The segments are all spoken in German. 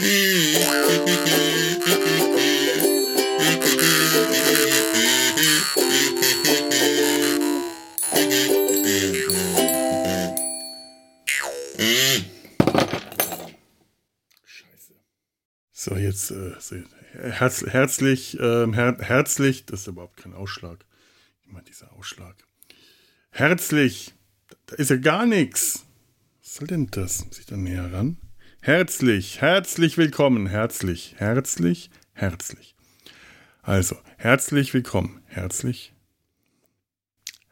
So, jetzt äh, herz, herzlich, äh, her, herzlich, das ist überhaupt kein Ausschlag. Ich dieser Ausschlag. Herzlich, da ist ja gar nichts. Was soll denn das? Muss ich da näher ran? Herzlich, herzlich willkommen, herzlich, herzlich, herzlich. Also, herzlich willkommen, herzlich,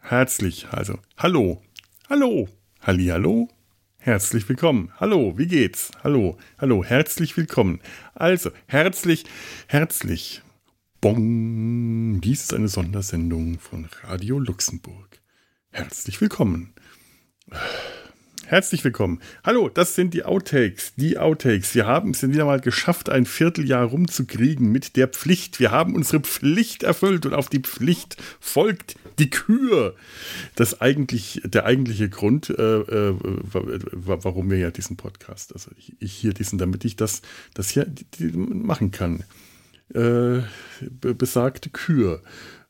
herzlich, also, hallo, hallo, halli, hallo, Herzlich willkommen. Hallo, wie geht's? Hallo, hallo, herzlich willkommen. Also, herzlich, herzlich. Bong. Dies ist eine Sondersendung von Radio Luxemburg. Herzlich willkommen. Herzlich willkommen. Hallo, das sind die Outtakes. Die Outtakes. Wir haben es wieder mal geschafft, ein Vierteljahr rumzukriegen mit der Pflicht. Wir haben unsere Pflicht erfüllt und auf die Pflicht folgt die Kür. Das eigentlich, der eigentliche Grund, äh, äh, warum wir ja diesen Podcast, also ich, ich hier diesen, damit ich das, das hier machen kann. Äh, besagte Kür.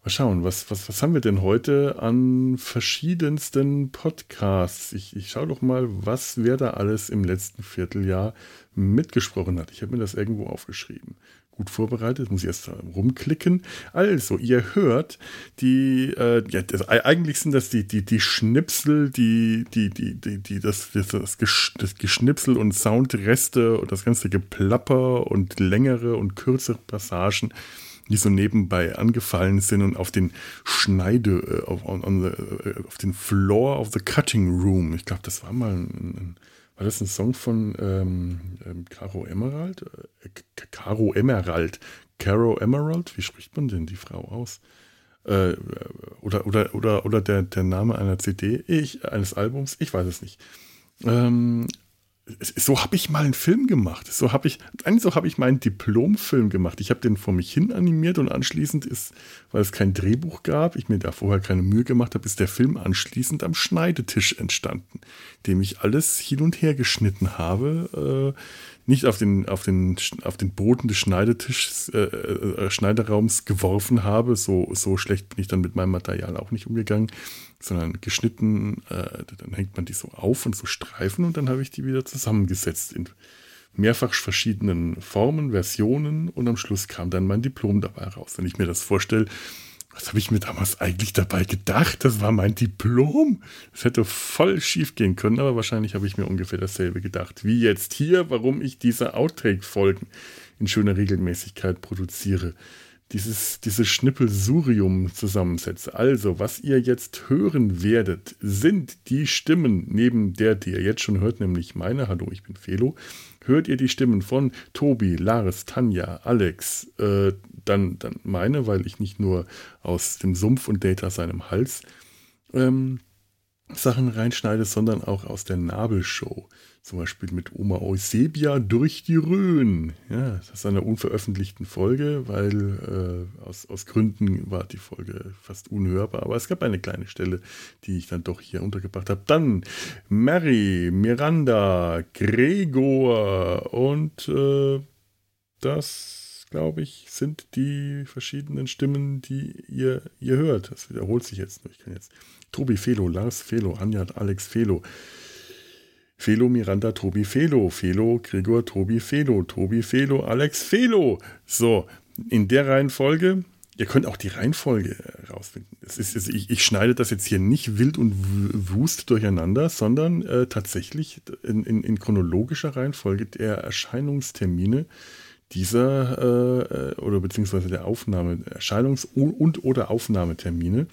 Mal schauen, was, was, was haben wir denn heute an verschiedensten Podcasts? Ich, ich schaue doch mal, was wer da alles im letzten Vierteljahr mitgesprochen hat. Ich habe mir das irgendwo aufgeschrieben. Gut vorbereitet, muss ich erst rumklicken. Also, ihr hört, die, äh, ja, das, eigentlich sind das die, die, die Schnipsel, die, die, die, die, die das, das, das, das Geschnipsel und Soundreste und das ganze Geplapper und längere und kürzere Passagen die so nebenbei angefallen sind und auf den Schneide, äh, auf, on the, äh, auf den Floor of the Cutting Room. Ich glaube, das war mal ein, ein, war das ein Song von ähm, ähm, Caro Emerald? Äh, Caro Emerald. Caro Emerald? Wie spricht man denn die Frau aus? Äh, oder oder, oder, oder der, der Name einer CD, ich, eines Albums, ich weiß es nicht. Ähm, so habe ich mal einen Film gemacht. So habe ich, eigentlich so habe ich meinen Diplomfilm gemacht. Ich habe den vor mich hin animiert und anschließend ist, weil es kein Drehbuch gab, ich mir da vorher keine Mühe gemacht habe, ist der Film anschließend am Schneidetisch entstanden, dem ich alles hin und her geschnitten habe, äh, nicht auf den, auf den, auf den Boden des Schneidetischs, äh, äh, Schneideraums geworfen habe. So, so schlecht bin ich dann mit meinem Material auch nicht umgegangen sondern geschnitten, äh, dann hängt man die so auf und so Streifen und dann habe ich die wieder zusammengesetzt in mehrfach verschiedenen Formen, Versionen und am Schluss kam dann mein Diplom dabei raus. Wenn ich mir das vorstelle, was habe ich mir damals eigentlich dabei gedacht? Das war mein Diplom. Das hätte voll schief gehen können, aber wahrscheinlich habe ich mir ungefähr dasselbe gedacht. Wie jetzt hier, warum ich diese Outtake-Folgen in schöner Regelmäßigkeit produziere dieses, dieses Schnippelsurium zusammensetze. Also, was ihr jetzt hören werdet, sind die Stimmen, neben der, die ihr jetzt schon hört, nämlich meine, hallo, ich bin Felo, hört ihr die Stimmen von Tobi, Lars, Tanja, Alex, äh, dann, dann meine, weil ich nicht nur aus dem Sumpf und Data seinem Hals ähm, Sachen reinschneide, sondern auch aus der Nabelshow. Zum Beispiel mit Oma Eusebia durch die Rhön. Ja, das ist eine unveröffentlichten Folge, weil äh, aus, aus Gründen war die Folge fast unhörbar. Aber es gab eine kleine Stelle, die ich dann doch hier untergebracht habe. Dann Mary, Miranda, Gregor und äh, das, glaube ich, sind die verschiedenen Stimmen, die ihr, ihr hört. Das wiederholt sich jetzt nur. Ich kann jetzt Tobi Felo, Lars Felo, Anja, Alex Felo. Felo, Miranda, Tobi, Felo, Felo, Gregor, Tobi, Felo, Tobi, Felo, Alex, Felo. So, in der Reihenfolge. Ihr könnt auch die Reihenfolge rausfinden. Es ist, ich, ich, schneide das jetzt hier nicht wild und wust durcheinander, sondern äh, tatsächlich in, in, in, chronologischer Reihenfolge der Erscheinungstermine dieser äh, äh, oder beziehungsweise der Aufnahme, Erscheinungs- und oder Aufnahmetermine.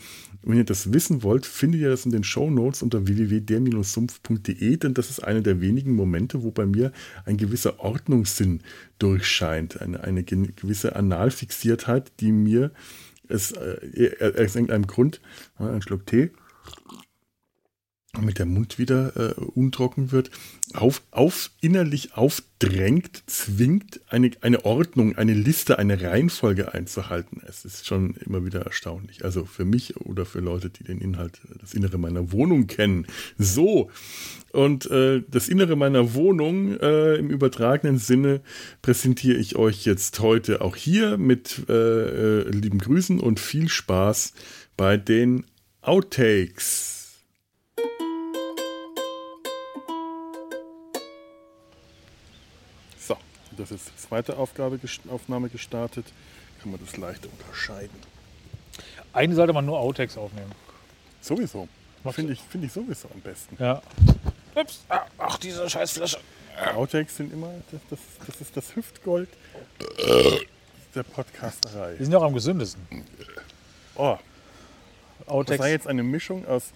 Wenn ihr das wissen wollt, findet ihr das in den Show Notes unter www.der-sumpf.de, denn das ist einer der wenigen Momente, wo bei mir ein gewisser Ordnungssinn durchscheint, eine, eine gewisse Analfixiertheit, die mir es äh, aus irgendeinem Grund, ein Schluck Tee, damit der Mund wieder äh, untrocken wird, auf, auf, innerlich aufdrängt, zwingt, eine, eine Ordnung, eine Liste, eine Reihenfolge einzuhalten. Es ist schon immer wieder erstaunlich. Also für mich oder für Leute, die den Inhalt, das Innere meiner Wohnung kennen. So. Und äh, das Innere meiner Wohnung äh, im übertragenen Sinne präsentiere ich euch jetzt heute auch hier mit äh, äh lieben Grüßen und viel Spaß bei den Outtakes. Das ist die zweite Aufgabe, Aufnahme gestartet, kann man das leicht unterscheiden. Eigentlich sollte man nur Outtakes aufnehmen. Sowieso. Finde ich, find ich sowieso am besten. Ja. Ups. Ach, diese scheiß Flasche. Outtakes sind immer, das, das, das ist das Hüftgold der Podcasterei. Die sind auch am gesündesten. Oh. Outtakes. Das war jetzt eine Mischung aus,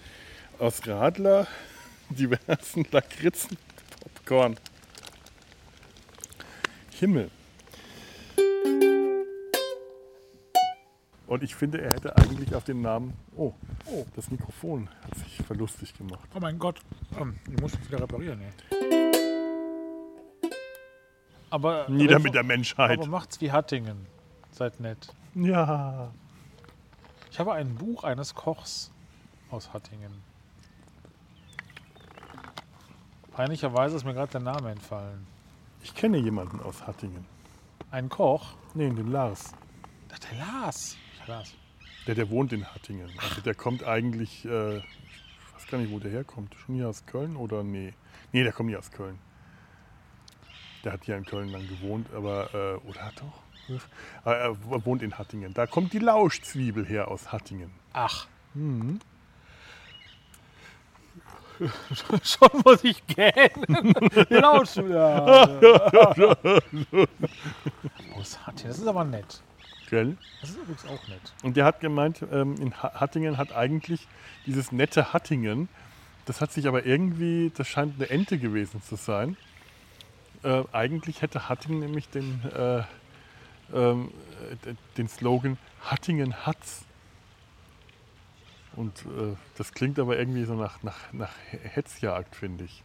aus Radler, diversen Lakritzen, Popcorn. Himmel. Und ich finde, er hätte eigentlich auf den Namen. Oh, oh, das Mikrofon hat sich verlustig gemacht. Oh mein Gott, ähm, ich muss es wieder reparieren. Ja. Aber. Nieder mit der Menschheit. Aber macht's wie Hattingen. Seid nett. Ja. Ich habe ein Buch eines Kochs aus Hattingen. Peinlicherweise ist mir gerade der Name entfallen. Ich kenne jemanden aus Hattingen. Einen Koch? Nee, den Lars. Ach, der Lars. Lars. Der, der wohnt in Hattingen. Also der kommt eigentlich, äh, ich weiß gar nicht, wo der herkommt. Schon hier aus Köln oder nee? Nee, der kommt hier aus Köln. Der hat hier in Köln lang gewohnt, aber, äh, oder hat doch? Aber er wohnt in Hattingen. Da kommt die Lauschzwiebel her aus Hattingen. Ach. Mhm. Schon muss ich gähnen. genau schon. Ja. das ist aber nett. Gell? Das ist übrigens auch nett. Und der hat gemeint, ähm, in Hattingen hat eigentlich dieses nette Hattingen, das hat sich aber irgendwie, das scheint eine Ente gewesen zu sein. Äh, eigentlich hätte Hattingen nämlich den, äh, äh, den Slogan Hattingen hat's. Und äh, das klingt aber irgendwie so nach, nach, nach Hetzjagd, finde ich.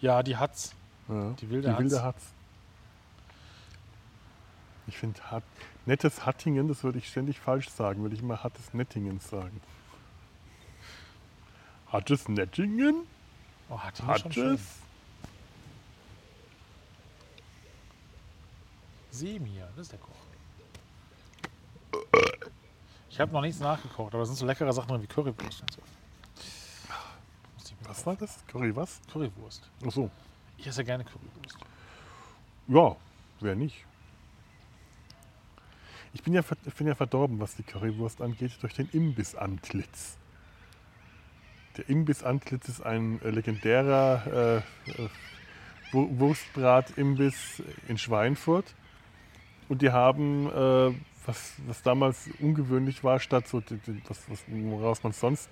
Ja, die hat's. Ja, die wilde, die wilde hat's. Ich finde, nettes Hattingen, das würde ich ständig falsch sagen, würde ich immer Hattes Nettingen sagen. Hattes Nettingen? Oh, Hattingen Hattes? Semir, das ist der Koch. Ich habe noch nichts nachgekocht, aber es sind so leckere Sachen drin wie Currywurst und so. Was war das? Curry was? Currywurst. Ach so. Ich esse gerne Currywurst. Ja, wer nicht? Ich bin ja, ich bin ja verdorben, was die Currywurst angeht, durch den Imbissantlitz. Der Imbissantlitz ist ein äh, legendärer äh, äh Wurstbrat-Imbiss in Schweinfurt. Und die haben äh, was, was damals ungewöhnlich war, statt so das, was, woraus man sonst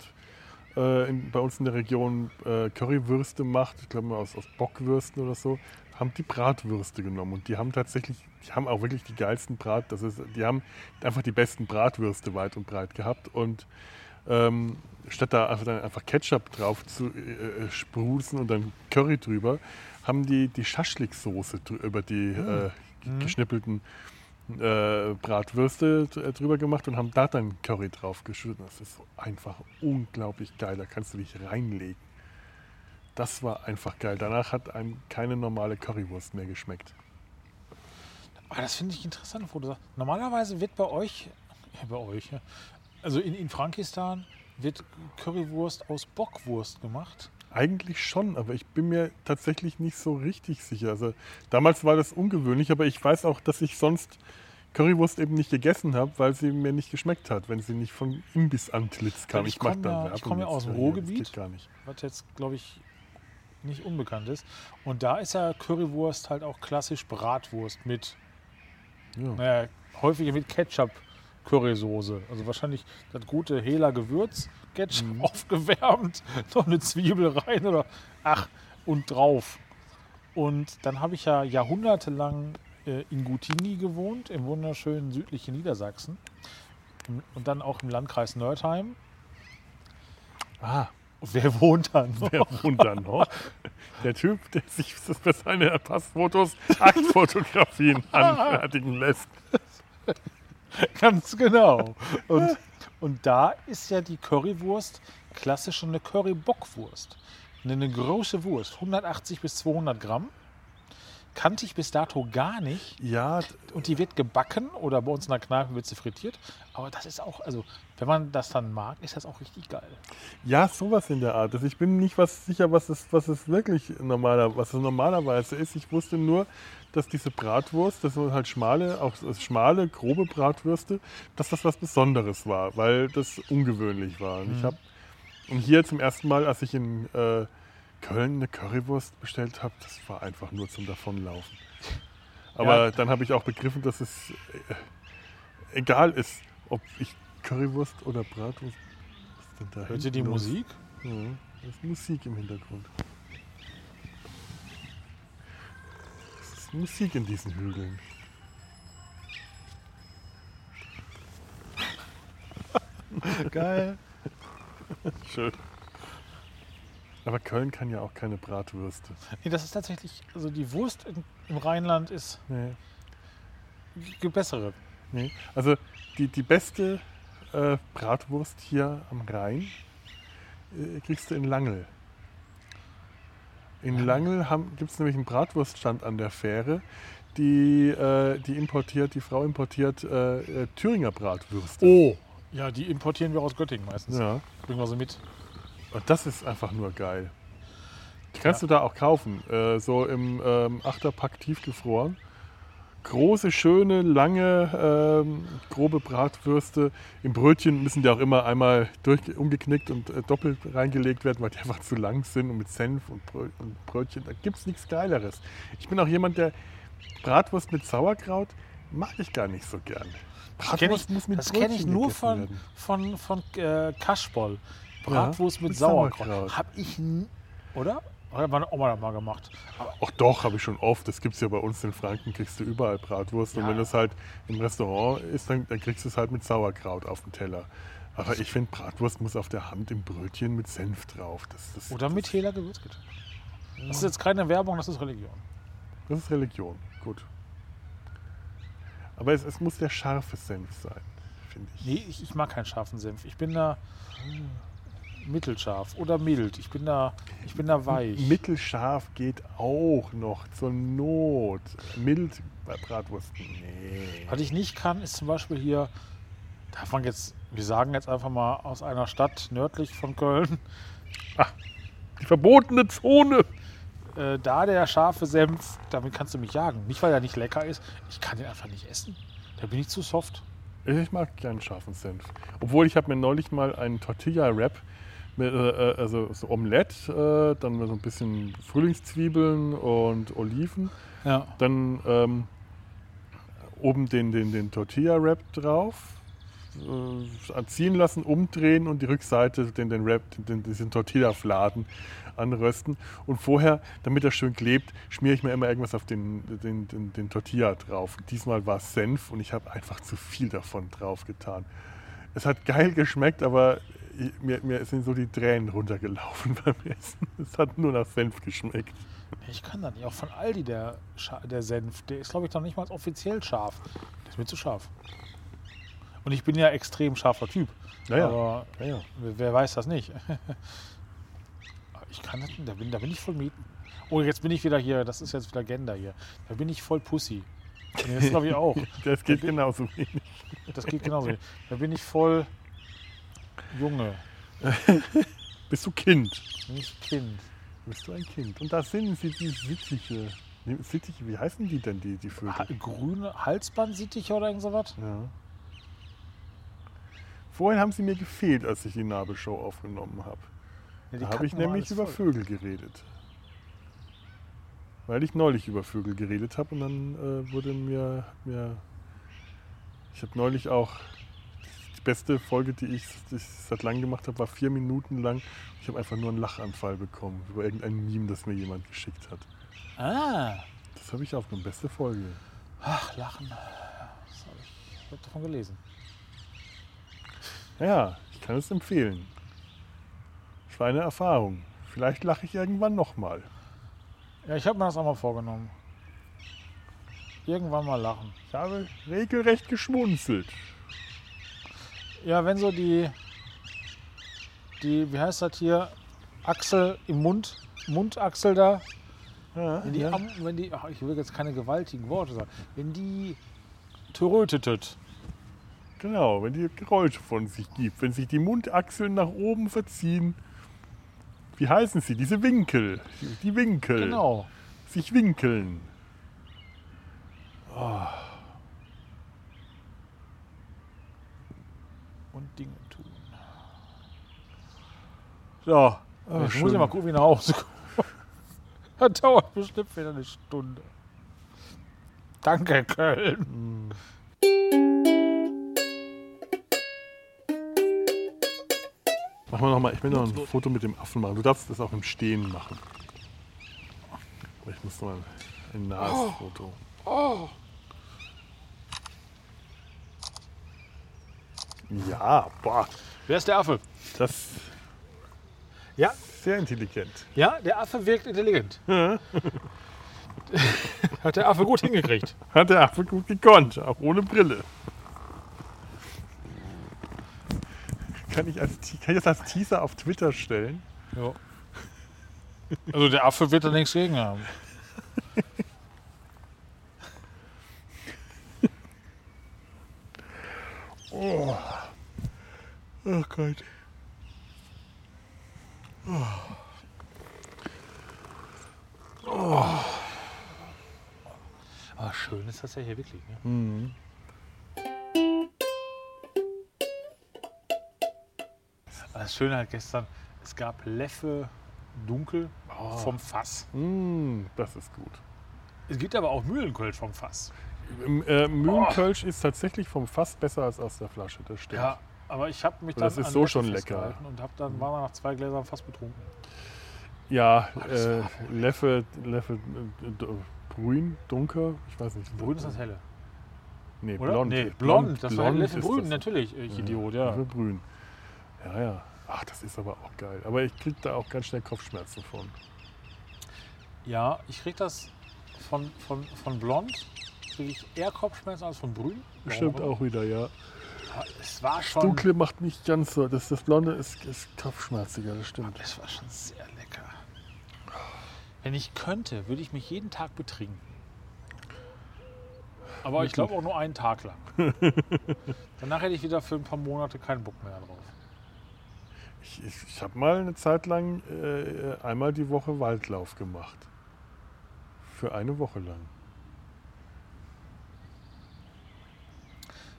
äh, in, bei uns in der Region äh, Currywürste macht, ich glaube aus, aus Bockwürsten oder so, haben die Bratwürste genommen. Und die haben tatsächlich, die haben auch wirklich die geilsten Brat, das ist, die haben einfach die besten Bratwürste weit und breit gehabt. Und ähm, statt da einfach, dann einfach Ketchup drauf zu äh, äh sprudeln und dann Curry drüber, haben die die Schaschlik-Soße über die mhm. äh, geschnippelten äh, Bratwürste äh, drüber gemacht und haben da dann Curry drauf geschüttet. Das ist so einfach unglaublich geil. Da kannst du dich reinlegen. Das war einfach geil. Danach hat einem keine normale Currywurst mehr geschmeckt. Aber das finde ich interessant, wo du sagst. Normalerweise wird bei euch, ja, bei euch, ja, also in, in Frankistan wird Currywurst aus Bockwurst gemacht. Eigentlich schon, aber ich bin mir tatsächlich nicht so richtig sicher. Also damals war das ungewöhnlich, aber ich weiß auch, dass ich sonst Currywurst eben nicht gegessen habe, weil sie mir nicht geschmeckt hat, wenn sie nicht von Imbissantlitz kam. Ich, ich komme ja, komm ja aus dem Ruhrgebiet, was jetzt, glaube ich, nicht unbekannt ist. Und da ist ja Currywurst halt auch klassisch Bratwurst mit, ja. naja, häufiger mit Ketchup. Currysoße. Also wahrscheinlich das gute Hela Gewürz, Ketchup mhm. aufgewärmt, noch eine Zwiebel rein oder ach und drauf. Und dann habe ich ja jahrhundertelang in Gutini gewohnt, im wunderschönen südlichen Niedersachsen. Und dann auch im Landkreis Nördheim. Ah. Wer wohnt da noch? Wer wohnt da noch? Der Typ, der sich für seine Passfotos Aktfotografien anfertigen lässt. Ganz genau. Und, und da ist ja die Currywurst klassisch eine Currybockwurst. Eine große Wurst, 180 bis 200 Gramm kannte ich bis dato gar nicht. Ja. Und die wird gebacken oder bei uns in der Kneipe wird sie frittiert. Aber das ist auch, also wenn man das dann mag, ist das auch richtig geil. Ja, sowas in der Art. Also ich bin nicht was sicher, was es, was es wirklich normaler, was es normalerweise ist. Ich wusste nur, dass diese Bratwurst, das sind halt schmale, auch schmale, grobe Bratwürste, dass das was Besonderes war, weil das ungewöhnlich war. Und mhm. ich habe und hier zum ersten Mal, als ich in äh, Köln eine Currywurst bestellt habe, das war einfach nur zum Davonlaufen. Aber ja. dann habe ich auch begriffen, dass es äh, egal ist, ob ich Currywurst oder Bratwurst. Was denn da Hört ihr die los? Musik? Ja, da ist Musik im Hintergrund. Es ist Musik in diesen Hügeln. Geil. Schön. Aber Köln kann ja auch keine Bratwürste. Nee, das ist tatsächlich, also die Wurst in, im Rheinland ist nee. die bessere. Nee. Also die, die beste äh, Bratwurst hier am Rhein äh, kriegst du in Langel. In Langel gibt es nämlich einen Bratwurststand an der Fähre, die, äh, die importiert, die Frau importiert äh, äh, Thüringer Bratwürste. Oh, ja, die importieren wir aus Göttingen meistens. Ja. Bringen wir sie mit. Und das ist einfach nur geil. Die kannst ja. du da auch kaufen. Äh, so im ähm, Achterpack tiefgefroren. Große, schöne, lange, ähm, grobe Bratwürste. Im Brötchen müssen die auch immer einmal durch, umgeknickt und äh, doppelt reingelegt werden, weil die einfach zu lang sind. Und mit Senf und, Brö und Brötchen, da gibt es nichts Geileres. Ich bin auch jemand, der Bratwurst mit Sauerkraut mag ich gar nicht so gern. Bratwurst muss mit Das kenne ich nur von, von, von äh, Kaschboll. Bratwurst ja, mit, mit Sauerkraut. Sauerkraut. Hab ich nie, oder? Hat meine Oma das mal gemacht. Ach doch, habe ich schon oft. Das gibt es ja bei uns in Franken, kriegst du überall Bratwurst. Ja. Und wenn das halt im Restaurant ist, dann, dann kriegst du es halt mit Sauerkraut auf dem Teller. Aber ich finde, Bratwurst muss auf der Hand im Brötchen mit Senf drauf. Das, das, Oder mit Hela. Ja. Das ist jetzt keine Werbung, das ist Religion. Das ist Religion, gut. Aber es, es muss der scharfe Senf sein, finde ich. Nee, ich, ich mag keinen scharfen Senf. Ich bin da. Mittelscharf oder mild. Ich bin da, ich bin da weich. Mittelscharf geht auch noch zur Not. Mild bei Bratwursten, nee. Was ich nicht kann, ist zum Beispiel hier, darf man jetzt, wir sagen jetzt einfach mal aus einer Stadt nördlich von Köln. Ach, die verbotene Zone. Äh, da der scharfe Senf, damit kannst du mich jagen. Nicht, weil er nicht lecker ist, ich kann den einfach nicht essen. Da bin ich zu soft. Ich mag gern scharfen Senf. Obwohl ich habe mir neulich mal einen Tortilla-Wrap mit, äh, äh, also so Omelette, äh, dann so ein bisschen Frühlingszwiebeln und Oliven. Ja. Dann ähm, oben den, den, den Tortilla-Wrap drauf, äh, ziehen lassen, umdrehen und die Rückseite, den, den Wrap, den, diesen Tortilla-Fladen anrösten. Und vorher, damit er schön klebt, schmiere ich mir immer irgendwas auf den, den, den, den Tortilla drauf. Diesmal war es Senf und ich habe einfach zu viel davon drauf getan. Es hat geil geschmeckt, aber mir, mir sind so die Tränen runtergelaufen beim Essen. Es hat nur nach Senf geschmeckt. Ich kann da nicht. Auch von Aldi der, der Senf. Der ist, glaube ich, noch nicht mal offiziell scharf. Der ist mir zu scharf. Und ich bin ja extrem scharfer Typ. Ja, Aber ja, ja. wer weiß das nicht? ich kann das nicht. Da bin, da bin ich voll Mieten. Oh, jetzt bin ich wieder hier. Das ist jetzt wieder Gender hier. Da bin ich voll Pussy. Das glaube ich auch. das geht genauso wenig. Das geht genauso wenig. Da bin ich voll Junge. Bist du Kind? Nicht Kind. Bist du ein Kind? Und da sind sie, die Sittiche. Sittiche, wie heißen die denn, die, die Vögel? Ha grüne Halsbandsittiche oder irgend sowas? Ja. Vorhin haben sie mir gefehlt, als ich die Nabelshow aufgenommen habe. Ja, da habe ich nämlich über voll. Vögel geredet. Weil ich neulich über Vögel geredet habe und dann äh, wurde mir, mir ich habe neulich auch beste Folge, die ich, die ich seit langem gemacht habe, war vier Minuten lang. Ich habe einfach nur einen Lachanfall bekommen über irgendein Meme, das mir jemand geschickt hat. Ah. Das habe ich aufgenommen. Beste Folge. Ach, Lachen. Das habe ich, ich hab davon gelesen. Ja, ich kann es empfehlen. Das war eine Erfahrung. Vielleicht lache ich irgendwann nochmal. Ja, ich habe mir das auch mal vorgenommen. Irgendwann mal lachen. Ich habe regelrecht geschmunzelt. Ja, wenn so die, die, wie heißt das hier, Achsel im Mund, Mundachsel da, Ja, wenn die, ja. wenn die ach, ich will jetzt keine gewaltigen Worte sagen, wenn die trötetet, Genau, wenn die Geräusche von sich gibt. Wenn sich die Mundachseln nach oben verziehen. Wie heißen sie? Diese Winkel. Die Winkel. genau, Sich winkeln. Und Dinge tun. So. Jetzt muss ich mal gucken, wie ich nach Hause komme. Das dauert bestimmt wieder eine Stunde. Danke, Köln. Machen wir noch mal, ich will noch ein Foto mit dem Affen machen. Du darfst das auch im Stehen machen. Ich muss noch mal ein nahes Foto. Ja, boah, Wer ist der Affe? das Ja, sehr intelligent. ja, der Affe wirkt intelligent. Hat der Affe gut hingekriegt. Hat der Affe gut gekonnt, auch ohne Brille. Kann ich, als, kann ich das als Teaser auf Twitter stellen? Ja. Also der Affe wird da nichts gegen haben. Oh Gott. Aber schön ist das ja hier wirklich. Ne? Das Schöne halt gestern, es gab Leffe dunkel vom Fass. Mm, das ist gut. Es gibt aber auch Mühlenkölsch vom Fass. Ähm, Äh, Mühlenkölsch ist tatsächlich vom Fass besser als aus der Flasche, das stimmt. Ja, aber ich habe mich dann das ist an so Leffe schon lecker. und hab dann war nach zwei Gläsern fast betrunken. Ja, das äh, Leffe, Leffe äh, d- Brün, dunkel, ich weiß nicht. Brün ist das helle, Nee, oder? blond. Nee, blond. Das war blond Leffe ist Brün, das. natürlich. Ich Idiot, ja. Leffe Brün. Ja, ja. Ach, das ist aber auch geil. Aber ich krieg da auch ganz schnell Kopfschmerzen von. Ja, ich krieg das von, von, von blond, kriege ich eher Kopfschmerzen als von brün. Stimmt auch wieder, ja. Es war schon, Dunkle macht nicht ganz so. Das, das Blonde ist, ist kopfschmerziger, das stimmt. es war schon sehr lecker. Wenn ich könnte, würde ich mich jeden Tag betrinken. Aber ich glaube auch nur einen Tag lang. Danach hätte ich wieder für ein paar Monate keinen Bock mehr drauf. Ich, ich, ich habe mal eine Zeit lang äh, einmal die Woche Waldlauf gemacht. Für eine Woche lang.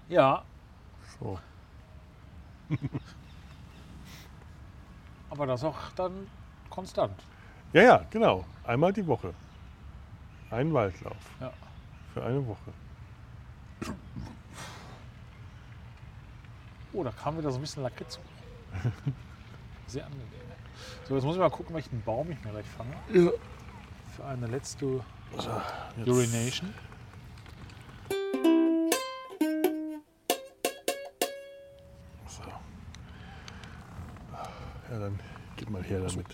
Ja, So. aber das auch dann konstant. Ja, ja, genau. Einmal die Woche. Ein Waldlauf. Ja. Für eine Woche. Oh, da kam wieder so ein bisschen Lakritz hoch. Sehr angenehm. So, jetzt muss ich mal gucken, welchen Baum ich mir gleich fange. Ja. Für eine letzte Urination. Ja, dann gib mal her damit.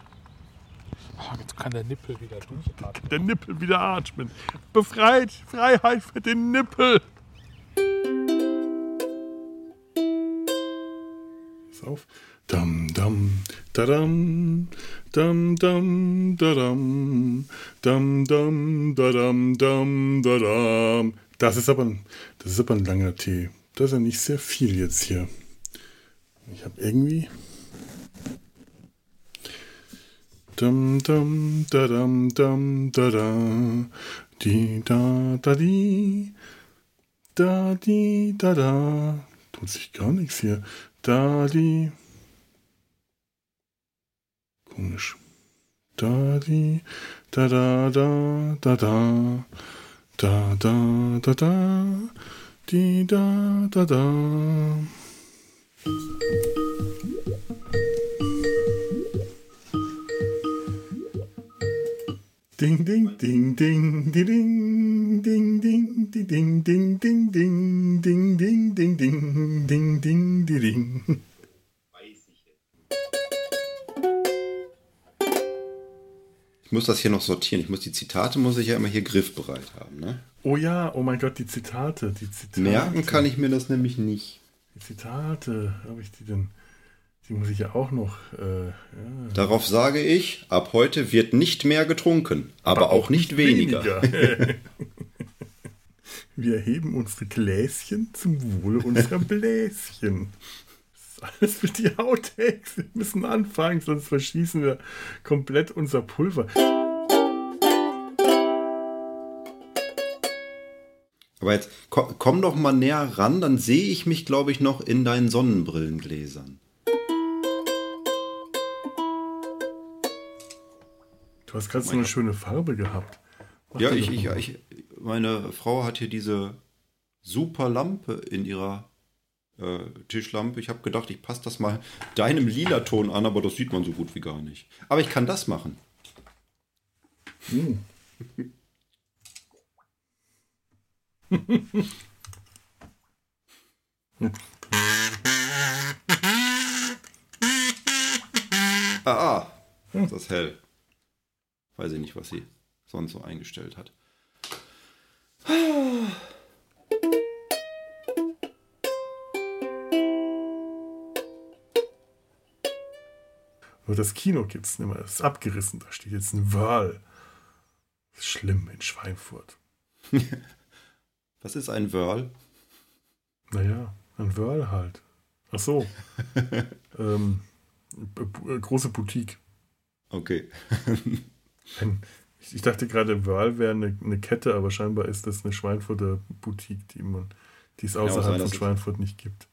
Ah, jetzt kann der Nippel wieder durchatmen. Der Nippel wieder atmen. Befreit! Freiheit für den Nippel! Pass auf. Dam, dam, dadam, dam, dam, dadam, dam, dam, dadam, dam, dadam. Das ist aber ein, das ist aber ein langer Tee. Das ist ja nicht sehr viel jetzt hier. Ich habe irgendwie. Dum dum da dum dum da da. Di da da di. Da di da da. Tut sich gar nichts hier. Da di. Komisch. Da di. Da da da da da. Da da da da. Di da da da Ding ding ding ding di ding ding ding di ding ding ding ding ding ding ding ding ding ding di ding. weiß ich jetzt. Ich muss das hier noch sortieren. Ich muss die Zitate muss ich ja immer hier griffbereit haben, ne? Oh ja, oh mein Gott, die Zitate, die Zitate. Merken kann ich mir das nämlich nicht. Die Zitate, habe ich die denn? Die muss ich ja auch noch. Äh, ja. Darauf sage ich, ab heute wird nicht mehr getrunken, aber, aber auch, nicht weniger. weniger. Wir heben unsere Gläschen zum Wohle unserer Bläschen. Das ist alles für die Outtakes. Wir müssen anfangen, sonst verschießen wir komplett unser Pulver. Aber jetzt komm doch mal näher ran, dann sehe ich mich, glaube ich, noch in deinen Sonnenbrillengläsern. Du hast gerade so eine schöne Farbe gehabt. Mach ja, ich, ich, ich, meine Frau hat hier diese super Lampe in ihrer äh, Tischlampe. Ich habe gedacht, ich passe das mal deinem lila Ton an, aber das sieht man so gut wie gar nicht. Aber ich kann das machen. Hm. ah, ah, ist das hell. Weiß ich nicht, was sie sonst so eingestellt hat. Nur das Kino gibt es nicht mehr. Das ist abgerissen. Da steht jetzt ein Wal. Das ist schlimm in Schweinfurt. Was ist ein Wörl? Naja, ein Wörl halt. Ach so. ähm, große Boutique. Okay. ein, ich dachte gerade, Wörl wäre eine, eine, Kette, aber scheinbar ist das eine Schweinfurter Boutique, die, man, die es außerhalb ja, von Schweinfurt nicht gibt.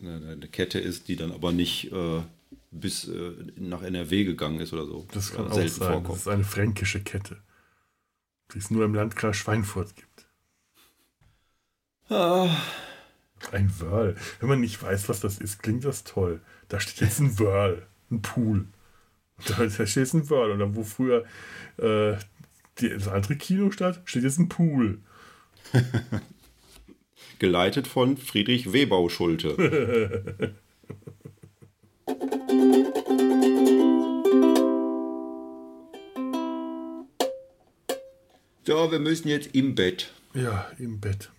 Eine Kette ist, die dann aber nicht äh, bis äh, nach NRW gegangen ist oder so. Das kann auch sein. Vorkommt. Das ist eine fränkische Kette, die es nur im Landkreis Schweinfurt gibt. Ah. Ein Whirl. Wenn man nicht weiß, was das ist, klingt das toll. Da steht jetzt ein Whirl, ein Pool. Da, da steht jetzt ein Whirl. Und dann, wo früher äh, die, das andere Kino stand, steht jetzt ein Pool. Geleitet von Friedrich Webau Schulte. so, wir müssen jetzt im Bett. Ja, im Bett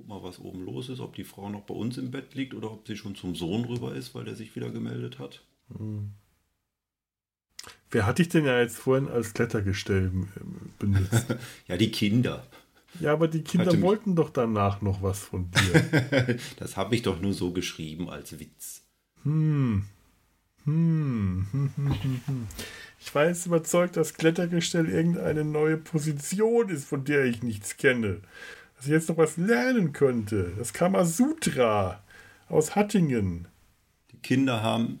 guck mal, was oben los ist, ob die Frau noch bei uns im Bett liegt oder ob sie schon zum Sohn rüber ist, weil der sich wieder gemeldet hat. Hm. Wer hat dich denn ja jetzt vorhin als Klettergestell ähm, benutzt? ja, die Kinder. Ja, aber die Kinder Hatte wollten doch danach noch was von dir. das habe ich doch nur so geschrieben als Witz. Hm. Hm. Ich war jetzt überzeugt, dass Klettergestell irgendeine neue Position ist, von der ich nichts kenne dass ich jetzt noch was lernen könnte. Das Kamasutra aus Hattingen. Die Kinder haben,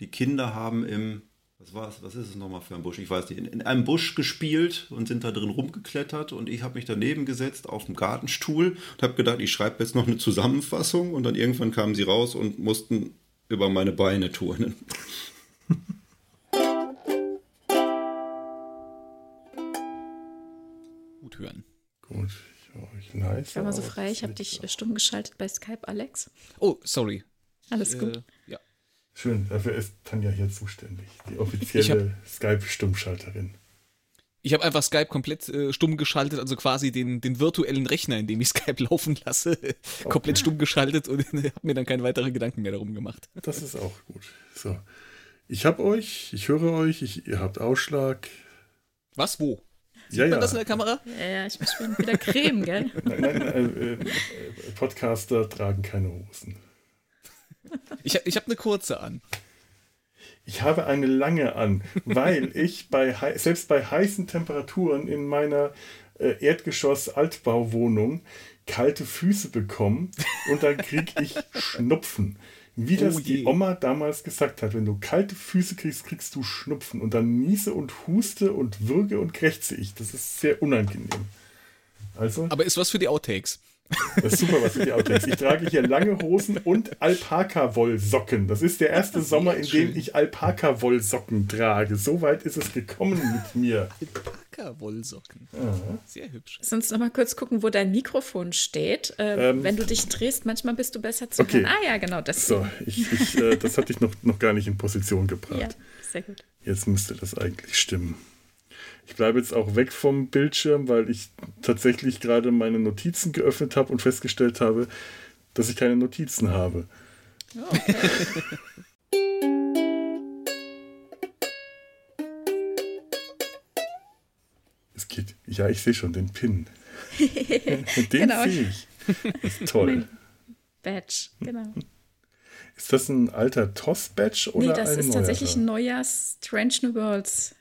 die Kinder haben im, was war's, was ist es nochmal für ein Busch? Ich weiß nicht, in, in einem Busch gespielt und sind da drin rumgeklettert und ich habe mich daneben gesetzt auf dem Gartenstuhl und habe gedacht, ich schreibe jetzt noch eine Zusammenfassung und dann irgendwann kamen sie raus und mussten über meine Beine turnen. Gut hören. Gut. Nice. Ich war mal so frei, ich habe dich stumm geschaltet bei Skype, Alex. Oh, sorry. Alles gut. Äh. Schön, dafür ist Tanja hier zuständig, die offizielle Skype-Stummschalterin. Ich habe einfach Skype komplett äh, stumm geschaltet, also quasi den, den virtuellen Rechner, in dem ich Skype laufen lasse, okay. komplett stumm geschaltet und habe mir dann keine weiteren Gedanken mehr darum gemacht. Das ist auch gut. So. Ich habe euch, ich höre euch, ich, ihr habt Ausschlag. Was, wo? Sieht ja, man ja. das in der Kamera? Ja, ja, ich muss schon wieder Creme, gell? Nein, nein, äh, äh, Podcaster tragen keine Hosen. Ich, ich habe eine kurze an. Ich habe eine lange an, weil ich bei selbst bei heißen Temperaturen in meiner äh, Erdgeschoss-Altbauwohnung kalte Füße bekomme und dann kriege ich Schnupfen. Wie das oh die Oma damals gesagt hat, wenn du kalte Füße kriegst, kriegst du Schnupfen. Und dann niese und huste und würge und krächze ich. Das ist sehr unangenehm. Also, Aber ist was für die Outtakes. Das ist super was für die Outtakes. Ich trage hier lange Hosen und Alpaka-Wollsocken. Das ist der erste Sommer, in dem ich Alpaka-Wollsocken trage. So weit ist es gekommen mit mir. Alpaka-Wollsocken. Sehr hübsch. Sonst noch mal kurz gucken, wo dein Mikrofon steht. Äh, ähm, wenn du dich drehst, manchmal bist du besser zu okay. hören. Ah ja, genau. Das, so, ich, ich, äh, das hatte ich noch, noch gar nicht in Position gebracht. Ja, sehr gut. Jetzt müsste das eigentlich stimmen. Ich bleibe jetzt auch weg vom Bildschirm, weil ich tatsächlich gerade meine Notizen geöffnet habe und festgestellt habe, dass ich keine Notizen habe. Es geht. Ja, ich sehe schon den Pin. den genau. sehe ich. Das ist toll. Badge, genau. Ist das ein alter TOS-Badge oder Nee, das ist neuer? tatsächlich ein neuer Strange New Worlds.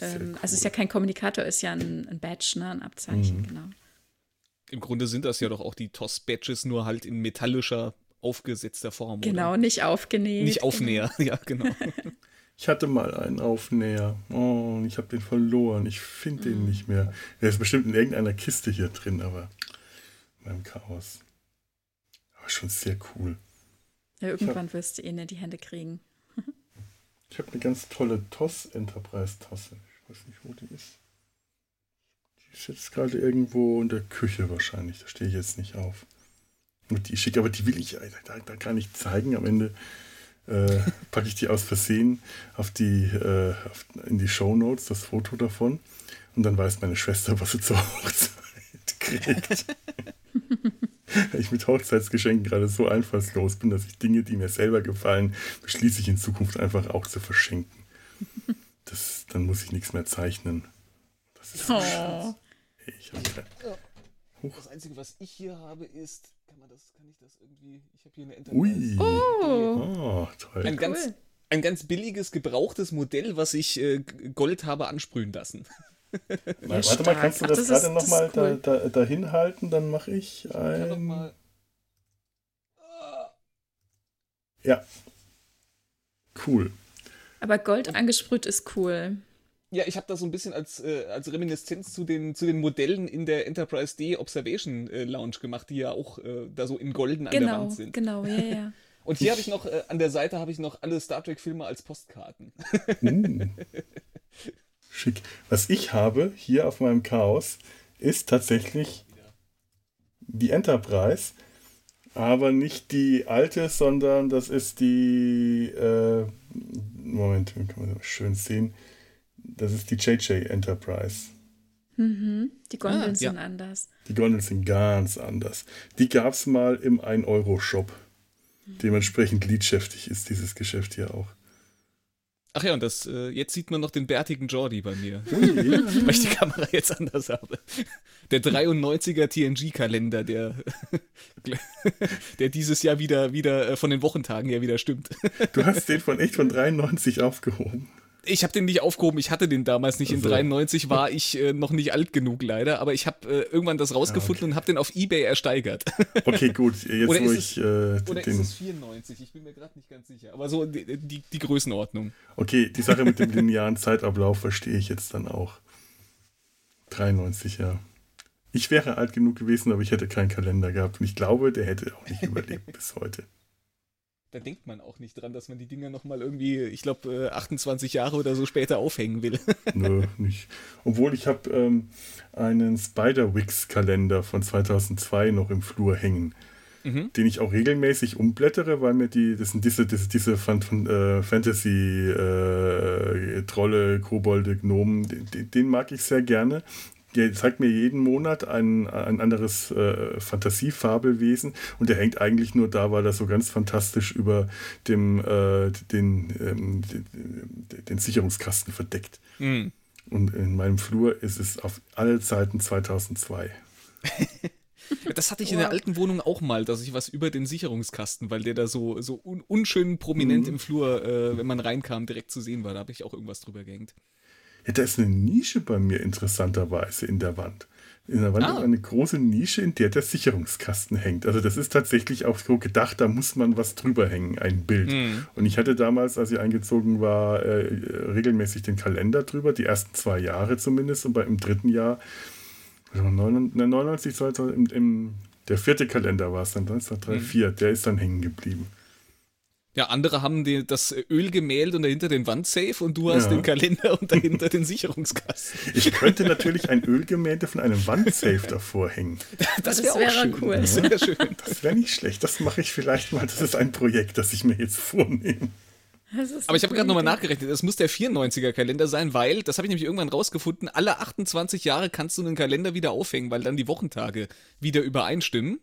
Ähm, cool. Also ist ja kein Kommunikator, ist ja ein, ein Badge, ne? ein Abzeichen, mhm. genau. Im Grunde sind das ja doch auch die TOS-Badges, nur halt in metallischer, aufgesetzter Form. Genau, oder? nicht aufgenäht. Nicht Aufnäher, genau. ja, genau. Ich hatte mal einen Aufnäher. Oh, und ich habe den verloren. Ich finde den nicht mehr. Der ist bestimmt in irgendeiner Kiste hier drin, aber beim Chaos. Aber schon sehr cool. Ja, irgendwann hab, wirst du ihn in die Hände kriegen. ich habe eine ganz tolle TOS Enterprise Tasse. Ich weiß nicht, wo die ist. Die ist jetzt gerade irgendwo in der Küche wahrscheinlich. Da stehe ich jetzt nicht auf. Und die schick, aber die will ich da, da gar nicht zeigen. Am Ende äh, packe ich die aus Versehen auf die, äh, auf, in die Show Notes, das Foto davon. Und dann weiß meine Schwester, was sie zur Hochzeit kriegt. Weil ich mit Hochzeitsgeschenken gerade so einfallslos bin, dass ich Dinge, die mir selber gefallen, beschließe ich in Zukunft einfach auch zu verschenken. Das, dann muss ich nichts mehr zeichnen. Das ist so oh. hey, ich Das Einzige, was ich hier habe, ist man das, kann ich das irgendwie, ich habe hier eine Enterprise. Ui. Oh. oh, toll. Ein ganz, ein ganz billiges, gebrauchtes Modell, was ich äh, Gold habe ansprühen lassen. Ja, warte mal, kannst du das, das gerade nochmal cool. da, da, dahin halten? Dann mache ich ein... Mal... Ja. Cool. Aber Gold angesprüht ist cool. Ja, ich habe das so ein bisschen als, äh, als Reminiszenz zu den, zu den Modellen in der Enterprise D Observation äh, Lounge gemacht, die ja auch äh, da so in golden an genau, der Wand sind. Genau, ja, ja. Und hier habe ich noch, äh, an der Seite habe ich noch alle Star Trek-Filme als Postkarten. uh. Schick. Was ich habe hier auf meinem Chaos ist tatsächlich die Enterprise, aber nicht die alte, sondern das ist die, äh, Moment, kann man das schön sehen, das ist die JJ Enterprise. Mhm. Die Gondeln ah, sind ja. anders. Die Gondeln sind ganz anders. Die gab es mal im 1-Euro-Shop. Mhm. Dementsprechend liedschäftig ist dieses Geschäft hier auch. Ach ja, und das, äh, jetzt sieht man noch den bärtigen Jordi bei mir. Weil ich die Kamera jetzt anders habe. Der 93er TNG-Kalender, der, der dieses Jahr wieder, wieder äh, von den Wochentagen her wieder stimmt. Du hast den von echt von 93 aufgehoben. Ich habe den nicht aufgehoben, ich hatte den damals nicht. In 93 war ich äh, noch nicht alt genug leider, aber ich habe äh, irgendwann das rausgefunden ah, okay. und habe den auf Ebay ersteigert. Okay, gut. Jetzt oder wo ich. Es, äh, oder den... ist es 94? Ich bin mir gerade nicht ganz sicher. Aber so die, die, die, Größenordnung. Okay, die Sache mit dem linearen Zeitablauf verstehe ich jetzt dann auch. 93, ja. Ich wäre alt genug gewesen, aber ich hätte keinen Kalender gehabt. Und ich glaube, der hätte auch nicht überlebt bis heute da denkt man auch nicht dran, dass man die Dinger nochmal irgendwie, ich glaube, 28 Jahre oder so später aufhängen will. Nö, nicht. Obwohl ich habe ähm, einen Spider-Wix-Kalender von 2002 noch im Flur hängen, mhm. den ich auch regelmäßig umblättere, weil mir die, das sind diese, diese, diese äh, Fantasy-Trolle, äh, Kobolde, Gnomen, den, den mag ich sehr gerne der zeigt mir jeden Monat ein, ein anderes äh, Fantasiefabelwesen und der hängt eigentlich nur da, weil er so ganz fantastisch über dem, äh, den, ähm, den, den, Sicherungskasten verdeckt. Mhm. Und in meinem Flur ist es auf alle Zeiten 2002. Das hatte ich in der alten Wohnung auch mal, dass ich was über den Sicherungskasten, weil der da so, so un unschön prominent mhm. im Flur, äh, wenn man reinkam, direkt zu sehen war. Da habe ich auch irgendwas drüber gehängt. Ja, da ist eine Nische bei mir interessanterweise in der Wand. In der Wand ah. ist eine große Nische, in der der Sicherungskasten hängt. Also das ist tatsächlich auch so gedacht, da muss man was drüber hängen, ein Bild. Mhm. Und ich hatte damals, als ich eingezogen war, äh, regelmäßig den Kalender drüber, die ersten zwei Jahre zumindest. Und bei, im dritten Jahr, also 99, 2000, im, im, der vierte Kalender war es dann, 1934, mhm. der ist dann hängen geblieben. Ja, andere haben die, das Ölgemälde und dahinter den Wandsafe und du hast ja. den Kalender und dahinter den Sicherungskasten. Ich könnte natürlich ein Ölgemälde von einem Wandsafe davor hängen. Das, das wäre wär cool. Das wäre schön. Das wäre nicht schlecht. Das mache ich vielleicht mal. Das ist ein Projekt, das ich mir jetzt vornehme. Aber ich habe gerade nochmal nachgerechnet, das muss der 94er-Kalender sein, weil, das habe ich nämlich irgendwann rausgefunden, alle 28 Jahre kannst du einen Kalender wieder aufhängen, weil dann die Wochentage wieder übereinstimmen.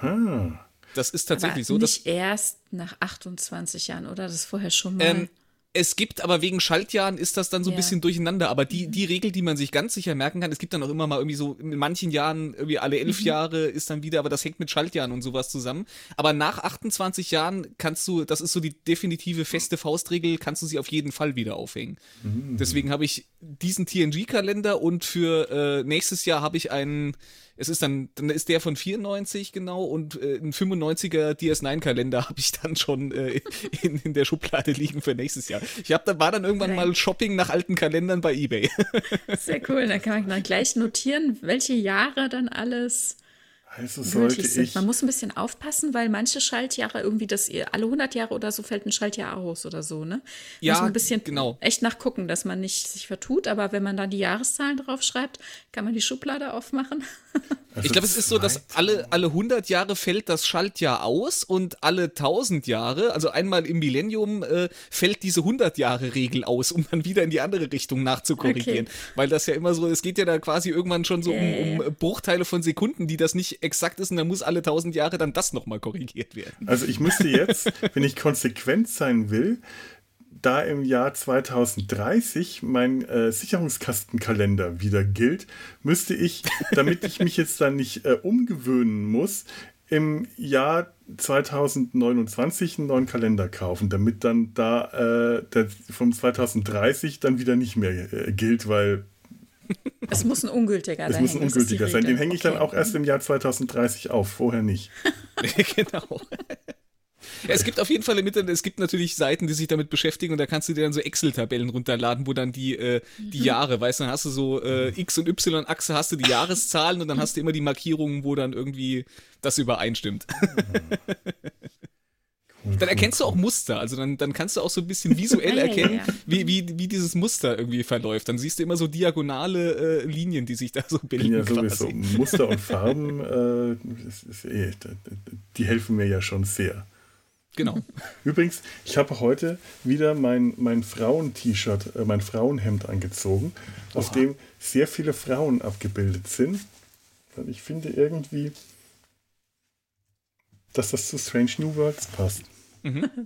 Hm. Das ist tatsächlich Aber so. Nicht erst nach 28 Jahren, oder? Das ist vorher schon mal. Ähm, es gibt aber wegen Schaltjahren ist das dann so ein Ja. bisschen durcheinander. Aber die, Mhm. die Regel, die man sich ganz sicher merken kann, es gibt dann auch immer mal irgendwie so, in manchen Jahren, irgendwie alle elf Mhm. Jahre ist dann wieder, aber das hängt mit Schaltjahren und sowas zusammen. Aber nach 28 Jahren kannst du, das ist so die definitive feste Faustregel, kannst du sie auf jeden Fall wieder aufhängen. Deswegen habe ich diesen TNG-Kalender und für äh, nächstes Jahr habe ich einen, es ist dann, dann ist der von 94 genau und äh, ein 95er DS9-Kalender habe ich dann schon äh, in, in der Schublade liegen für nächstes Jahr. Ich habe da war dann irgendwann Nein. mal Shopping nach alten Kalendern bei eBay. Sehr cool. Dann kann man dann gleich notieren, welche Jahre dann alles Also sollte gültig sind. ich. Man muss ein bisschen aufpassen, weil manche Schaltjahre irgendwie das alle 100 Jahre oder so fällt ein Schaltjahr aus oder so, ne? Ja, muss man ein bisschen genau. echt nachgucken, dass man nicht sich vertut. Aber wenn man dann die Jahreszahlen draufschreibt, kann man die Schublade aufmachen. Also Ich glaube, es ist so, dass alle, alle 100 Jahre fällt das Schaltjahr aus und alle 1000 Jahre, also einmal im Millennium, äh, fällt diese 100-Jahre-Regel aus, um dann wieder in die andere Richtung nachzukorrigieren. Okay. Weil das ja immer so, es geht ja da quasi irgendwann schon so um, um Bruchteile von Sekunden, die das nicht exakt ist und dann muss alle 1000 Jahre dann das nochmal korrigiert werden. Also ich müsste jetzt, wenn ich konsequent sein will, da im Jahr 2030 mein äh, Sicherungskastenkalender wieder gilt, müsste ich, damit ich mich jetzt dann nicht äh, umgewöhnen muss, im Jahr 2029 einen neuen Kalender kaufen, damit dann da äh, der vom 2030 dann wieder nicht mehr äh, gilt, weil Es muss ein ungültiger es dahin, muss ein ungültiger sein. Den hänge ich dann Okay. auch erst im Jahr 2030 auf, vorher nicht. genau. Ja, es gibt auf jeden Fall im Internet, es gibt natürlich Seiten, die sich damit beschäftigen und da kannst du dir dann so Excel-Tabellen runterladen, wo dann die, äh, die Mhm. Jahre, weißt du, dann hast du so äh, X- und Y-Achse, hast du die Jahreszahlen und dann hast du immer die Markierungen, wo dann irgendwie das übereinstimmt. Dann erkennst du auch Muster, also dann, dann kannst du auch so ein bisschen visuell ja, erkennen. Wie, wie, wie dieses Muster irgendwie verläuft. Dann siehst du immer so diagonale äh, Linien, die sich da so bilden. Ja, sowieso. quasi. Muster und Farben, äh, das ist eh, die helfen mir ja schon sehr. Genau. Übrigens, ich habe heute wieder mein, mein Frauen-T-Shirt, äh, mein Frauenhemd angezogen, auf dem sehr viele Frauen abgebildet sind. Und ich finde irgendwie, dass das zu Strange New Worlds passt.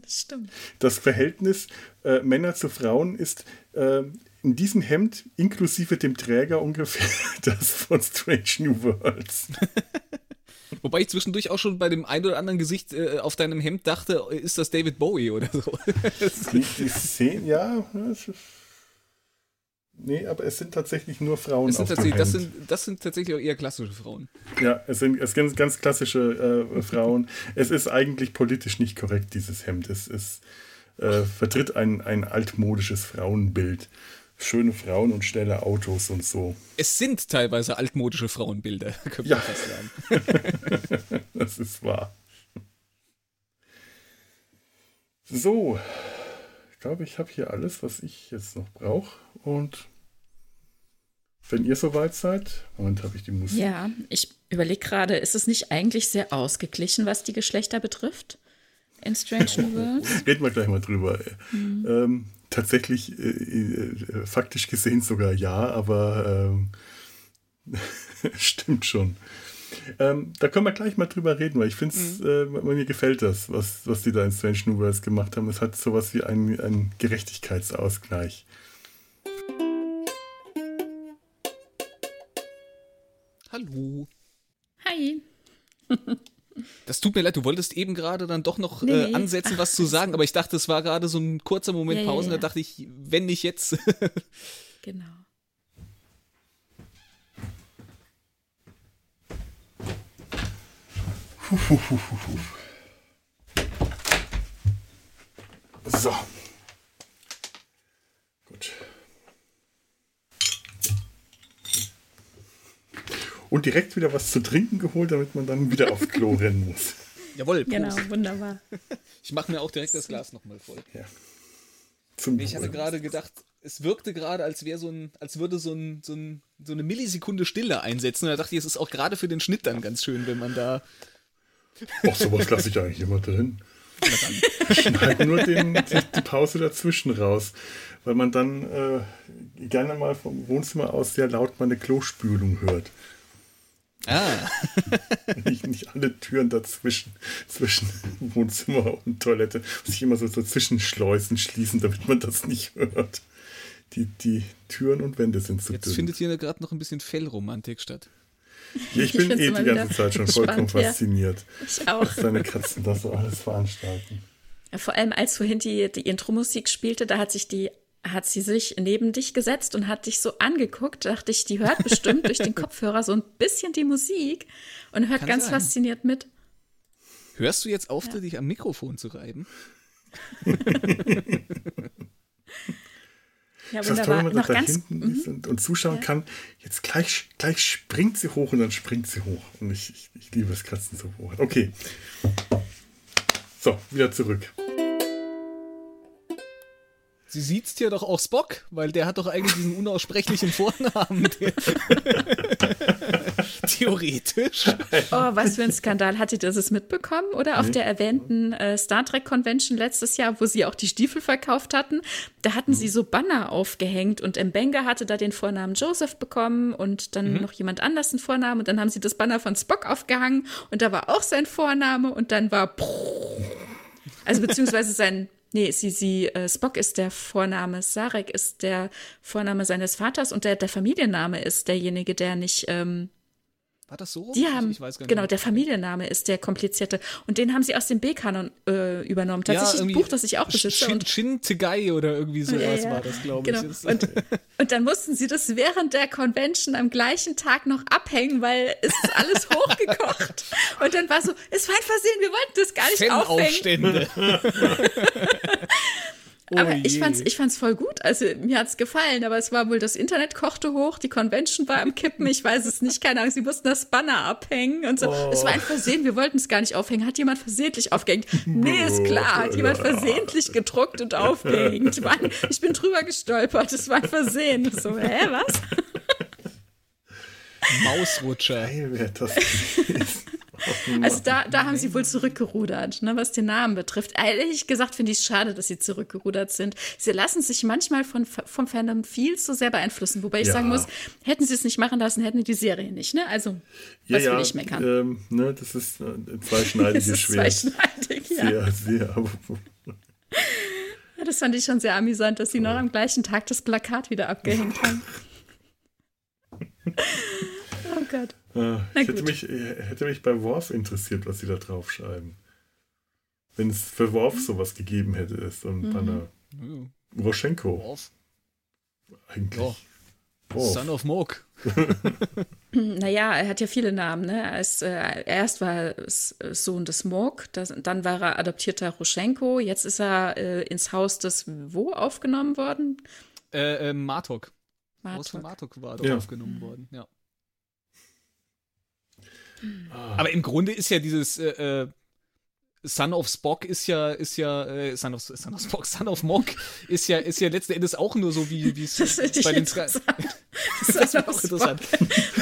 Das stimmt. Das Verhältnis äh, Männer zu Frauen ist äh, in diesem Hemd inklusive dem Träger ungefähr das von Strange New Worlds. Wobei ich zwischendurch auch schon bei dem ein oder anderen Gesicht äh, auf deinem Hemd dachte, ist das David Bowie oder so. Die, die sehen, ja, es nee, aber es sind tatsächlich nur Frauen Das sind, auf dem tatsächlich, das, Hemd. sind, das sind tatsächlich auch eher klassische Frauen. Ja, es sind, es sind ganz klassische äh, Frauen. Es ist eigentlich politisch nicht korrekt, dieses Hemd. Es, es äh, vertritt ein, ein altmodisches Frauenbild. Schöne Frauen und schnelle Autos und so. Es sind teilweise altmodische Frauenbilder, könnte Ja. man fast sagen. Das ist wahr. So, ich glaube, ich habe hier alles, was ich jetzt noch brauche. Und wenn ihr soweit seid, Moment, habe ich die Musik. Ja, ich überlege gerade, ist es nicht eigentlich sehr ausgeglichen, was die Geschlechter betrifft? In Strange New Worlds? Reden wir gleich mal drüber. Ähm, tatsächlich, äh, äh, faktisch gesehen sogar ja, aber ähm, stimmt schon. Ähm, da können wir gleich mal drüber reden, weil ich finde es, äh, mir gefällt das, was, was die da in Strange New Worlds gemacht haben. Es hat sowas wie einen, einen Gerechtigkeitsausgleich. Hallo. Hi. Das tut mir leid, du wolltest eben gerade dann doch noch Nee, äh, nee. ansetzen, was Ach, zu sagen, aber ich dachte, es war gerade so ein kurzer Moment Ja, ja, Pause, ja. da dachte ich, wenn nicht jetzt. Genau. So. Und direkt wieder was zu trinken geholt, damit man dann wieder aufs Klo rennen muss. Jawohl, Prost. Genau, wunderbar. Ich mache mir auch direkt das Glas nochmal voll. Ja. Zum Ich hatte gerade gedacht, es wirkte gerade, als wäre so ein, als würde so, ein, so, ein, so eine Millisekunde Stille einsetzen. Und da dachte ich, es ist auch gerade für den Schnitt dann ganz schön, wenn man da. Ach, sowas lasse ich eigentlich immer drin. Schneid nur den, die, die, Pause dazwischen raus, weil man dann äh, gerne mal vom Wohnzimmer aus sehr laut meine Klospülung hört. Ah. nicht, nicht alle Türen dazwischen, zwischen Wohnzimmer und Toilette, sich immer so, so Zwischenschleusen schließen, damit man das nicht hört. Die, die Türen und Wände sind zu Jetzt dünn. findet hier gerade noch ein bisschen Fellromantik statt. Ja, ich, ich bin eh die ganze Zeit schon vollkommen ja. fasziniert. Ich auch. Was deine Katzen das so alles veranstalten. Ja, vor allem als vorhin die, die Intro-Musik spielte, da hat sich die hat sie sich neben dich gesetzt und hat dich so angeguckt. Dachte ich, die hört bestimmt durch den Kopfhörer so ein bisschen die Musik und hört Kann ganz sein. fasziniert mit. Hörst du jetzt auf, ja. dich am Mikrofon zu reiben? ja, wunderbar. Toll, wenn man noch da ganz, hinten ist und, und zuschauen ja. kann. Jetzt gleich, gleich springt sie hoch und dann springt sie hoch. Und ich, ich, ich liebe es, Katzen so hoch. Okay. So, wieder zurück. Sie sieht's ja doch auch Spock, weil der hat doch eigentlich diesen unaussprechlichen Vornamen. Theoretisch. Oh, was für ein Skandal. Hattet ihr das mitbekommen? Oder auf nee. der erwähnten äh, Star Trek Convention letztes Jahr, wo sie auch die Stiefel verkauft hatten, da hatten mhm. sie so Banner aufgehängt und Mbenga hatte da den Vornamen Joseph bekommen und dann mhm. noch jemand anders einen Vornamen und dann haben sie das Banner von Spock aufgehangen und da war auch sein Vorname und dann war also beziehungsweise sein Nee, sie, sie, äh, Spock ist der Vorname, Sarek ist der Vorname seines Vaters und der, der Familienname ist derjenige, der nicht ähm, war das so? Die haben, genau, der Familienname ist der komplizierte. Und den haben sie aus dem B-Kanon äh, übernommen. Tatsächlich ja, ein Buch, das ich auch besitze. Shin, Shin Tegai oder irgendwie sowas ja, ja. war das, glaube genau. ich. Und, und dann mussten sie das während der Convention am gleichen Tag noch abhängen, weil es ist alles hochgekocht. und dann war so, es war ein Versehen, wir wollten das gar nicht aufhängen. Oh aber ich fand's, ich fand's voll gut. Also mir hat's gefallen, aber es war wohl, das Internet kochte hoch, die Convention war am Kippen, ich weiß es nicht, keine Ahnung, sie mussten das Banner abhängen und so. Oh. Es war ein Versehen, wir wollten es gar nicht aufhängen. Hat jemand versehentlich aufgehängt? Nee, ist klar, hat jemand versehentlich gedruckt und aufgehängt. Ich bin drüber gestolpert, es war ein Versehen. So, hä, was? Mausrutscher. Geil, das also da, da haben sie wohl zurückgerudert, ne, was den Namen betrifft. Ehrlich gesagt finde ich es schade, dass sie zurückgerudert sind. Sie lassen sich manchmal von, vom Fandom viel zu sehr beeinflussen. Wobei ich ja. sagen muss, hätten sie es nicht machen lassen, hätten die Serie nicht. Ne? Also, was ja, will ich meckern? Ähm, ne, das ist ein äh, zweischneidiges Schwert. Zweischneidig, ja. Sehr, sehr. Ja, das fand ich schon sehr amüsant, dass sie noch am gleichen Tag das Plakat wieder abgehängt haben. oh Gott. Ah, ich hätte mich, hätte mich bei Worf interessiert, was sie da draufschreiben. Wenn es für Worf sowas gegeben hätte, ist ein mhm. Banner. Mhm. Roschenko. Worf. Eigentlich. Oh. Worf. Son of Mog. naja, er hat ja viele Namen. Ne? Er ist, äh, erst war er Sohn des Mog, das, dann war er adoptierter Roschenko, jetzt ist er äh, ins Haus des wo aufgenommen worden? Äh, äh Martok. Martok. Haus von Martok war dort ja. aufgenommen worden, ja. Ah. Aber im Grunde ist ja dieses äh, äh, Son of Spock ist ja, ist ja, äh, Son, of, Son of Spock, Son of Mock ist ja, ist ja letzten Endes auch nur so wie, wie es bei den Sky. Das ist auch interessant.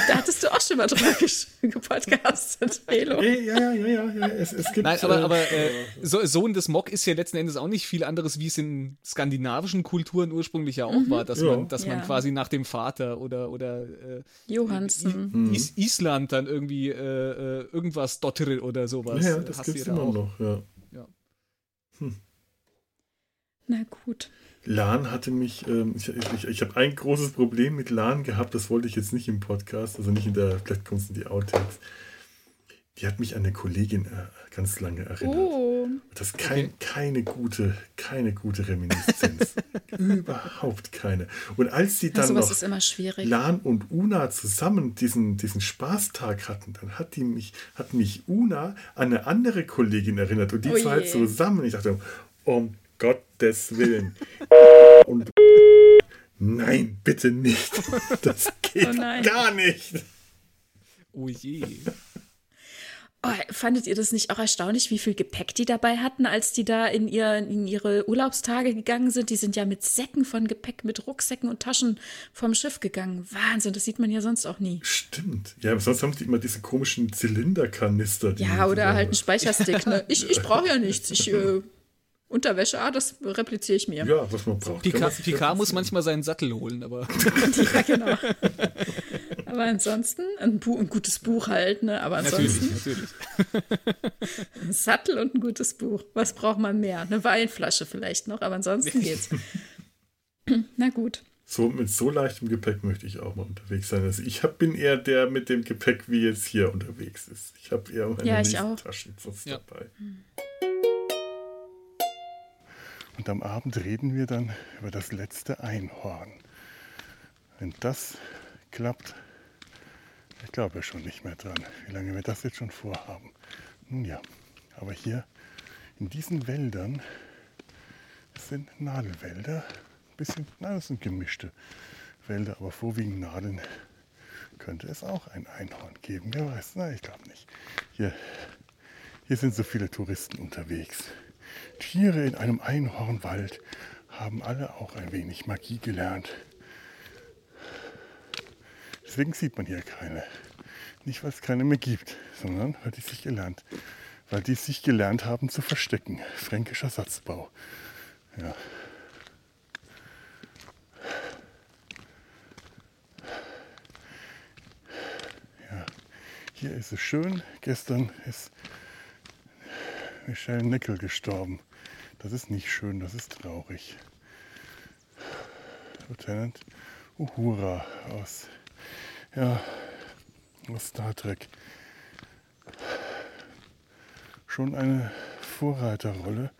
Da hattest du auch schon mal drüber gepodcastet, Felo. Ja, ja, ja, ja, ja. Es, es gibt, Nein, aber, äh, aber äh, so, Sohn des Mock ist ja letzten Endes auch nicht viel anderes, wie es in skandinavischen Kulturen ursprünglich ja auch mhm. war, dass ja. man, dass ja. man quasi nach dem Vater oder, oder äh, Johansen. Is Island dann irgendwie äh, äh irgendwas Dottere oder sowas. Ja, das gibt es immer auch. noch, ja. ja. Hm. Na gut. Lan hatte mich, ähm, ich, ich, ich habe ein großes Problem mit Lan gehabt, das wollte ich jetzt nicht im Podcast, also nicht in der, vielleicht kommt es in die Outtakes. Die hat mich an eine Kollegin äh, ganz lange erinnert. Oh. Das ist kein, keine gute, keine gute Reminiszenz. Überhaupt keine. Und als sie dann noch Lan und Una zusammen diesen, diesen Spaßtag hatten, dann hat die mich, hat mich Una an eine andere Kollegin erinnert und die oh zwei zusammen. Ich dachte, um Gottes Willen. Und nein, bitte nicht. Das geht oh gar nicht. Oh je. Oh, fandet ihr das nicht auch erstaunlich, wie viel Gepäck die dabei hatten, als die da in, ihr, in ihre Urlaubstage gegangen sind? Die sind ja mit Säcken von Gepäck, mit Rucksäcken und Taschen vom Schiff gegangen. Wahnsinn, das sieht man ja sonst auch nie. Stimmt. Ja, aber sonst haben die immer diese komischen Zylinderkanister. Die ja, oder halt einen Speicherstick. Ne? Ich, ich brauche ja nichts. Ich, äh, Unterwäsche, ah, das repliziere ich mir. Ja, was man braucht. Picard, Picard muss manchmal seinen Sattel holen, aber. ja, genau. Aber ansonsten ein, Bu ein gutes Buch halt, ne? Aber ansonsten. Natürlich, natürlich. ein Sattel und ein gutes Buch. Was braucht man mehr? Eine Weinflasche vielleicht noch, aber ansonsten geht's. Na gut. So, mit so leichtem Gepäck möchte ich auch mal unterwegs sein. Also ich hab, bin eher der mit dem Gepäck, wie jetzt hier unterwegs ist. Ich habe eher meine ja, Taschen ja. dabei. Und am Abend reden wir dann über das letzte Einhorn. Wenn das klappt, ich glaube schon nicht mehr dran, wie lange wir das jetzt schon vorhaben. Nun ja, aber hier in diesen Wäldern, sind Nadelwälder, ein bisschen, na, das sind gemischte Wälder, aber vorwiegend Nadeln könnte es auch ein Einhorn geben. Wer weiß, na, ich glaube nicht. Hier, hier sind so viele Touristen unterwegs. Tiere in einem Einhornwald haben alle auch ein wenig Magie gelernt. Deswegen sieht man hier keine. Nicht, weil es keine mehr gibt, sondern weil die sich gelernt, weil die sich gelernt haben zu verstecken. Fränkischer Satzbau. Ja. ja. Hier ist es schön. Gestern ist Michelle Nickel gestorben. Das ist nicht schön, das ist traurig. Lieutenant Uhura aus, ja, aus Star Trek. Schon eine Vorreiterrolle.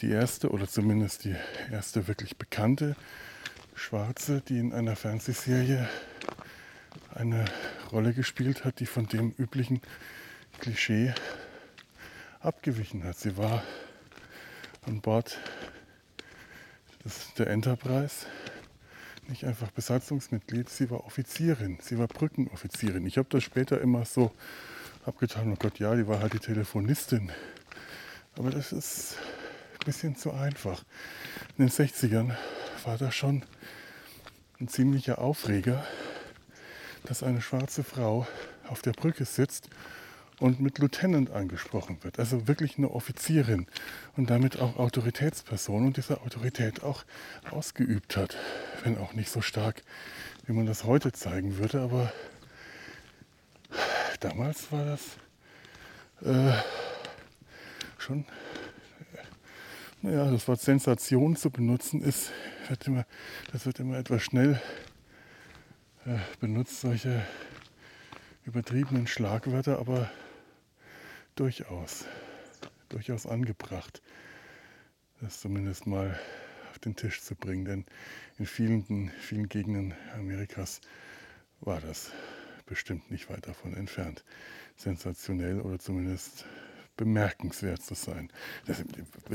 Die erste oder zumindest die erste wirklich bekannte Schwarze, die in einer Fernsehserie eine Rolle gespielt hat, die von dem üblichen Klischee abgewichen hat. Sie war an Bord des, der Enterprise nicht einfach Besatzungsmitglied, sie war Offizierin, sie war Brückenoffizierin. Ich habe das später immer so abgetan, oh Gott, ja, die war halt die Telefonistin. Aber das ist ein bisschen zu einfach. In den 60ern war das schon ein ziemlicher Aufreger, dass eine schwarze Frau auf der Brücke sitzt und mit Lieutenant angesprochen wird. Also wirklich eine Offizierin und damit auch Autoritätsperson und diese Autorität auch ausgeübt hat. Wenn auch nicht so stark, wie man das heute zeigen würde, aber damals war das äh, schon, naja, das Wort Sensation zu benutzen ist, wird immer, das wird immer etwas schnell äh, benutzt, solche übertriebenen Schlagwörter, aber durchaus, durchaus angebracht, das zumindest mal auf den Tisch zu bringen. Denn in vielen, vielen Gegenden Amerikas war das bestimmt nicht weit davon entfernt, sensationell oder zumindest bemerkenswert zu sein. Das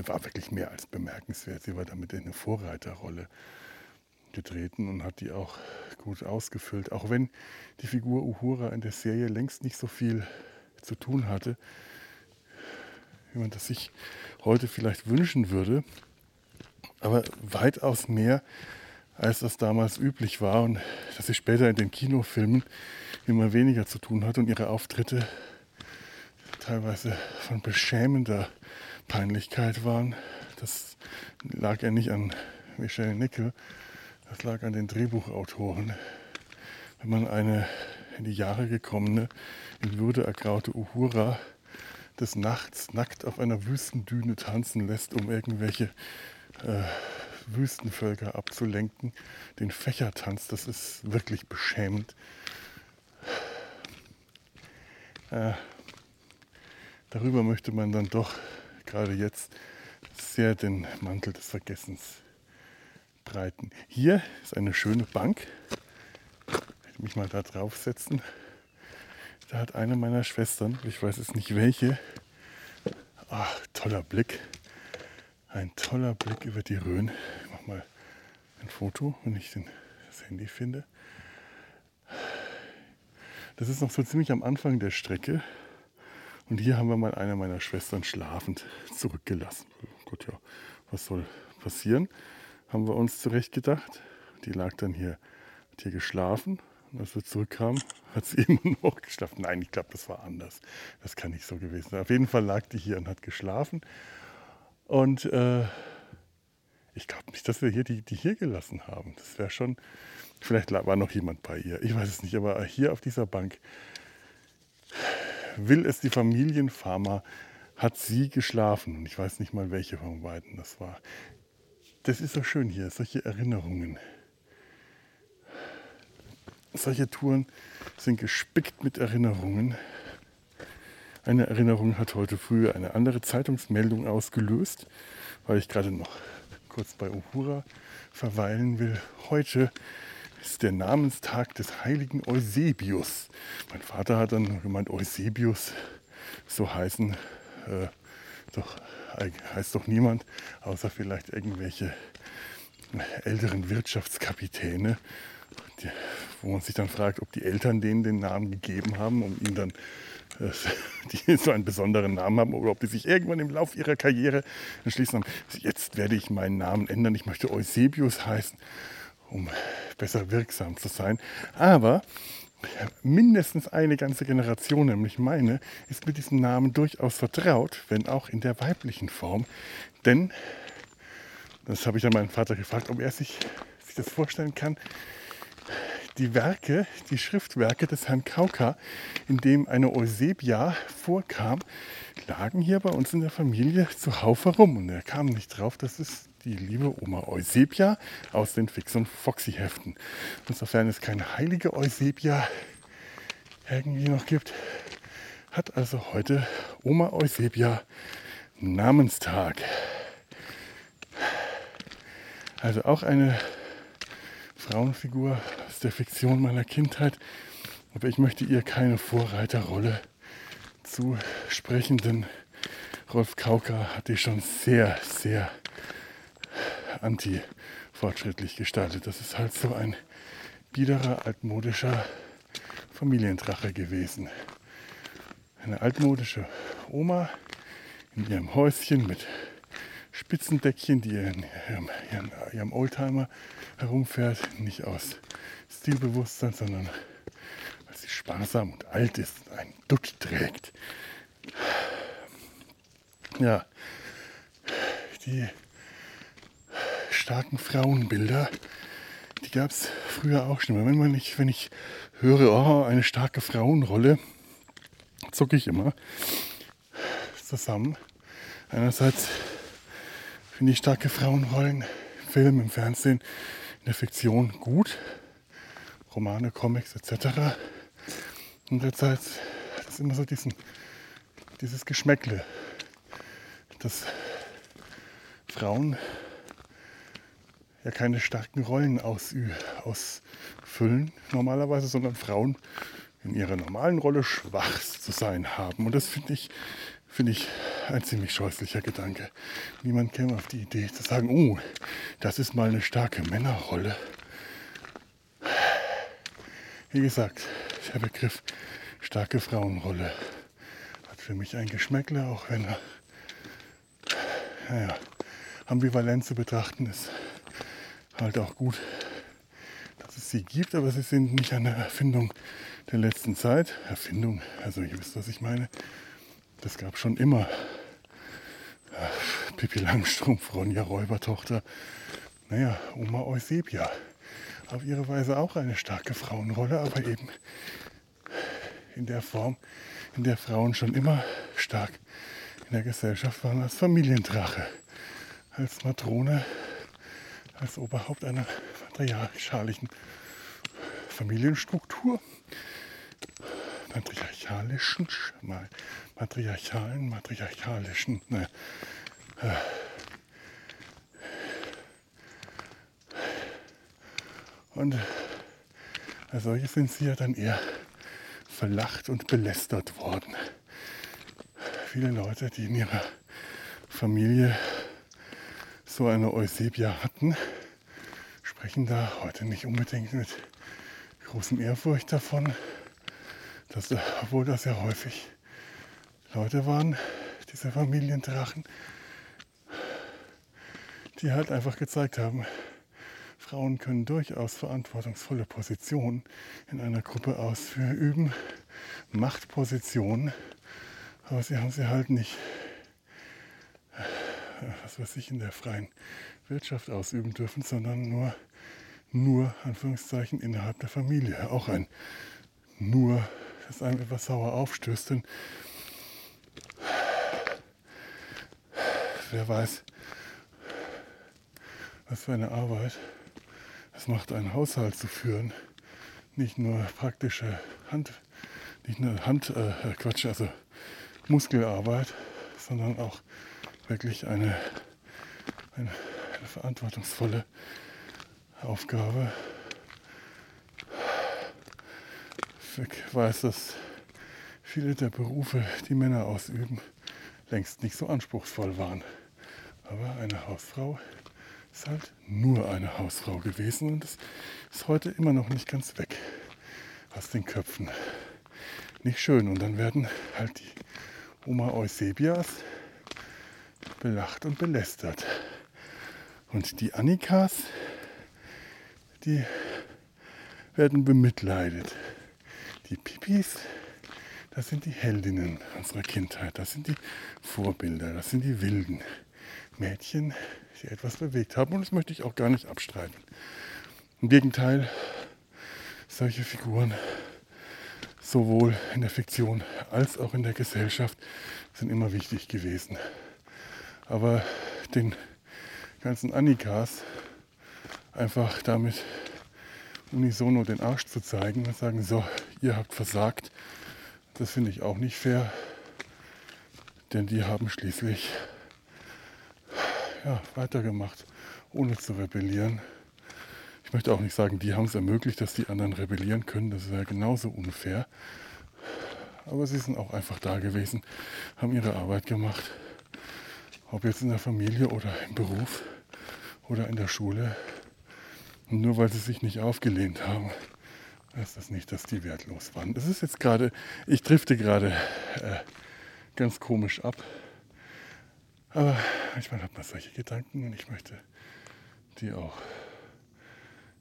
war wirklich mehr als bemerkenswert. Sie war damit in eine Vorreiterrolle getreten und hat die auch gut ausgefüllt. Auch wenn die Figur Uhura in der Serie längst nicht so viel zu tun hatte, wie man das sich heute vielleicht wünschen würde, aber weitaus mehr, als das damals üblich war und dass sie später in den Kinofilmen immer weniger zu tun hat und ihre Auftritte teilweise von beschämender Peinlichkeit waren. Das lag ja nicht an Michelle Nickel, das lag an den Drehbuchautoren. Wenn man eine in die Jahre gekommene, in Würde ergraute Uhura des Nachts nackt auf einer Wüstendüne tanzen lässt, um irgendwelche äh, Wüstenvölker abzulenken. Den Fächertanz, das ist wirklich beschämend. Äh, darüber möchte man dann doch gerade jetzt sehr den Mantel des Vergessens breiten. Hier ist eine schöne Bank. Mich mal da draufsetzen. Da hat eine meiner Schwestern, ich weiß es nicht welche, ach, toller Blick. Ein toller Blick über die Rhön. Ich mache mal ein Foto, wenn ich das Handy finde. Das ist noch so ziemlich am Anfang der Strecke. Und hier haben wir mal eine meiner Schwestern schlafend zurückgelassen. Gut, ja, was soll passieren? Haben wir uns zurechtgedacht. Die lag dann hier, hat hier geschlafen. Und als wir zurückkamen, hat sie immer noch geschlafen. Nein, ich glaube, das war anders. Das kann nicht so gewesen sein. Auf jeden Fall lag die hier und hat geschlafen. Und äh, ich glaube nicht, dass wir hier die, die hier gelassen haben. Das wäre schon, vielleicht war noch jemand bei ihr. Ich weiß es nicht, aber hier auf dieser Bank will es die Familienfarmer, hat sie geschlafen. Und ich weiß nicht mal, welche von beiden das war. Das ist so schön hier, solche Erinnerungen. Solche Touren sind gespickt mit Erinnerungen. Eine Erinnerung hat heute früh eine andere Zeitungsmeldung ausgelöst, weil ich gerade noch kurz bei Uhura verweilen will. Heute ist der Namenstag des heiligen Eusebius. Mein Vater hat dann gemeint, Eusebius, so heißen, äh, doch, heißt doch niemand, außer vielleicht irgendwelche älteren Wirtschaftskapitäne, die, wo man sich dann fragt, ob die Eltern denen den Namen gegeben haben, um ihn dann äh, die so einen besonderen Namen haben oder ob die sich irgendwann im Laufe ihrer Karriere entschließen haben, jetzt werde ich meinen Namen ändern, ich möchte Eusebius heißen um besser wirksam zu sein. Aber mindestens eine ganze Generation, nämlich meine, ist mit diesem Namen durchaus vertraut, wenn auch in der weiblichen Form. Denn, das habe ich an meinen Vater gefragt, ob er sich, sich das vorstellen kann, die Werke, die Schriftwerke des Herrn Kauka, in dem eine Eusebia vorkam, lagen hier bei uns in der Familie zuhauf herum. Und er kam nicht drauf, dass es die liebe Oma Eusebia aus den Fix und Foxy Heften. Insofern es keine heilige Eusebia irgendwie noch gibt, hat also heute Oma Eusebia Namenstag. Also auch eine Frauenfigur aus der Fiktion meiner Kindheit, aber ich möchte ihr keine Vorreiterrolle zusprechen, denn Rolf Kauka hat die schon sehr, sehr anti-fortschrittlich gestaltet. Das ist halt so ein biederer, altmodischer Familiendrache gewesen. Eine altmodische Oma in ihrem Häuschen mit Spitzendeckchen, die in ihrem, ihrem, ihrem Oldtimer herumfährt, nicht aus Stilbewusstsein, sondern weil sie sparsam und alt ist und einen Dutt trägt. Ja, die starken Frauenbilder, die gab es früher auch schon. Wenn, man nicht, wenn ich höre, oh, eine starke Frauenrolle, zucke ich immer zusammen. Einerseits finde ich starke Frauenrollen im Film, im Fernsehen, in der Fiktion gut. Romane, Comics etc. Andererseits hat es immer so diesen, dieses Geschmäckle, dass Frauen ja keine starken Rollen ausfüllen normalerweise, sondern Frauen in ihrer normalen Rolle schwach zu sein haben. Und das finde ich, finde ich ein ziemlich scheußlicher Gedanke. Niemand käme auf die Idee zu sagen, oh, das ist mal eine starke Männerrolle. Wie gesagt, der Begriff starke Frauenrolle hat für mich ein Geschmäckle, auch wenn er naja, ambivalent zu betrachten ist halt auch gut, dass es sie gibt, aber sie sind nicht eine Erfindung der letzten Zeit. Erfindung, also ihr wisst, was ich meine. Das gab schon immer. Pippi Langstrumpf, Ronja Räubertochter. Naja, Oma Eusebia. Auf ihre Weise auch eine starke Frauenrolle, aber eben in der Form, in der Frauen schon immer stark in der Gesellschaft waren als Familiendrache, als Matrone als Oberhaupt einer patriarchalischen Familienstruktur, patriarchalischen, mal patriarchalen, matriarchalischen, ne, äh, und als solche sind sie ja dann eher verlacht und belästert worden. Viele Leute, die in ihrer Familie so eine Eusebia hatten, sprechen da heute nicht unbedingt mit großem Ehrfurcht davon, dass, obwohl das ja häufig Leute waren, diese Familiendrachen, die halt einfach gezeigt haben, Frauen können durchaus verantwortungsvolle Positionen in einer Gruppe ausüben, Machtpositionen, aber sie haben sie halt nicht, was weiß ich, in der freien Wirtschaft ausüben dürfen, sondern nur, nur, Anführungszeichen, innerhalb der Familie. Auch ein nur, das einem etwas sauer aufstößt, denn wer weiß, was für eine Arbeit es macht, einen Haushalt zu führen. Nicht nur praktische Hand, nicht nur Hand, äh, Quatsch, also Muskelarbeit, sondern auch wirklich eine, eine, eine verantwortungsvolle Aufgabe. Ich weiß, dass viele der Berufe, die Männer ausüben, längst nicht so anspruchsvoll waren. Aber eine Hausfrau ist halt nur eine Hausfrau gewesen und es ist heute immer noch nicht ganz weg aus den Köpfen. Nicht schön. Und dann werden halt die Oma Eusebias belacht und belästert. Und die Annikas, die werden bemitleidet. Die Pipis, das sind die Heldinnen unserer Kindheit, das sind die Vorbilder, das sind die wilden Mädchen, die etwas bewegt haben. Und das möchte ich auch gar nicht abstreiten. Im Gegenteil, solche Figuren sowohl in der Fiktion als auch in der Gesellschaft sind immer wichtig gewesen. Aber den ganzen Annikas einfach damit unisono den Arsch zu zeigen und sagen, so, ihr habt versagt, das finde ich auch nicht fair, denn die haben schließlich ja, weitergemacht, ohne zu rebellieren. Ich möchte auch nicht sagen, die haben es ermöglicht, dass die anderen rebellieren können, das wäre genauso unfair. Aber sie sind auch einfach da gewesen, haben ihre Arbeit gemacht, ob jetzt in der Familie oder im Beruf oder in der Schule. Nur weil sie sich nicht aufgelehnt haben, heißt das nicht, dass die wertlos waren. Das ist jetzt gerade, ich drifte gerade äh, ganz komisch ab. Aber manchmal hat man solche Gedanken und ich möchte die auch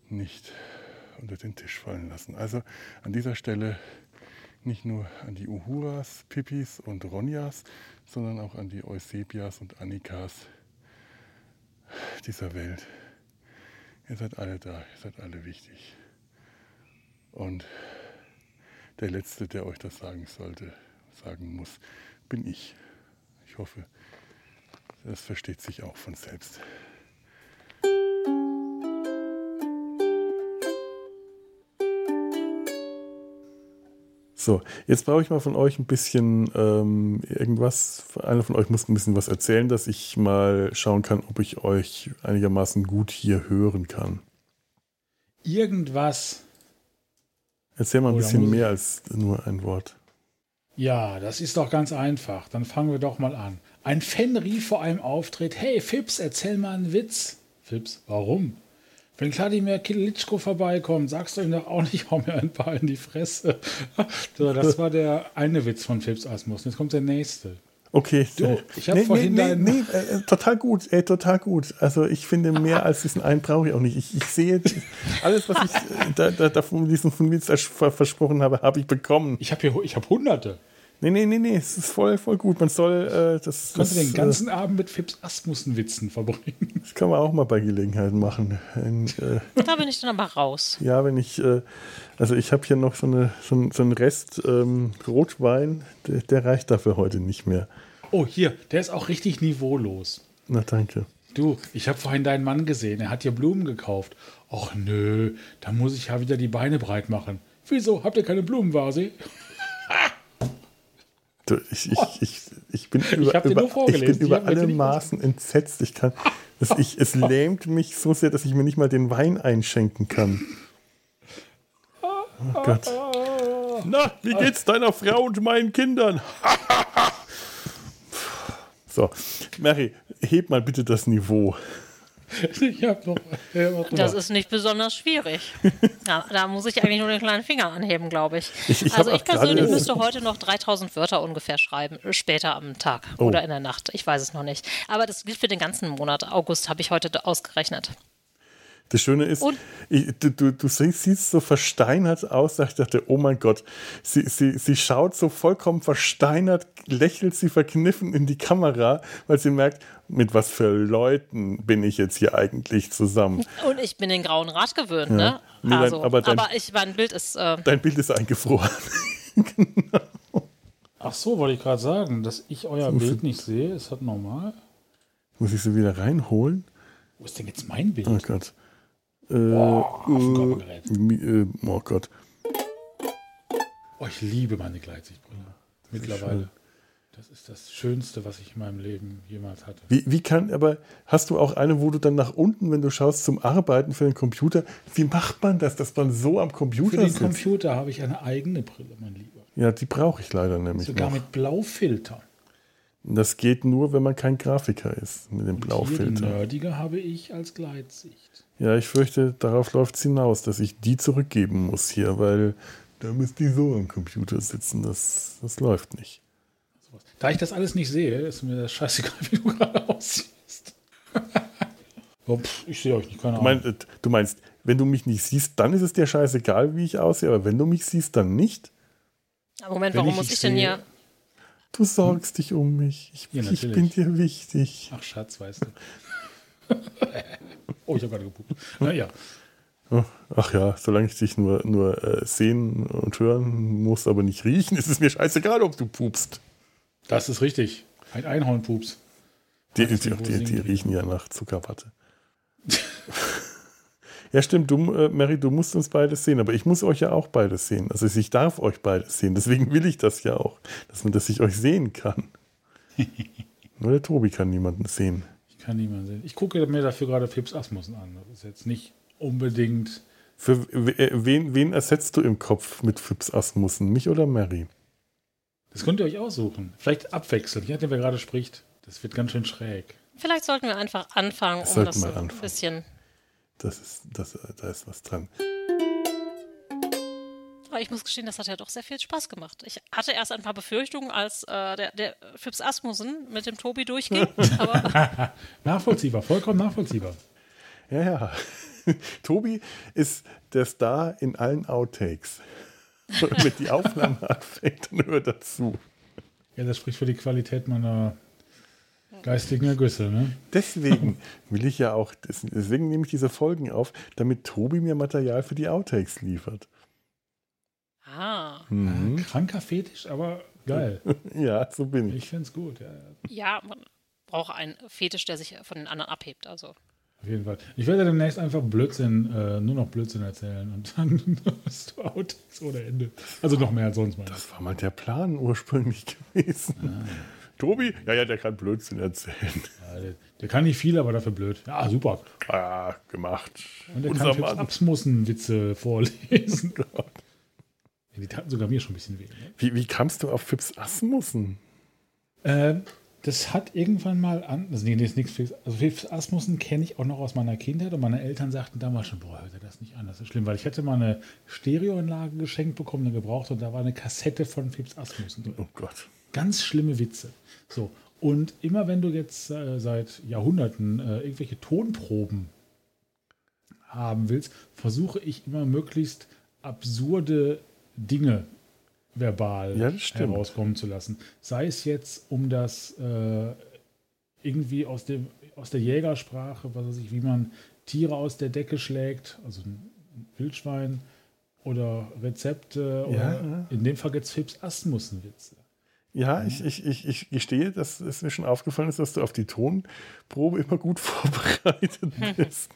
nicht unter den Tisch fallen lassen. Also an dieser Stelle nicht nur an die Uhuras, Pippis und Ronjas, sondern auch an die Eusebias und Annikas dieser Welt. Ihr seid alle da, ihr seid alle wichtig. Und der Letzte, der euch das sagen sollte, sagen muss, bin ich. Ich hoffe, das versteht sich auch von selbst. So, jetzt brauche ich mal von euch ein bisschen ähm, irgendwas. Einer von euch muss ein bisschen was erzählen, dass ich mal schauen kann, ob ich euch einigermaßen gut hier hören kann. Irgendwas. Erzähl mal ein Oder bisschen mehr als nur ein Wort. Ja, das ist doch ganz einfach. Dann fangen wir doch mal an. Ein Fan rief vor einem Auftritt: Hey Fips, erzähl mal einen Witz. Fips, warum? Wenn Kladimir Kilitschko vorbeikommt, sagst du ihm doch auch nicht, hau mir ein paar in die Fresse. so, das war der eine Witz von Philips Asmus. Jetzt kommt der nächste. Okay. Du, ich habe nee, vorhin nee, nee, nee äh, total gut, ey, total gut. Also ich finde mehr als diesen einen brauche ich auch nicht. Ich, ich sehe alles, was ich äh, da, da, da von diesem von Witz versprochen habe, habe ich bekommen. Ich habe hier, ich habe Hunderte. Nee, nee, nee, nee, es ist voll, voll gut. Man soll äh, das. Kannst du den ganzen äh, Abend mit Fips Asmussen-Witzen verbringen? Das kann man auch mal bei Gelegenheit machen. Und, äh, da bin ich dann aber raus. Ja, wenn ich. Äh, also, ich habe hier noch so, eine, so, so einen Rest ähm, Rotwein, der, der, reicht dafür heute nicht mehr. Oh, hier, der ist auch richtig niveaulos. Na, danke. Du, ich habe vorhin deinen Mann gesehen. Er hat dir Blumen gekauft. Och, nö, da muss ich ja wieder die Beine breit machen. Wieso? Habt ihr keine Blumenvase? Ich, ich, ich, ich bin über, über, ich bin über alle Maßen entsetzt. Ich kann, das, ich, es lähmt mich so sehr, dass ich mir nicht mal den Wein einschenken kann. Oh Gott. Na, wie geht's deiner Frau und meinen Kindern? so, Mary, heb mal bitte das Niveau. Ich hab noch, warte Das ist nicht besonders schwierig. Ja, da muss ich eigentlich nur den kleinen Finger anheben, glaube ich. Ich- ich also ich persönlich müsste heute noch 3000 Wörter ungefähr schreiben, später am Tag Oh. oder in der Nacht. Ich weiß es noch nicht. Aber das gilt für den ganzen Monat. August habe ich heute ausgerechnet. Das Schöne ist, ich, du, du, du siehst so versteinert aus. Ich dachte, oh mein Gott, sie, sie, sie schaut so vollkommen versteinert, lächelt sie verkniffen in die Kamera, weil sie merkt, mit was für Leuten bin ich jetzt hier eigentlich zusammen. Und ich bin den grauen Rat gewöhnt, ne? Nee, dein- Also, aber aber, dein- ich, mein Bild ist. Äh, Dein Bild ist eingefroren. Ach so, wollte ich gerade sagen, dass ich euer Bild nicht sehe. Ist das normal? Muss ich sie wieder reinholen? Wo ist denn jetzt mein Bild? Oh Gott. Äh, Affenkörpergerät. mi- äh, oh Gott. Oh, ich liebe meine Gleitsichtbrille. Mittlerweile. Das ist das Schönste, was ich in meinem Leben jemals hatte. Wie, wie kann, aber hast du auch eine, wo du dann nach unten, wenn du schaust zum Arbeiten für den Computer, wie macht man das, dass man so am Für Computer den sitzt? Computer habe ich eine eigene Brille, mein Lieber. Ja, die brauche ich leider nämlich Sogar noch. mit Blaufilter. Das geht nur, wenn man kein Grafiker ist, mit dem Hier die Blaufilter. nerdige habe ich als Gleitsicht. Ja, ich fürchte, darauf läuft es hinaus, dass ich die zurückgeben muss hier, weil da müsst die so am Computer sitzen. Das, das läuft nicht. Da ich das alles nicht sehe, ist mir das scheißegal, wie du gerade aussiehst. oh, ich sehe euch nicht, keine Du, Ahnung. äh, du meinst, wenn du mich nicht siehst, dann ist es dir scheißegal, wie ich aussehe, aber wenn du mich siehst, dann nicht? Moment, Wenn warum ich muss ich denn sehe- hier. Du sorgst dich um mich. Ich, Ja, ich bin dir wichtig. Ach, Schatz, weißt du. Oh, ich habe gerade gepupt. Naja, Ach ja, solange ich dich nur, nur äh, sehen und hören muss, aber nicht riechen, ist es mir scheißegal, ob du pupst. das ist richtig. Ein Einhornpups. Die, die, die, die die? riechen ja nach Zuckerwatte. ja, stimmt, du, äh, Mary, du musst uns beides sehen, aber ich muss euch ja auch beides sehen. Also ich darf euch beides sehen, deswegen will ich das ja auch, dass man, dass ich euch sehen kann. Nur der Tobi kann niemanden sehen. Ich kann niemanden sehen. Ich gucke mir dafür gerade Fips Asmussen an. Das ist jetzt nicht unbedingt. Für äh, wen, wen ersetzt du im Kopf mit Fips Asmussen? Mich oder Mary? Das könnt ihr euch aussuchen. Vielleicht abwechseln. Je nachdem, wer gerade spricht. Das wird ganz schön schräg. Vielleicht sollten wir einfach anfangen, Das um sollten das wir ein anfangen. bisschen. Das ist, das, äh, da ist was dran. Aber ich muss gestehen, das hat ja doch sehr viel Spaß gemacht. Ich hatte erst ein paar Befürchtungen, als äh, der, der Fips Asmussen mit dem Tobi durchging. aber Nachvollziehbar, vollkommen nachvollziehbar. Ja, ja. Tobi ist der Star in allen Outtakes. Wenn die Aufnahme anfängt, dann hört er zu. Ja, das spricht für die Qualität meiner geistigen Ergüsse. Ne? Deswegen will ich ja auch, deswegen nehme ich diese Folgen auf, damit Tobi mir Material für die Outtakes liefert. Ah, Mhm. Kranker Fetisch, aber geil. Ja, so bin ich. Ich finde es gut. Ja, ja, ja, man braucht einen Fetisch, der sich von den anderen abhebt. Also auf jeden Fall. Ich werde demnächst einfach Blödsinn, äh, nur noch Blödsinn erzählen und dann hast du Outtakes ohne Ende. Also noch mehr als sonst mal. Das war mal der Plan ursprünglich gewesen. Tobi, ja, ja, der kann Blödsinn erzählen. Ja, der, der kann nicht viel, aber dafür blöd. Ja, super. Ah, gemacht. Und der Unser kann Mann. Absmussen-Witze vorlesen. Ja, die taten sogar mir schon ein bisschen weh. Ne? Wie, wie kamst du auf Fips Asmussen? Ähm, das hat irgendwann mal an, also nee, nee, ist nichts Fips, also Fips Asmussen kenne ich auch noch aus meiner Kindheit und meine Eltern sagten damals schon, boah, hört ihr das nicht an, das ist schlimm, weil ich hätte mal eine Stereoanlage geschenkt bekommen, eine gebraucht und da war eine Kassette von Fips Asmussen drin. Oh Gott. Ganz schlimme Witze. So, und immer wenn du jetzt äh, seit Jahrhunderten äh, irgendwelche Tonproben haben willst, versuche ich immer möglichst absurde Dinge verbal Ja, herauskommen zu lassen. Sei es jetzt um das äh, irgendwie aus, dem, aus der Jägersprache, was weiß ich, wie man Tiere aus der Decke schlägt, also ein Wildschwein oder Rezepte oder Ja. in dem Fall jetzt Fips Asmussen-Witze. Ja, ich, ich, ich, ich gestehe, dass es mir schon aufgefallen ist, dass du auf die Tonprobe immer gut vorbereitet bist.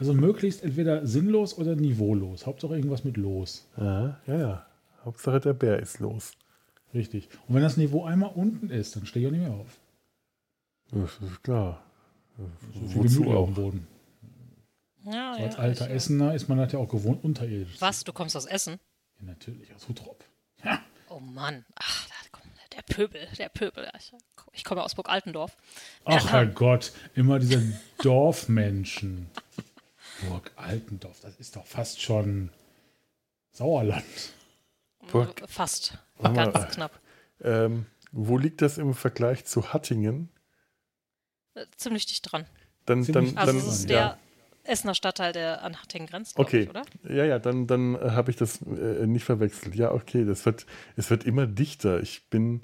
Also möglichst entweder sinnlos oder niveaulos. Hauptsache irgendwas mit los. Ja, ja, ja. Hauptsache der Bär ist los. Richtig. Und wenn das Niveau einmal unten ist, dann stehe ich auch nicht mehr auf. Das ist klar. So viel Wozu Gemüse auf auch? dem Boden. ja, So als ja, alter ich, Essener ist man das ja auch gewohnt, unterirdisch. Was? Du kommst aus Essen? Ja, natürlich, aus Hutrop. Oh Mann. Ach, da kommt der Pöbel, der Pöbel. Ich, ich komme aus Burg Altendorf. Ach Herrgott, immer diese Dorfmenschen. Burg Altendorf, das ist doch fast schon Sauerland. Burg. Fast. Warte mal. Ganz knapp. Ähm, wo liegt das im Vergleich zu Hattingen? Äh, Ziemlich dicht dran. Dann, Ziemlich dann, Also dann, es ist ja. der Essener Stadtteil, der an Hattingen grenzt, Okay. ich, oder? Ja, ja, dann, dann äh, habe ich das äh, nicht verwechselt. Ja, okay, das wird, es wird immer dichter. Ich bin,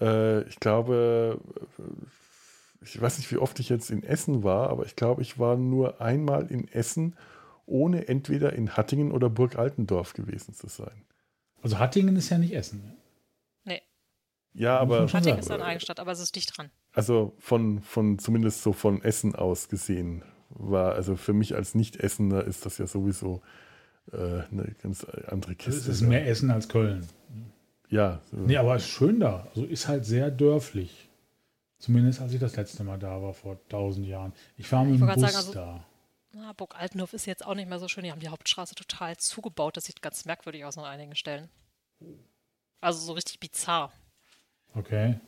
äh, ich glaube, äh, ich weiß nicht, wie oft ich jetzt in Essen war, aber ich glaube, ich war nur einmal in Essen, ohne entweder in Hattingen oder Burg Altendorf gewesen zu sein. Also Hattingen ist ja nicht Essen. ne? Nee, Ja, aber Hattingen sagen. ist eine Eigenstadt, aber es ist dicht dran. also von, von zumindest so von Essen aus gesehen war, also für mich als Nicht-Essener ist das ja sowieso äh, eine ganz andere Es Kiste. ist mehr Essen als Köln. ja, so. Nee, aber ist schön da. Also ist halt sehr dörflich. Zumindest als ich das letzte Mal da war, vor tausend Jahren. Ich war mit dem wollte Bus sagen, da. Na, Burg Altendorf ist jetzt auch nicht mehr so schön. Die haben die Hauptstraße total zugebaut. Das sieht ganz merkwürdig aus an einigen Stellen. Also so richtig bizarr. Okay.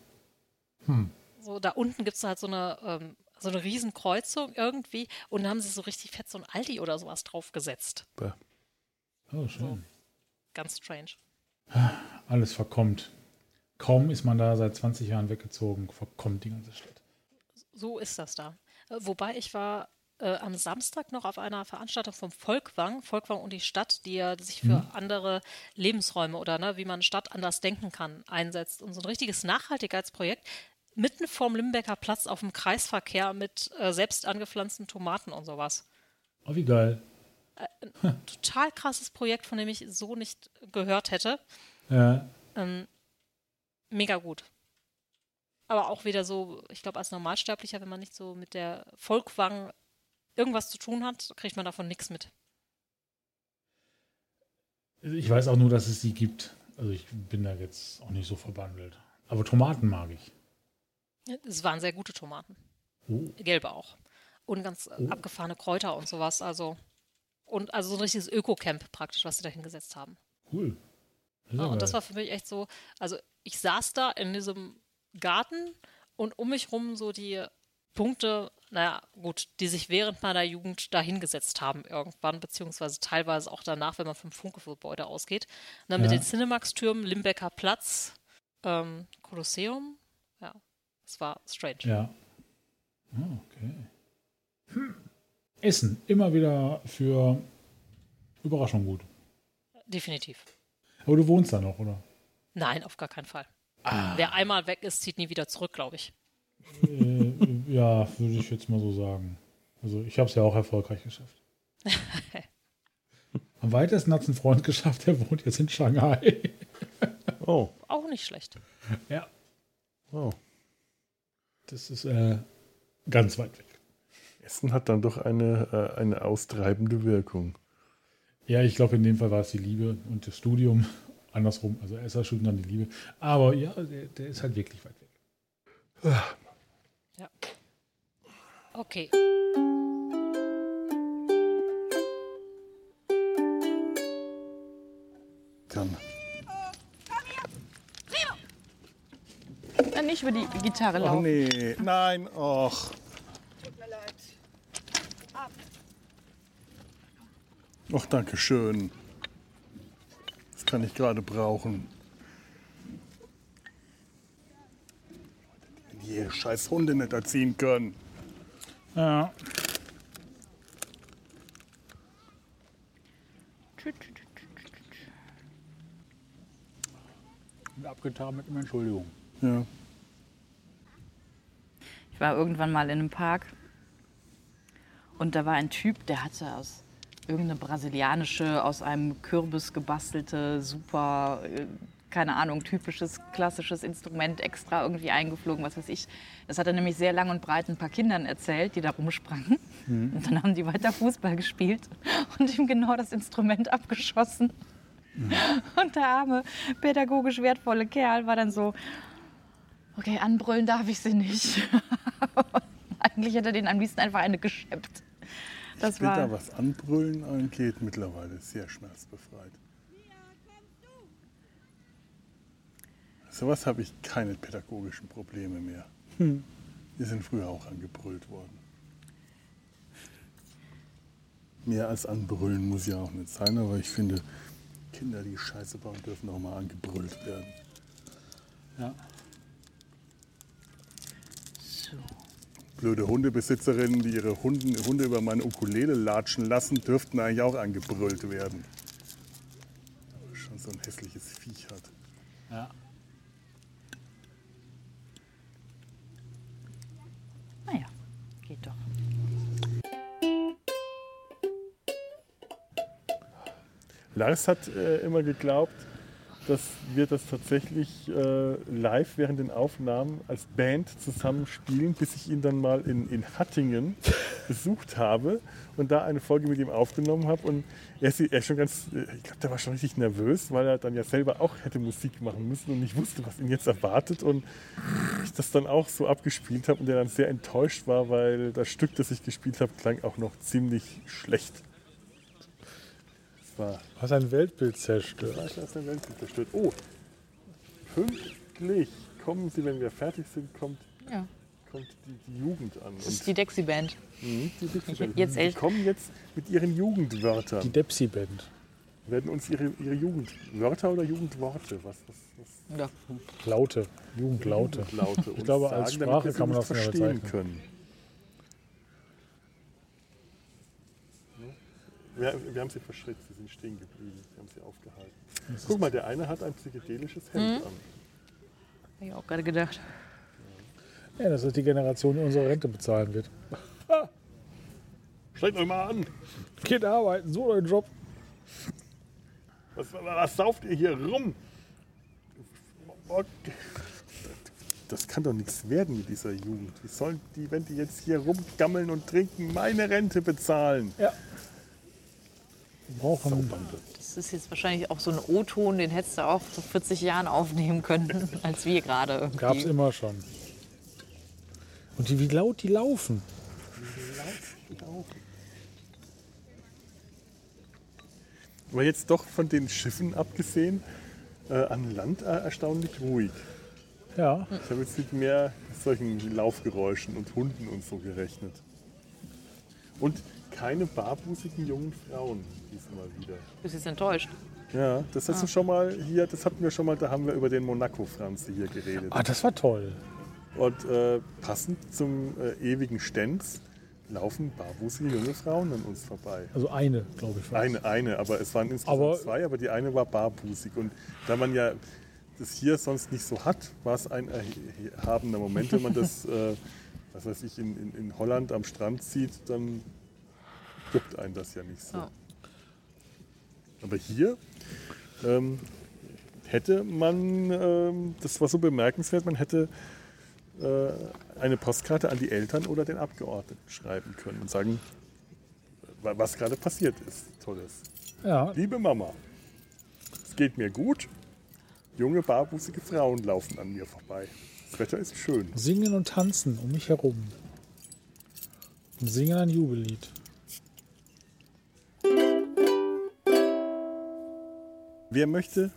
So, da unten gibt es halt so eine, ähm, so eine Riesenkreuzung irgendwie und da haben sie so richtig fett so ein Aldi oder sowas draufgesetzt. Oh, schön. Ganz strange. Alles verkommt. Kaum ist man da seit 20 Jahren weggezogen, verkommt die ganze Stadt. So ist das da. Äh, Wobei ich war äh, am Samstag noch auf einer Veranstaltung vom Volkwang, Volkwang und die Stadt, die ja sich für andere Lebensräume oder ne, wie man Stadt anders denken kann, einsetzt. Und so ein richtiges Nachhaltigkeitsprojekt mitten vorm Limbecker Platz auf dem Kreisverkehr mit äh, selbst angepflanzten Tomaten und sowas. Oh, wie geil. Total krasses Projekt, von dem ich so nicht gehört hätte. Ja, Ähm, mega gut. Aber auch wieder so, ich glaube, als Normalsterblicher, wenn man nicht so mit der Volkwang irgendwas zu tun hat, kriegt man davon nichts mit. ich weiß auch nur, dass es sie gibt. Also ich bin da jetzt auch nicht so verbandelt. Aber Tomaten mag ich. Es waren sehr gute Tomaten. Oh. Gelbe auch. Und ganz äh, abgefahrene Kräuter und sowas. Also, und also so ein richtiges Öko-Camp praktisch, was sie da hingesetzt haben. Cool. Ja, ja und das war für mich echt so, also ich saß da in diesem Garten und um mich rum so die Punkte, naja, gut, die sich während meiner Jugend da hingesetzt haben irgendwann, beziehungsweise teilweise auch danach, wenn man vom Funke-Gebäude ausgeht. Und dann mit Ja. den Cinemax-Türmen, Limbecker Platz, ähm, Kolosseum, ja, es war strange. Ja. Ah, okay. Hm. Essen. Immer wieder für Überraschung gut. Definitiv. Aber du wohnst da noch, oder? Nein, auf gar keinen Fall. Ah. Wer einmal weg ist, zieht nie wieder zurück, glaube ich. äh, ja, würde ich jetzt mal so sagen. Also ich habe es ja auch erfolgreich geschafft. Am weitesten hat es ein Freund geschafft, der wohnt jetzt in Shanghai. Oh, Auch nicht schlecht. ja, oh. das ist äh, ganz weit weg. Essen hat dann doch eine, äh, eine austreibende Wirkung. Ja, ich glaube, in dem Fall war es die Liebe und das Studium. Andersrum, also erst das Studium, dann die Liebe. Aber ja, der, der ist halt wirklich weit weg. Ja. Okay. Kann. Dann nicht über die Gitarre Oh laufen. nee, nein, och. Och, danke schön. Das kann ich gerade brauchen. Wenn die scheiß Hunde nicht erziehen können. Ja. Abgetan mit einer Entschuldigung. Ja. Ich war irgendwann mal in einem Park und da war ein Typ, der hatte aus irgendeine brasilianische, aus einem Kürbis gebastelte, super, äh, keine Ahnung, typisches, klassisches Instrument extra irgendwie eingeflogen, was weiß ich. Das hat er nämlich sehr lang und breit ein paar Kindern erzählt, die da rumsprangen. Und dann haben die weiter Fußball gespielt und ihm genau das Instrument abgeschossen. Und der arme, pädagogisch wertvolle Kerl war dann so, okay, anbrüllen darf ich sie nicht. Eigentlich hätte er den am liebsten einfach eine geschleppt. Das Später, war, was Anbrüllen angeht, mittlerweile sehr schmerzbefreit. Sowas habe ich keine pädagogischen Probleme mehr. Hm. Wir sind früher auch angebrüllt worden. Mehr als anbrüllen muss ja auch nicht sein, aber ich finde, Kinder, die Scheiße bauen, dürfen auch mal angebrüllt werden. Ja. Blöde Hundebesitzerinnen, die ihre Hunden, Hunde über meine Ukulele latschen lassen, dürften eigentlich auch angebrüllt werden. Aber schon so ein hässliches Viech hat. Ja. Naja, geht doch. Lars hat äh, immer geglaubt, dass wir das tatsächlich äh, live während den Aufnahmen als Band zusammen spielen, bis ich ihn dann mal in, in Hattingen besucht habe und da eine Folge mit ihm aufgenommen habe. Und er ist, er ist schon ganz, äh, ich glaube, der war schon richtig nervös, weil er dann ja selber auch hätte Musik machen müssen und nicht wusste, was ihn jetzt erwartet. Und ich das dann auch so abgespielt habe und der dann sehr enttäuscht war, weil das Stück, das ich gespielt habe, klang auch noch ziemlich schlecht. War Was ein Weltbild zerstört. Fleisch aus der Welt zerstört. Oh, pünktlich kommen Sie, wenn wir fertig sind, kommt, Ja. kommt die, die Jugend an. Das ist die Dexy-Band. Mhm, die, die, Jetzt die echt. kommen jetzt mit ihren Jugendwörtern. Die Depsi-Band. werden uns ihre, ihre Jugendwörter oder Jugendworte, was, was, was Ja. Laute. Jugendlaute. Jugendlaute Ich glaube, als sagen, Sprache kann man das verstehen bezeichnen. können. Wir, wir haben sie verschreckt, sie sind stehen geblieben, wir haben sie aufgehalten. Guck mal, der eine hat ein psychedelisches Hemd Mhm. an. Hab ich auch gerade gedacht. Ja, das ist die Generation, die unsere Rente bezahlen wird. Strengt euch mal an! Geht arbeiten, so euren Job. Was, was sauft ihr hier rum? Das kann doch nichts werden mit dieser Jugend. Wie sollen die, wenn die jetzt hier rumgammeln und trinken, meine Rente bezahlen? Ja. Brauchen. Das ist jetzt wahrscheinlich auch so ein O-Ton, den hättest du auch vor 40 Jahren aufnehmen können, als wir gerade. Gab es immer schon. Und die, wie laut die laufen. Aber jetzt doch von den Schiffen abgesehen, äh, an Land äh, erstaunlich ruhig. Ja. Ich habe jetzt mit mehr solchen Laufgeräuschen und Hunden und so gerechnet. Und keine barbusigen jungen Frauen diesmal wieder. Du bist jetzt enttäuscht. Ja, das hast du schon mal hier, das hatten wir schon mal, da haben wir über den Monaco-Franze hier geredet. Ah, das war toll. Und äh, passend zum äh, ewigen Stenz laufen barbusige junge Frauen an uns vorbei. Also eine, glaube ich. war's. Eine, eine, aber es waren insgesamt Aber- zwei, aber die eine war barbusig. Und da man ja das hier sonst nicht so hat, war es ein erhabender Moment, wenn man das, äh, was weiß ich, in, in, in Holland am Strand sieht, dann gibt einen das ja nicht so. Ja. Aber hier ähm, hätte man, ähm, das war so bemerkenswert, man hätte äh, eine Postkarte an die Eltern oder den Abgeordneten schreiben können und sagen, wa- was gerade passiert ist. Tolles. Ja, Liebe Mama, es geht mir gut. Junge, barbusige Frauen laufen an mir vorbei. Das Wetter ist schön. singen und tanzen um mich herum. Und singen ein Jubellied. Wer möchte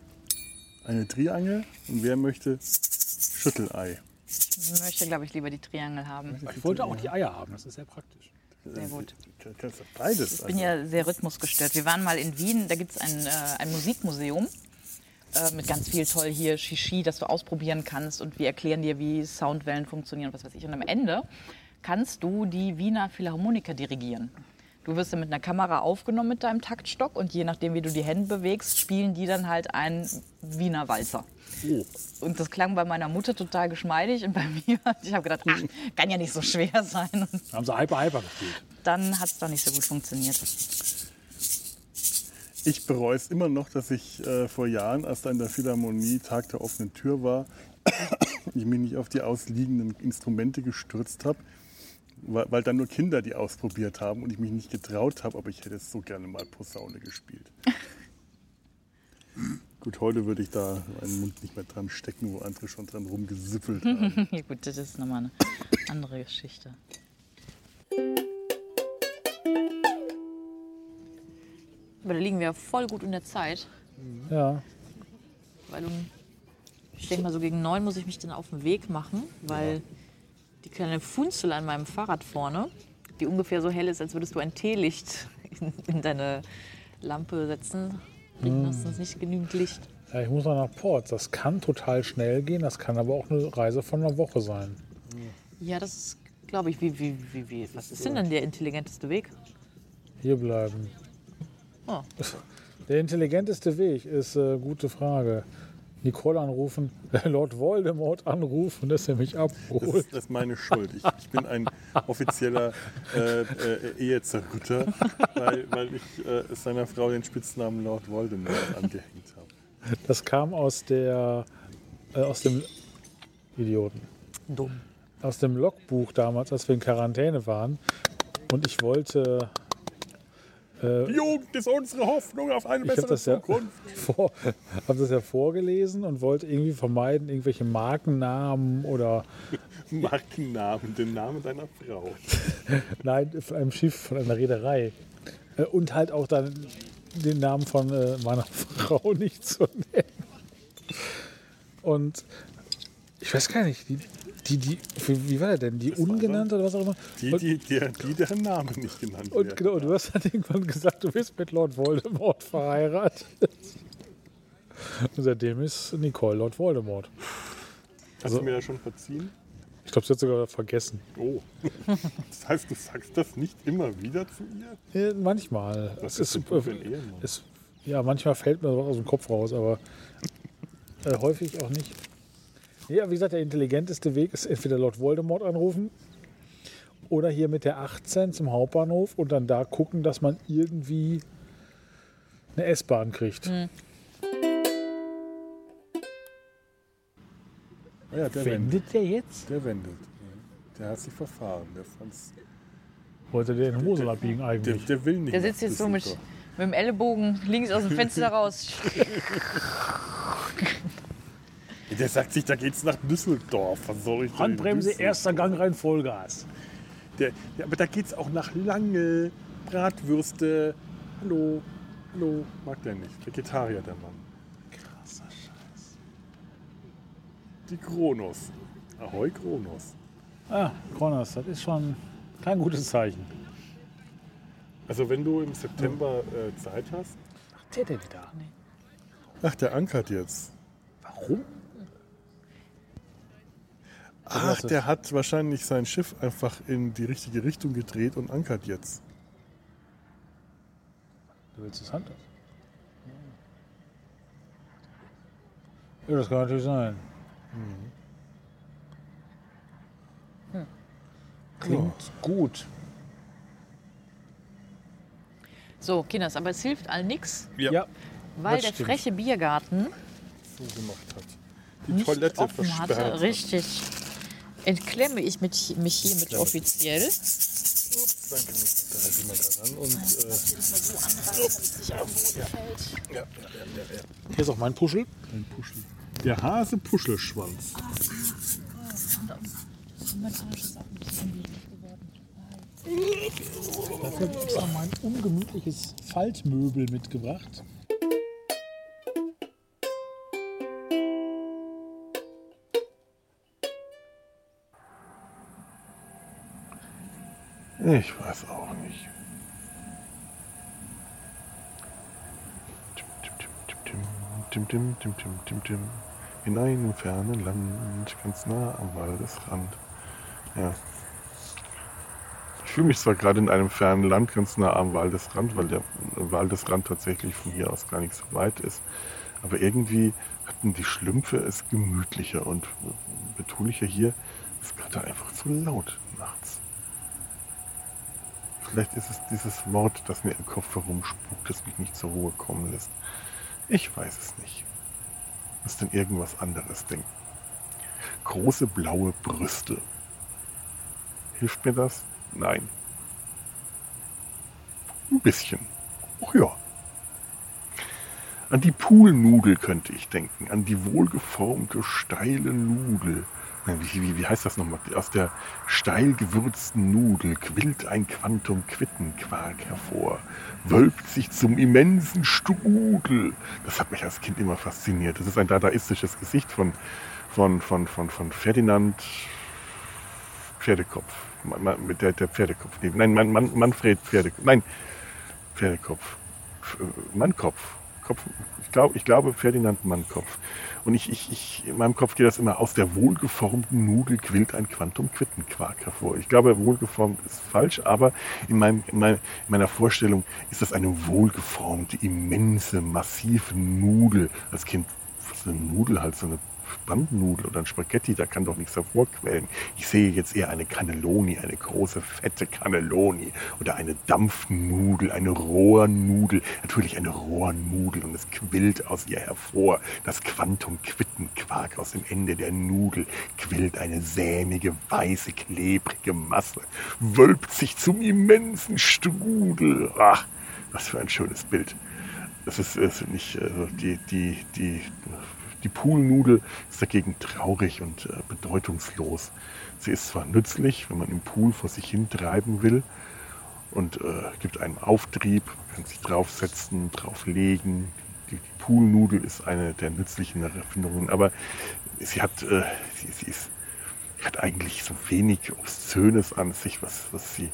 eine Triangel und wer möchte Schüttelei? Ich möchte, glaube ich, lieber die Triangel haben. Ich wollte auch die Eier haben, das ist sehr praktisch. Sehr gut. Kannst beides. Ich bin ja sehr rhythmusgestört. Wir waren mal in Wien, da gibt es ein, äh, ein Musikmuseum äh, mit ganz viel toll hier Shishi, das du ausprobieren kannst und wir erklären dir, wie Soundwellen funktionieren und was weiß ich. Und am Ende kannst du die Wiener Philharmoniker dirigieren. Du wirst dann mit einer Kamera aufgenommen mit deinem Taktstock und je nachdem, wie du die Hände bewegst, spielen die dann halt einen Wiener Walzer. Oh, Und das klang bei meiner Mutter total geschmeidig und bei mir, ich habe gedacht, ach, kann ja nicht so schwer sein. Und Da haben sie Hyper Hyper gespielt. dann hat es doch nicht so gut funktioniert. Ich bereue es immer noch, dass ich äh, vor Jahren, als da in der Philharmonie Tag der offenen Tür war, ich mich nicht auf die ausliegenden Instrumente gestürzt habe, weil, weil dann nur Kinder die ausprobiert haben und ich mich nicht getraut habe, aber ich hätte so gerne mal Posaune gespielt. Gut, heute würde ich da meinen Mund nicht mehr dran stecken, wo andere schon dran rumgesippelt haben. Ja, gut, das ist nochmal eine andere Geschichte. Aber da liegen wir voll gut in der Zeit, Ja. weil um Ich denke mal, so gegen neun muss ich mich dann auf den Weg machen, weil die kleine Funzel an meinem Fahrrad vorne, die ungefähr so hell ist, als würdest du ein Teelicht in, in deine Lampe setzen, bringt uns nicht genügend Licht. Ja, ich muss noch nach Port. Das kann total schnell gehen, das kann aber auch eine Reise von einer Woche sein. Ja, das ist, glaube ich, wie, wie, wie, wie. Was ist denn dann der intelligenteste Weg? Hier bleiben. Oh. Der intelligenteste Weg ist äh, gute Frage. Nicole anrufen, Lord Voldemort anrufen, dass er mich Das abholt. ist, das ist meine Schuld. Ich, ich bin ein offizieller äh, äh, Ehezerrütter, weil, weil ich äh, seiner Frau den Spitznamen Lord Voldemort angehängt habe. Das kam aus der äh, aus dem Idioten. Dumm. Aus dem Logbuch damals, als wir in Quarantäne waren. Und ich wollte. Äh, Die Jugend ist unsere Hoffnung auf eine ich habe bessere das, ja Zukunft. vor, hab das ja vorgelesen und wollte irgendwie vermeiden, irgendwelche Markennamen oder Markennamen, den Namen deiner Frau. Nein, von einem Schiff, von einer Reederei. Äh, Und halt auch dann den Namen von äh, meiner Frau nicht zu nennen. Und ich weiß gar nicht, die, die, die wie wie war der denn? Die Das war ungenannte oder was auch immer? Die, und, die, der, die deren Name nicht genannt und, werden. genau, und du hast dann irgendwann gesagt, du bist mit Lord Voldemort verheiratet. Und seitdem ist Nicole Lord Voldemort. Hast also- du mir das schon verziehen? Ich glaube, sie hat sogar vergessen. Oh. Das heißt, du sagst das nicht immer wieder zu ihr? Ja, manchmal. Was Es ist super. du für ein ja, manchmal fällt mir was aus dem Kopf raus, aber äh, häufig auch nicht. Ja, wie gesagt, der intelligenteste Weg ist entweder Lord Voldemort anrufen oder hier mit der 18 zum Hauptbahnhof und dann da gucken, dass man irgendwie eine S-Bahn kriegt. Ah ja, der wendet. der jetzt? Der wendet. Der hat sich verfahren. Der, fand's, Wollte der in den Hosen abbiegen der, eigentlich. der will nicht. Der sitzt jetzt so mit, mit dem Ellenbogen links aus dem Fenster raus. Der sagt sich, da geht's nach Düsseldorf. Was soll ich Handbremse, Düsseldorf? erster Gang rein, Vollgas. Der, ja, aber da geht's auch nach Lange, Bratwürste. Hallo, hallo. Mag der nicht. Vegetarier, der Mann. Krasser Scheiß. Die Kronos. Ahoi, Kronos. Ah, Kronos, das ist schon kein gutes Zeichen. Also wenn du im September äh, Zeit hast. Was der denn da? Ach, der ankert jetzt. Warum? Ach, der hat wahrscheinlich sein Schiff einfach in die richtige Richtung gedreht und ankert jetzt. Du willst es Hand Ja, das kann natürlich sein. Hm. Klingt gut. So, Kinders, aber es hilft all nichts, Ja. weil Das der stimmt. freche Biergarten So gemacht hat. Die Toilette offen versperrt. hatte. hat. Richtig. Entklemme ich mich, mich hiermit offiziell. Ups, danke. Da ist jemand dran. Und äh, ja, ja, ja, ja, ja. Hier ist auch mein Puschel. Ein Puschel. Der Hase Puschelschwanz. Dafür habe ich extra mein ungemütliches Faltmöbel mitgebracht. Ich weiß auch nicht. Tim, tim, tim, tim, tim, tim. In einem fernen Land, ganz nah am Waldesrand. Ja. Ich fühle mich zwar gerade in einem fernen Land, ganz nah am Waldesrand, weil der Waldesrand tatsächlich von hier aus gar nicht so weit ist. Aber irgendwie hatten die Schlümpfe es gemütlicher und betulicher hier. Es ist gerade einfach zu laut nachts. Vielleicht ist es dieses Wort, das mir im Kopf herumspukt, das mich nicht zur Ruhe kommen lässt. Ich weiß es nicht. Muss denn irgendwas anderes denken. Große blaue Brüste. Hilft mir das? Nein. Ein bisschen. Ach ja. An die Poolnudel könnte ich denken. An die wohlgeformte, steile Nudel. Wie, wie, wie heißt das nochmal? Aus der steil gewürzten Nudel quillt ein Quantum Quittenquark hervor, wölbt sich zum immensen Strudel. Das hat mich als Kind immer fasziniert. Das ist ein dadaistisches Gesicht von, von, von, von, von Ferdinand Pferdekopf. Mit der, der Pferdekopf. Nein, Man, Man, Manfred Pferdekopf. Nein, Pferdekopf. Mannkopf. Kopf, ich, glaub, ich glaube Ferdinand Mannkopf. Und ich, ich, ich, in meinem Kopf geht das immer, aus der wohlgeformten Nudel quillt ein Quantum-Quittenquark hervor. Ich glaube, wohlgeformt ist falsch, aber in, meinem, in, mein, in meiner Vorstellung ist das eine wohlgeformte, immense, massive Nudel. Als Kind, was ist eine Nudel halt, so eine Bandnudel oder ein Spaghetti, da kann doch nichts hervorquellen. Ich sehe jetzt eher eine Cannelloni, eine große, fette Cannelloni oder eine Dampfnudel, eine Rohrnudel. Natürlich eine Rohrnudel und es quillt aus ihr hervor. Das Quantum-Quittenquark aus dem Ende der Nudel quillt eine sämige, weiße, klebrige Masse, wölbt sich zum immensen Strudel. Ach, was für ein schönes Bild. Das ist, ist nicht also die, die, die die Poolnudel ist dagegen traurig und äh, bedeutungslos. Sie ist zwar nützlich, wenn man im Pool vor sich hin treiben will und äh, gibt einem Auftrieb, man kann sich draufsetzen, drauflegen. Die, die Poolnudel ist eine der nützlichen Erfindungen, aber sie hat, äh, sie, sie ist, hat eigentlich so wenig Obszönes an sich, was, was sie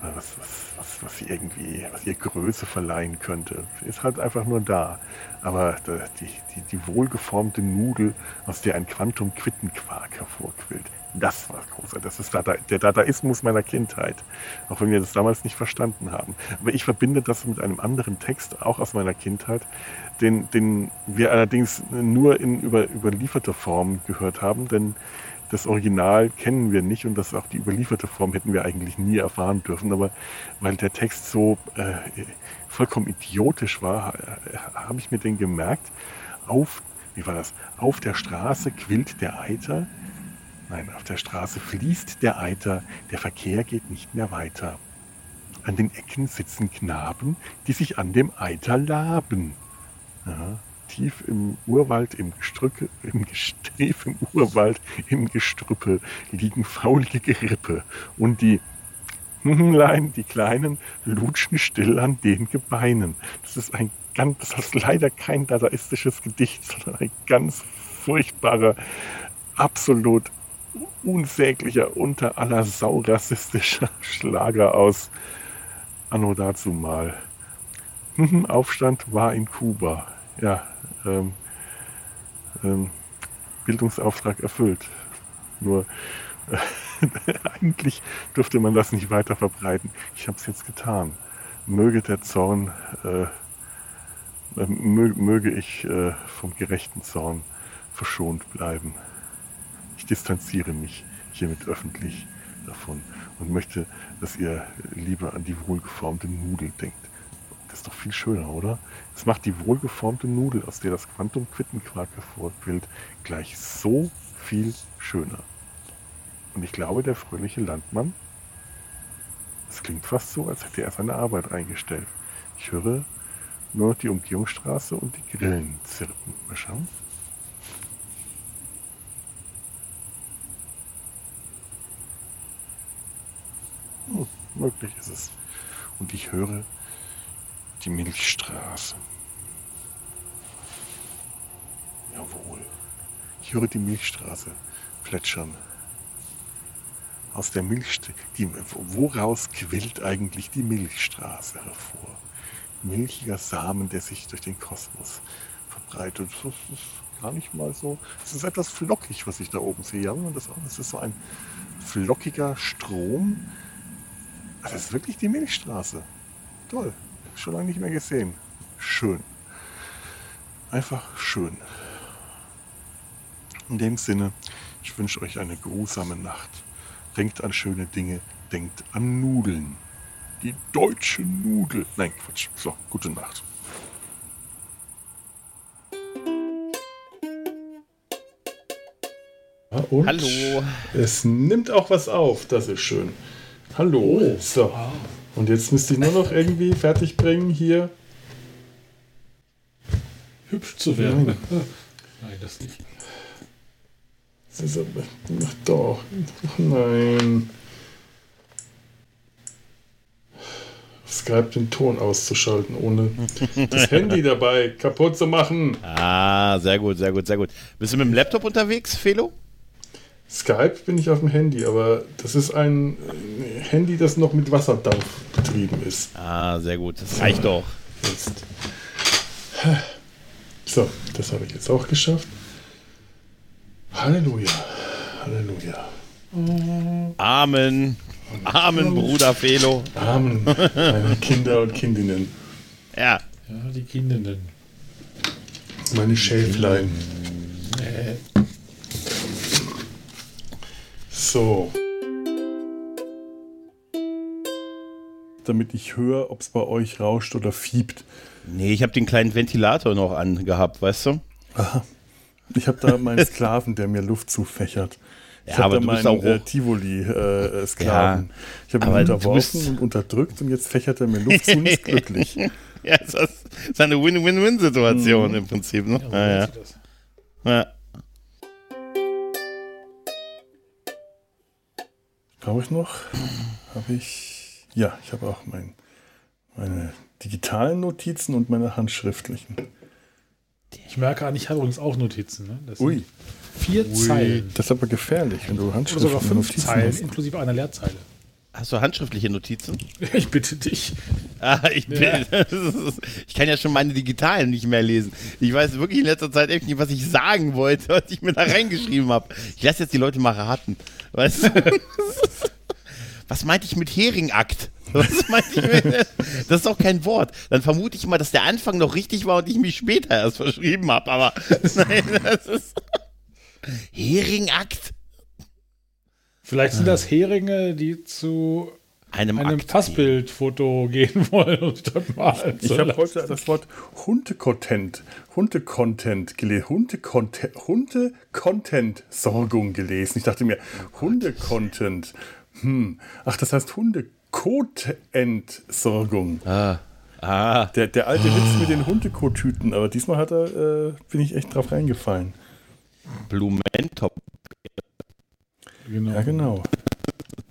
was, was, was, was sie irgendwie, was ihr Größe verleihen könnte. Ist halt einfach nur da. Aber die, die, die wohlgeformte Nudel, aus der ein Quantum-Quittenquark hervorquillt, das war großartig. Das ist der Dadaismus meiner Kindheit. Auch wenn wir das damals nicht verstanden haben. Aber ich verbinde das mit einem anderen Text, auch aus meiner Kindheit, den, den wir allerdings nur in über, überlieferter Form gehört haben, denn das Original kennen wir nicht und das auch die überlieferte Form hätten wir eigentlich nie erfahren dürfen. Aber weil der Text so äh, vollkommen idiotisch war, äh, habe ich mir den gemerkt. Auf, wie war das? Auf der Straße quillt der Eiter. Nein, auf der Straße fließt der Eiter. Der Verkehr geht nicht mehr weiter. An den Ecken sitzen Knaben, die sich an dem Eiter laben. Ja, tief im Urwald, im Gestrücke, im tief im Urwald, im Gestrüppe liegen faulige Gerippe und die Hungenlein, die Kleinen, lutschen still an den Gebeinen. Das ist ein ganz, das ist leider kein dadaistisches Gedicht, sondern ein ganz furchtbarer, absolut unsäglicher, unter aller Sau rassistischer Schlager aus Anno dazu mal. Aufstand war in Kuba. Ja, ähm, ähm, Bildungsauftrag erfüllt. Nur äh, eigentlich dürfte man das nicht weiter verbreiten. Ich habe es jetzt getan. Möge der Zorn, äh, äh möge ich äh, vom gerechten Zorn verschont bleiben. Ich distanziere mich hiermit öffentlich davon und möchte, dass ihr lieber an die wohlgeformte Nudel denkt. Ist doch viel schöner, oder? Es macht die wohlgeformte Nudel, aus der das Quantum Quittenquark hervorquillt, gleich so viel schöner. Und ich glaube, der fröhliche Landmann, es klingt fast so, als hätte er seine Arbeit eingestellt. Ich höre nur noch die Umgehungsstraße und die Grillen zirpen. Mal schauen. Hm, möglich ist es. Und ich höre die Milchstraße. Jawohl. Ich höre die Milchstraße plätschern. Aus der Milchstraße, woraus quillt eigentlich die Milchstraße hervor? Milchiger Samen, der sich durch den Kosmos verbreitet. Das ist gar nicht mal so. Es ist etwas flockig, was ich da oben sehe. Ja, das, das ist so ein flockiger Strom. Das ist wirklich die Milchstraße. Toll schon lange nicht mehr gesehen. Schön. Einfach schön. In dem Sinne, ich wünsche euch eine grusame Nacht. Denkt an schöne Dinge, denkt an Nudeln. Die deutsche Nudel. Nein, Quatsch. So, gute Nacht. Und Hallo. Es nimmt auch was auf, das ist schön. Hallo. Oh. So. Und jetzt müsste ich nur noch irgendwie fertig bringen, hier hübsch zu werden. Nein, Nein das nicht. Das ist aber, ach doch, nein. Skype den Ton auszuschalten, ohne das Handy dabei kaputt zu machen. Ah, sehr gut, sehr gut, sehr gut. Bist du mit dem Laptop unterwegs, Felo? Skype bin ich auf dem Handy, aber das ist ein Handy, das noch mit Wasserdampf betrieben ist. Ah, sehr gut. Das reicht doch. Jetzt. So, das habe ich jetzt auch geschafft. Halleluja. Halleluja. Amen. Amen, Bruder Felo. Amen, meine Kinder und Kindinnen. Ja. Ja, die Kinderinnen. Meine Schäflein. So. Damit ich höre, ob es bei euch rauscht oder fiebt. Nee, ich habe den kleinen Ventilator noch angehabt, weißt du? Aha. Ich habe da meinen Sklaven, der mir Luft zufächert. Ich Ja, habe aber da meinen auch äh, hoch- Tivoli-Sklaven. ich habe ihn unterworfen und unterdrückt und jetzt fächert er mir Luft zu und ist glücklich. Ja, das ist eine Win-Win-Win-Situation Mhm. im Prinzip. Ne? Ja, Ja, ja. Ja. Brauche ich noch? Habe ich. Ja, ich habe auch mein, meine digitalen Notizen und meine handschriftlichen. Ich merke an, ich habe übrigens auch Notizen. Ne? Das Ui, vier Zeilen. das ist aber gefährlich, wenn du Oder handschriftliche sogar fünf Notizen Zeilen, hast. inklusive einer Leerzeile. Hast du handschriftliche Notizen? Ich bitte dich. Ah, ich, bin, ich kann ja schon meine digitalen nicht mehr lesen. Ich weiß wirklich in letzter Zeit echt nicht, was ich sagen wollte, was ich mir da reingeschrieben habe. Ich lasse jetzt die Leute mal raten. Weißt du? Was meinte ich mit Heringakt? Was meinte ich mit, das ist doch kein Wort. Dann vermute ich mal, dass der Anfang noch richtig war und ich mich später erst verschrieben habe. Aber nein, das ist Heringakt. Vielleicht sind das Heringe, die zu Einem, einem. Fassbildfoto gehen wollen und dort malen. Ich habe heute das Wort Hunde-Content, Hunde-Content gelesen, Hunde-Content, Hunde-Content-Sorgung gelesen. Ich dachte mir, Hunde-Content. Hm. Ach, das heißt Hunde-Kot-Entsorgung. Ah, ah. Der, der alte Witz mit den Hundekotüten, aber diesmal hat er, äh, bin ich echt drauf reingefallen. Blumentop. Genau. Ja, genau.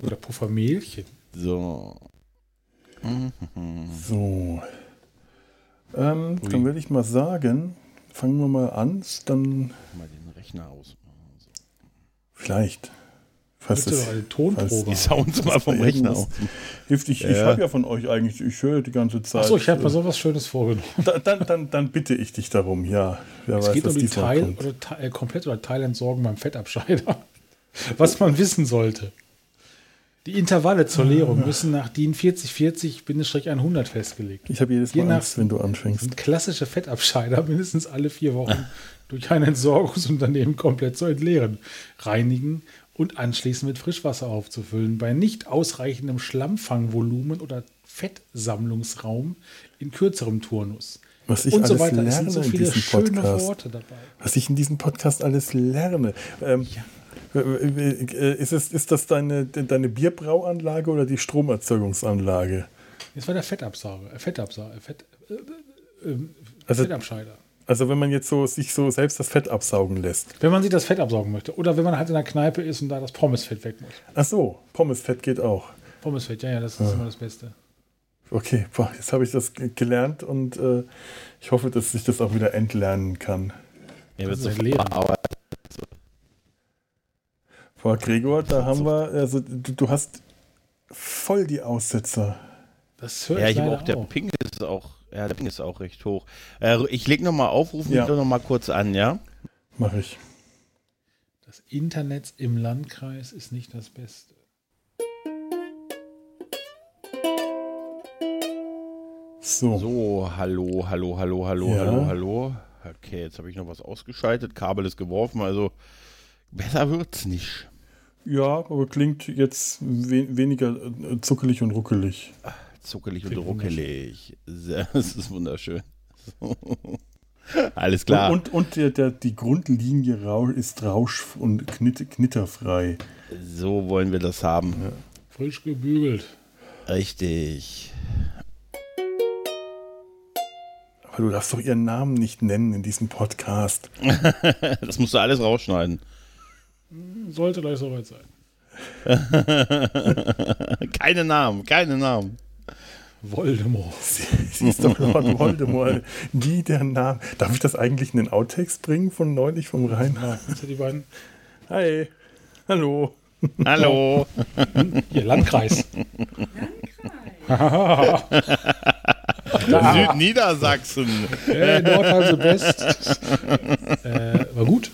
Oder Puffermehlchen. So. So. Ähm, dann würde ich mal sagen, fangen wir mal an, dann Mal den Rechner aus. vielleicht. Falls das, doch eine Tonprobe. Die Sounds mal vom Rechner aus. hilft. Ich, ich Ja. habe ja von euch eigentlich, ich höre die ganze Zeit. Achso, ich habe mir sowas Schönes vorgenommen. Da, dann, dann, dann bitte ich dich darum, ja. Wer Es weiß, geht um die Teil- oder äh, komplett oder Teilentsorgung beim Fettabscheider. Was man wissen sollte. Die Intervalle zur Leerung müssen nach DIN 4040-100 festgelegt. Ich habe jedes Je Mal nach- Angst, wenn du anfängst. sind klassische Fettabscheider mindestens alle vier Wochen durch ein Entsorgungsunternehmen komplett zu entleeren, reinigen und anschließend mit Frischwasser aufzufüllen. Bei nicht ausreichendem Schlammfangvolumen oder Fettsammlungsraum in kürzerem Turnus. Was ich und so alles weiter. Sind lerne so in diesem Podcast. Worte dabei. Was ich in diesem Podcast alles lerne. Ähm, äh, äh, ist, es, ist das deine, deine Bierbrauanlage oder die Stromerzeugungsanlage? Das war der Fettabsauger, äh, Fettabsauger, Fett, äh, äh, Also- Fettabscheider. Also wenn man jetzt so sich so selbst das Fett absaugen lässt. Wenn man sich das Fett absaugen möchte. Oder wenn man halt in der Kneipe ist und da das Pommesfett weg muss. Ach so, Pommesfett geht auch. Pommesfett, ja, ja, das ist immer das Beste. Okay, boah, jetzt habe ich das ge- gelernt und äh, ich hoffe, dass ich das auch wieder entlernen kann. Er wird Das ist so verarbeitet. Boah, Gregor, da haben wir, also du, du hast voll die Aussetzer. Das höre Ja, ich habe leider auch, der Ping ist auch, ja, der Ping ist auch recht hoch. Äh, ich leg noch mal auf, rufen Ja. mich doch noch mal kurz an, ja? Mache ich. Das Internet im Landkreis ist nicht das Beste. So. So, hallo, hallo, hallo, hallo, Ja. hallo, hallo. Okay, jetzt habe ich noch was ausgeschaltet, Kabel ist geworfen, also besser wird's nicht. Ja, aber klingt jetzt we weniger äh, zuckelig und ruckelig. Zuckelig und ruckelig. Das ist wunderschön. Alles klar. Und, und der, der, die Grundlinie ist rausch- und knitt knitterfrei. so wollen wir das haben. Frisch gebügelt. Richtig. Aber du darfst doch ihren Namen nicht nennen in diesem Podcast. Das musst du alles rausschneiden. Sollte gleich soweit sein. keine Namen, keine Namen. Voldemort. Sie, sie ist doch Lord Voldemort. Die, der Name. Darf ich das eigentlich in den Outtakes bringen von neulich vom Rhein? Ja, die beiden. Hi. Hallo. Hallo. Hier, Landkreis. Südniedersachsen. Hey, Nordhause West. äh, war gut.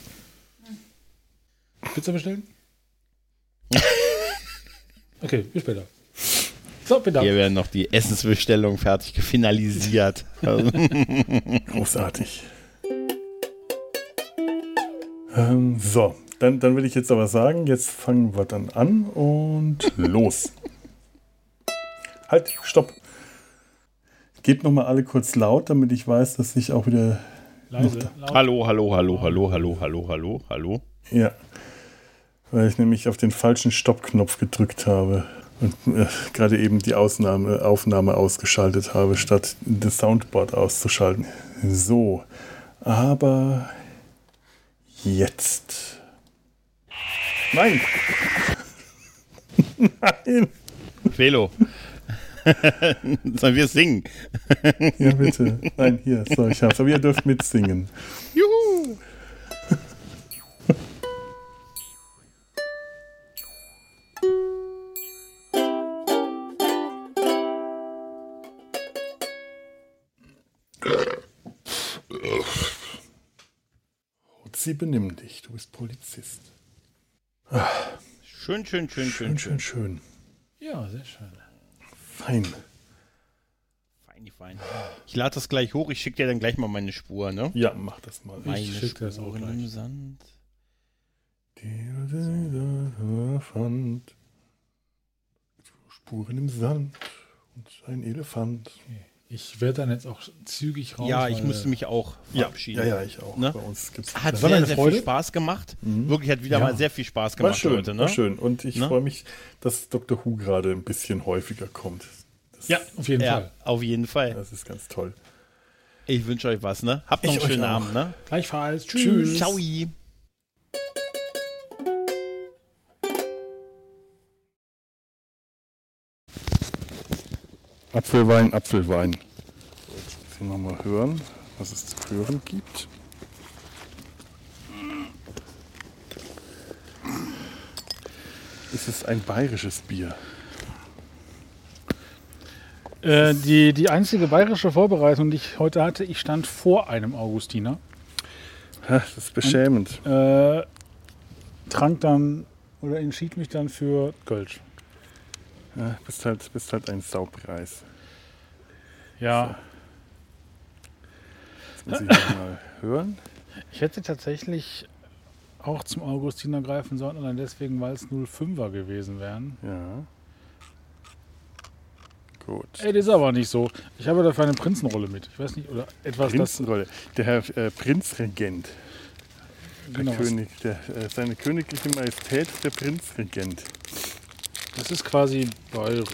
Pizza bestellen? Okay, bis später. So, bitte. Hier werden noch die Essensbestellungen fertig finalisiert. Großartig. Ähm, so, dann, dann will ich jetzt aber sagen, jetzt fangen wir dann an und los. Halt, stopp. Gebt nochmal alle kurz laut, damit ich weiß, dass ich auch wieder. Leise. hallo, hallo, hallo, hallo, hallo, hallo, hallo, hallo. Ja. Weil ich nämlich auf den falschen Stoppknopf gedrückt habe und äh, gerade eben die Ausnahme, Aufnahme ausgeschaltet habe, statt das Soundboard auszuschalten. So. Aber jetzt. Nein! Nein! Velo. Sollen wir singen? Ja, bitte. Nein, hier, so, ich hab's. Aber ihr dürft mitsingen. Juhu. Sie benimm dich, du bist Polizist. Schön, schön, schön, schön, Schön, schön, schön. Ja, sehr schön. Fein. Fein, fein. Ich lade das gleich hoch, ich schicke dir dann gleich mal meine Spur, ne? Ja, mach das mal. Meine schick dir das auch gleich. im Sand. Elefant. Spuren im Sand und ein Elefant. Ich werde dann jetzt auch zügig raus. Ja, ich müsste mich auch Ja, verabschieden. ja, ja, ich auch. Ne? Bei uns gibt's Hat war sehr, eine sehr viel Spaß gemacht. Mhm. Wirklich hat wieder Ja. mal sehr viel Spaß war gemacht schön, heute, ne? war schön. Und ich Ne? freue mich, dass Dr. Who gerade ein bisschen häufiger kommt. Das, Ja, auf jeden Ja, Fall. auf jeden Fall. Das ist ganz toll. Ich wünsche euch was, ne? Habt noch Ich einen schönen. Abend, ne? Gleichfalls. Tschüss. Ciao. Apfelwein, Apfelwein. Jetzt müssen wir mal hören, was es zu hören gibt. Es ist ein bayerisches Bier. Äh, die, die einzige bayerische Vorbereitung, die ich heute hatte, ich stand vor einem Augustiner. Ha, Das ist beschämend. Äh, trank dann oder entschied mich dann für Kölsch. Ja, bist, halt, bist halt ein Saupreis. Ja, Jetzt muss ich mal hören. ich hätte tatsächlich auch zum Augustiner greifen sollen, allein deswegen, weil es 05er gewesen wären. Ja. Gut. Ey, das ist aber nicht so. Ich habe dafür eine Prinzenrolle mit. Ich weiß nicht, oder etwas, Prinzenrolle. Der Herr äh, Prinzregent. Der genau, König, der, äh, seine königliche Majestät, der Prinzregent. Das ist quasi bayerisch.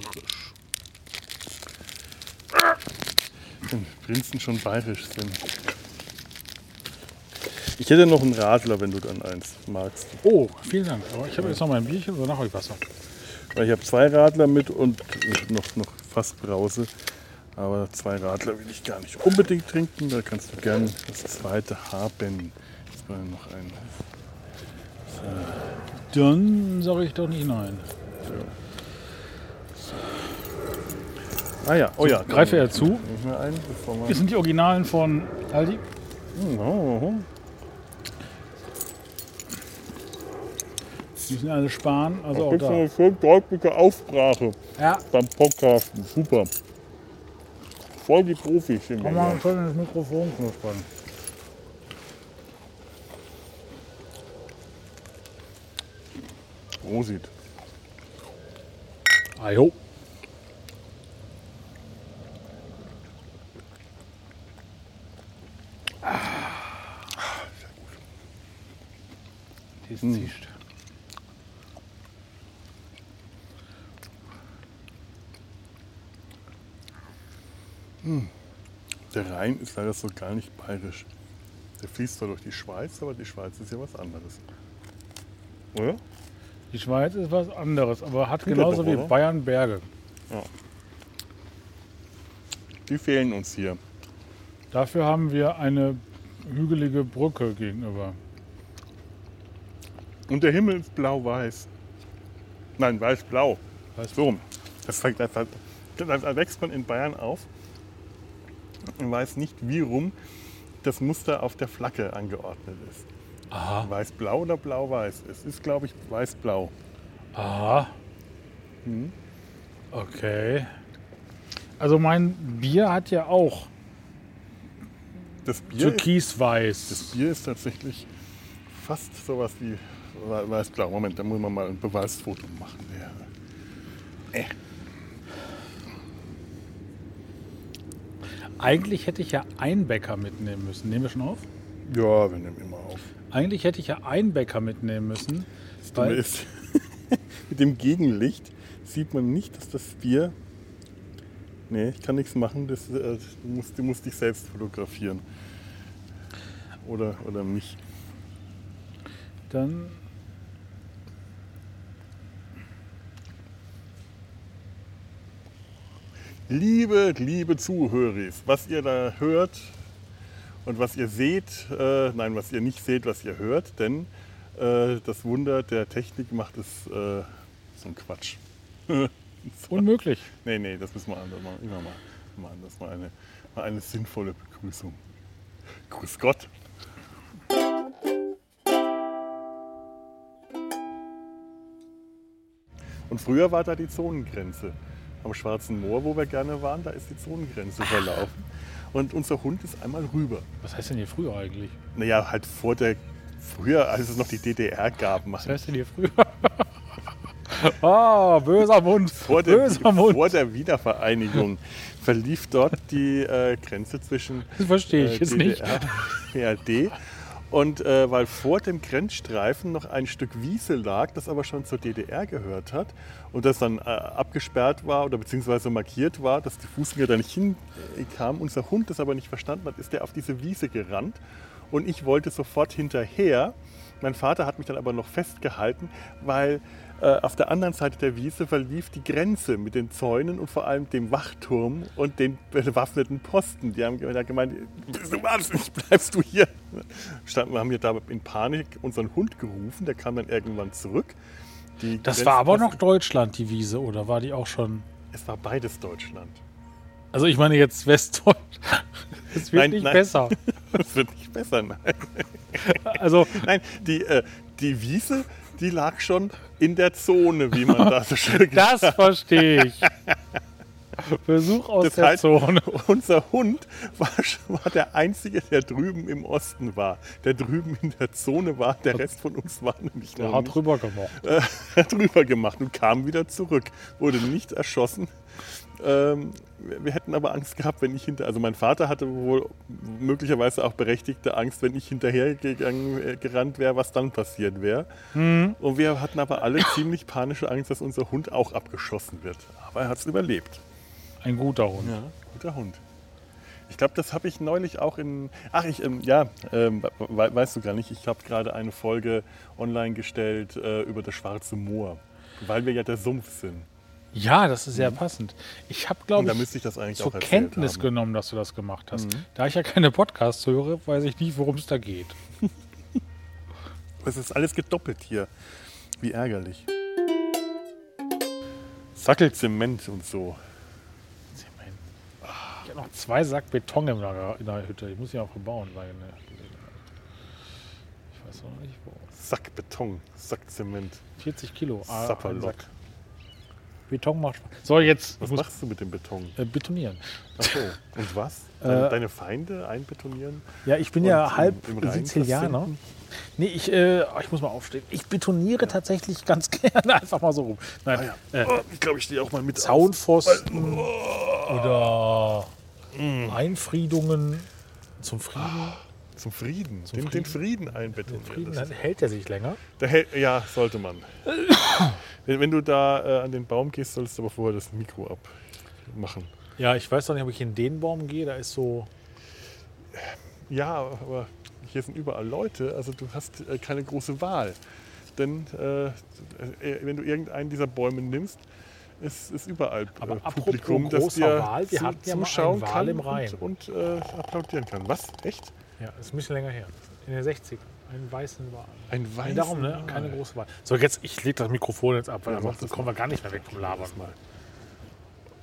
Wenn Prinzen schon bayerisch sind. Ich hätte noch einen Radler, wenn du dann eins magst. Oh, vielen Dank. Aber ich habe jetzt noch mein Bierchen, danach habe ich Wasser. Weil ich habe zwei Radler mit und noch, noch fast Brause. Aber zwei Radler will ich gar nicht unbedingt trinken. Da kannst du gerne das zweite haben. Jetzt war noch ein. Dann sage ich doch nicht nein. Ah ja, oh ja. Greife er zu. Das sind die Originalen von Aldi. Oh, Die müssen alle sparen, also auch Gibt's da. eine schön deutliche Aufsprache Ja, beim Podcasten. Super. Voll die Profis sind wir komm mal hier. schön ins Mikrofon knuspern. Prosit. Ah, jo. Die ist zischt. Der Rhein ist leider so gar nicht bayerisch. Der fließt zwar durch die Schweiz, aber die Schweiz ist ja was anderes. Oder? Die Schweiz ist was anderes, aber hat genauso doch, wie oder? Bayern Berge. Die fehlen uns hier. Dafür haben wir eine hügelige Brücke gegenüber. Und der Himmel ist blau-weiß. Nein, weiß-blau. Weiß- So, das, das, das, das wächst man in Bayern auf. Man weiß nicht, wie rum das Muster auf der Flagge angeordnet ist. Aha. Weiß-blau oder blau-weiß? Es ist, glaube ich, weiß-blau. Aha. Mhm. Okay. Also mein Bier hat ja auch Das Bier, ist, türkisweiß. das Bier ist tatsächlich fast sowas wie we- weiß-blau. Moment, da muss man mal ein Beweisfoto machen. Ja. Äh. Eigentlich hätte ich ja Einbäcker mitnehmen müssen. Nehmen wir schon auf? ja, wir nehmen immer auf. Eigentlich hätte ich ja Einbäcker mitnehmen müssen. Dumme Weil, ist, mit dem Gegenlicht sieht man nicht, dass das Bier. Nee, ich kann nichts machen. Das, äh, du, musst, du musst dich selbst fotografieren. Oder, oder mich. dann Liebe, liebe Zuhörer, was ihr da hört und was ihr seht, äh, nein, was ihr nicht seht, was ihr hört, denn äh, das Wunder der Technik macht es äh, so ein Quatsch. unmöglich. Nee, nee, das müssen wir anders machen. Immer mal, mal anders. Mal eine, mal eine sinnvolle Begrüßung. Grüß Gott. Und früher war da die Zonengrenze. Am Schwarzen Moor, wo wir gerne waren, da ist die Zonengrenze verlaufen. Und unser Hund ist einmal rüber. Was heißt denn hier früher eigentlich? Naja, halt vor der, früher, als es noch die DDR gab, Was heißt denn hier früher? Ah, böser Mund. Vor der, böser Mund. vor der Wiedervereinigung verlief dort die äh, Grenze zwischen Das verstehe ich äh, jetzt nicht. DDR, BRD. Und äh, weil vor dem Grenzstreifen noch ein Stück Wiese lag, das aber schon zur DDR gehört hat und das dann äh, abgesperrt war oder beziehungsweise markiert war, dass die Fußgänger da nicht hinkamen, unser Hund das aber nicht verstanden hat, ist der auf diese Wiese gerannt und ich wollte sofort hinterher. Mein Vater hat mich dann aber noch festgehalten, weil auf der anderen Seite der Wiese verlief die Grenze mit den Zäunen und vor allem dem Wachturm und den bewaffneten Posten. Die haben gemeint, bist du wahnsinnig, bleibst du hier? Wir haben hier da in Panik unseren Hund gerufen, der kam dann irgendwann zurück. Die Das war aber noch Deutschland, die Wiese, oder war die auch schon? Es war beides Deutschland. Also ich meine jetzt Westdeutschland. Es wird Nein, nicht nein. besser. Es wird nicht besser, nein. Also Nein, die, äh, die Wiese, die lag schon in der Zone, wie man da so schön das verstehe ich. Besuch aus Das der heißt, Zone. unser Hund war, war der Einzige, der drüben im Osten war. Der drüben in der Zone war. Der Rest von uns war nämlich Der noch hat drüber gemacht. äh, hat rüber gemacht und kam wieder zurück. Wurde nicht erschossen. Ähm, wir hätten aber Angst gehabt, wenn ich hinter. Also mein Vater hatte wohl möglicherweise auch berechtigte Angst, wenn ich hinterher gegangen, äh, gerannt wäre, was dann passiert wäre. Und wir hatten aber alle ziemlich panische Angst, dass unser Hund auch abgeschossen wird. Aber er hat es überlebt. Ein guter Hund. Ja, guter Hund. Ich glaube, das habe ich neulich auch in. Ach, ich, ähm, ja, ähm, we weißt du gar nicht. Ich habe gerade eine Folge online gestellt äh, über das Schwarze Moor, weil wir ja der Sumpf sind. Ja, das ist sehr passend. Ich habe, glaube ich, müsste ich das eigentlich zur Kenntnis haben. genommen, dass du das gemacht hast. Da ich ja keine Podcasts höre, weiß ich nicht, worum es da geht. Es ist alles gedoppelt hier. Wie ärgerlich. Sackelzement und so. Ich habe noch zwei Sack Beton in der, in der Hütte. Ich muss ja auch verbauen. Weil, ich weiß noch nicht, wo. Sack Beton, Sack Zement, 40 Kilo. ah, Sapperlock. Beton macht Spaß. So, jetzt Was machst du mit dem Beton? äh, betonieren. Ach so. Und was? Deine, Äh, deine Feinde einbetonieren? Ja, ich bin ja halb Sizilianer. Nee, ich, äh, oh, ich muss mal aufstehen. Ich betoniere tatsächlich ganz gerne einfach mal so rum. Nein, äh, Oh, ich glaube, ich stehe auch mal mit. Zaunpfosten oder Einfriedungen zum Frieden. Zum Frieden. Zum den, den Frieden. Frieden einbetonieren. Frieden Das dann hält er sich länger. Hält, ja, sollte man. wenn, du da äh, an den Baum gehst, solltest du aber vorher das Mikro abmachen. Ja, ich weiß doch nicht, ob ich in den Baum gehe. Da ist so. Ja, aber hier sind überall Leute, also du hast äh, keine große Wahl. denn äh, äh, wenn du irgendeinen dieser Bäume nimmst, ist, ist überall Aber äh, apropos Publikum, das dir Wal, wir zu, hatten ja zuschauen Wal kann im Rhein. und, und äh, applaudieren kann. Was? Echt? Ja, ist ein bisschen länger her. In den 60 Einen weißen Wal. Ein weißen darum, ne? Keine große Wahl. So, jetzt, ich lege das Mikrofon jetzt ab, weil Ja, ansonsten das kommen wir gar nicht mehr weg vom Labern mal.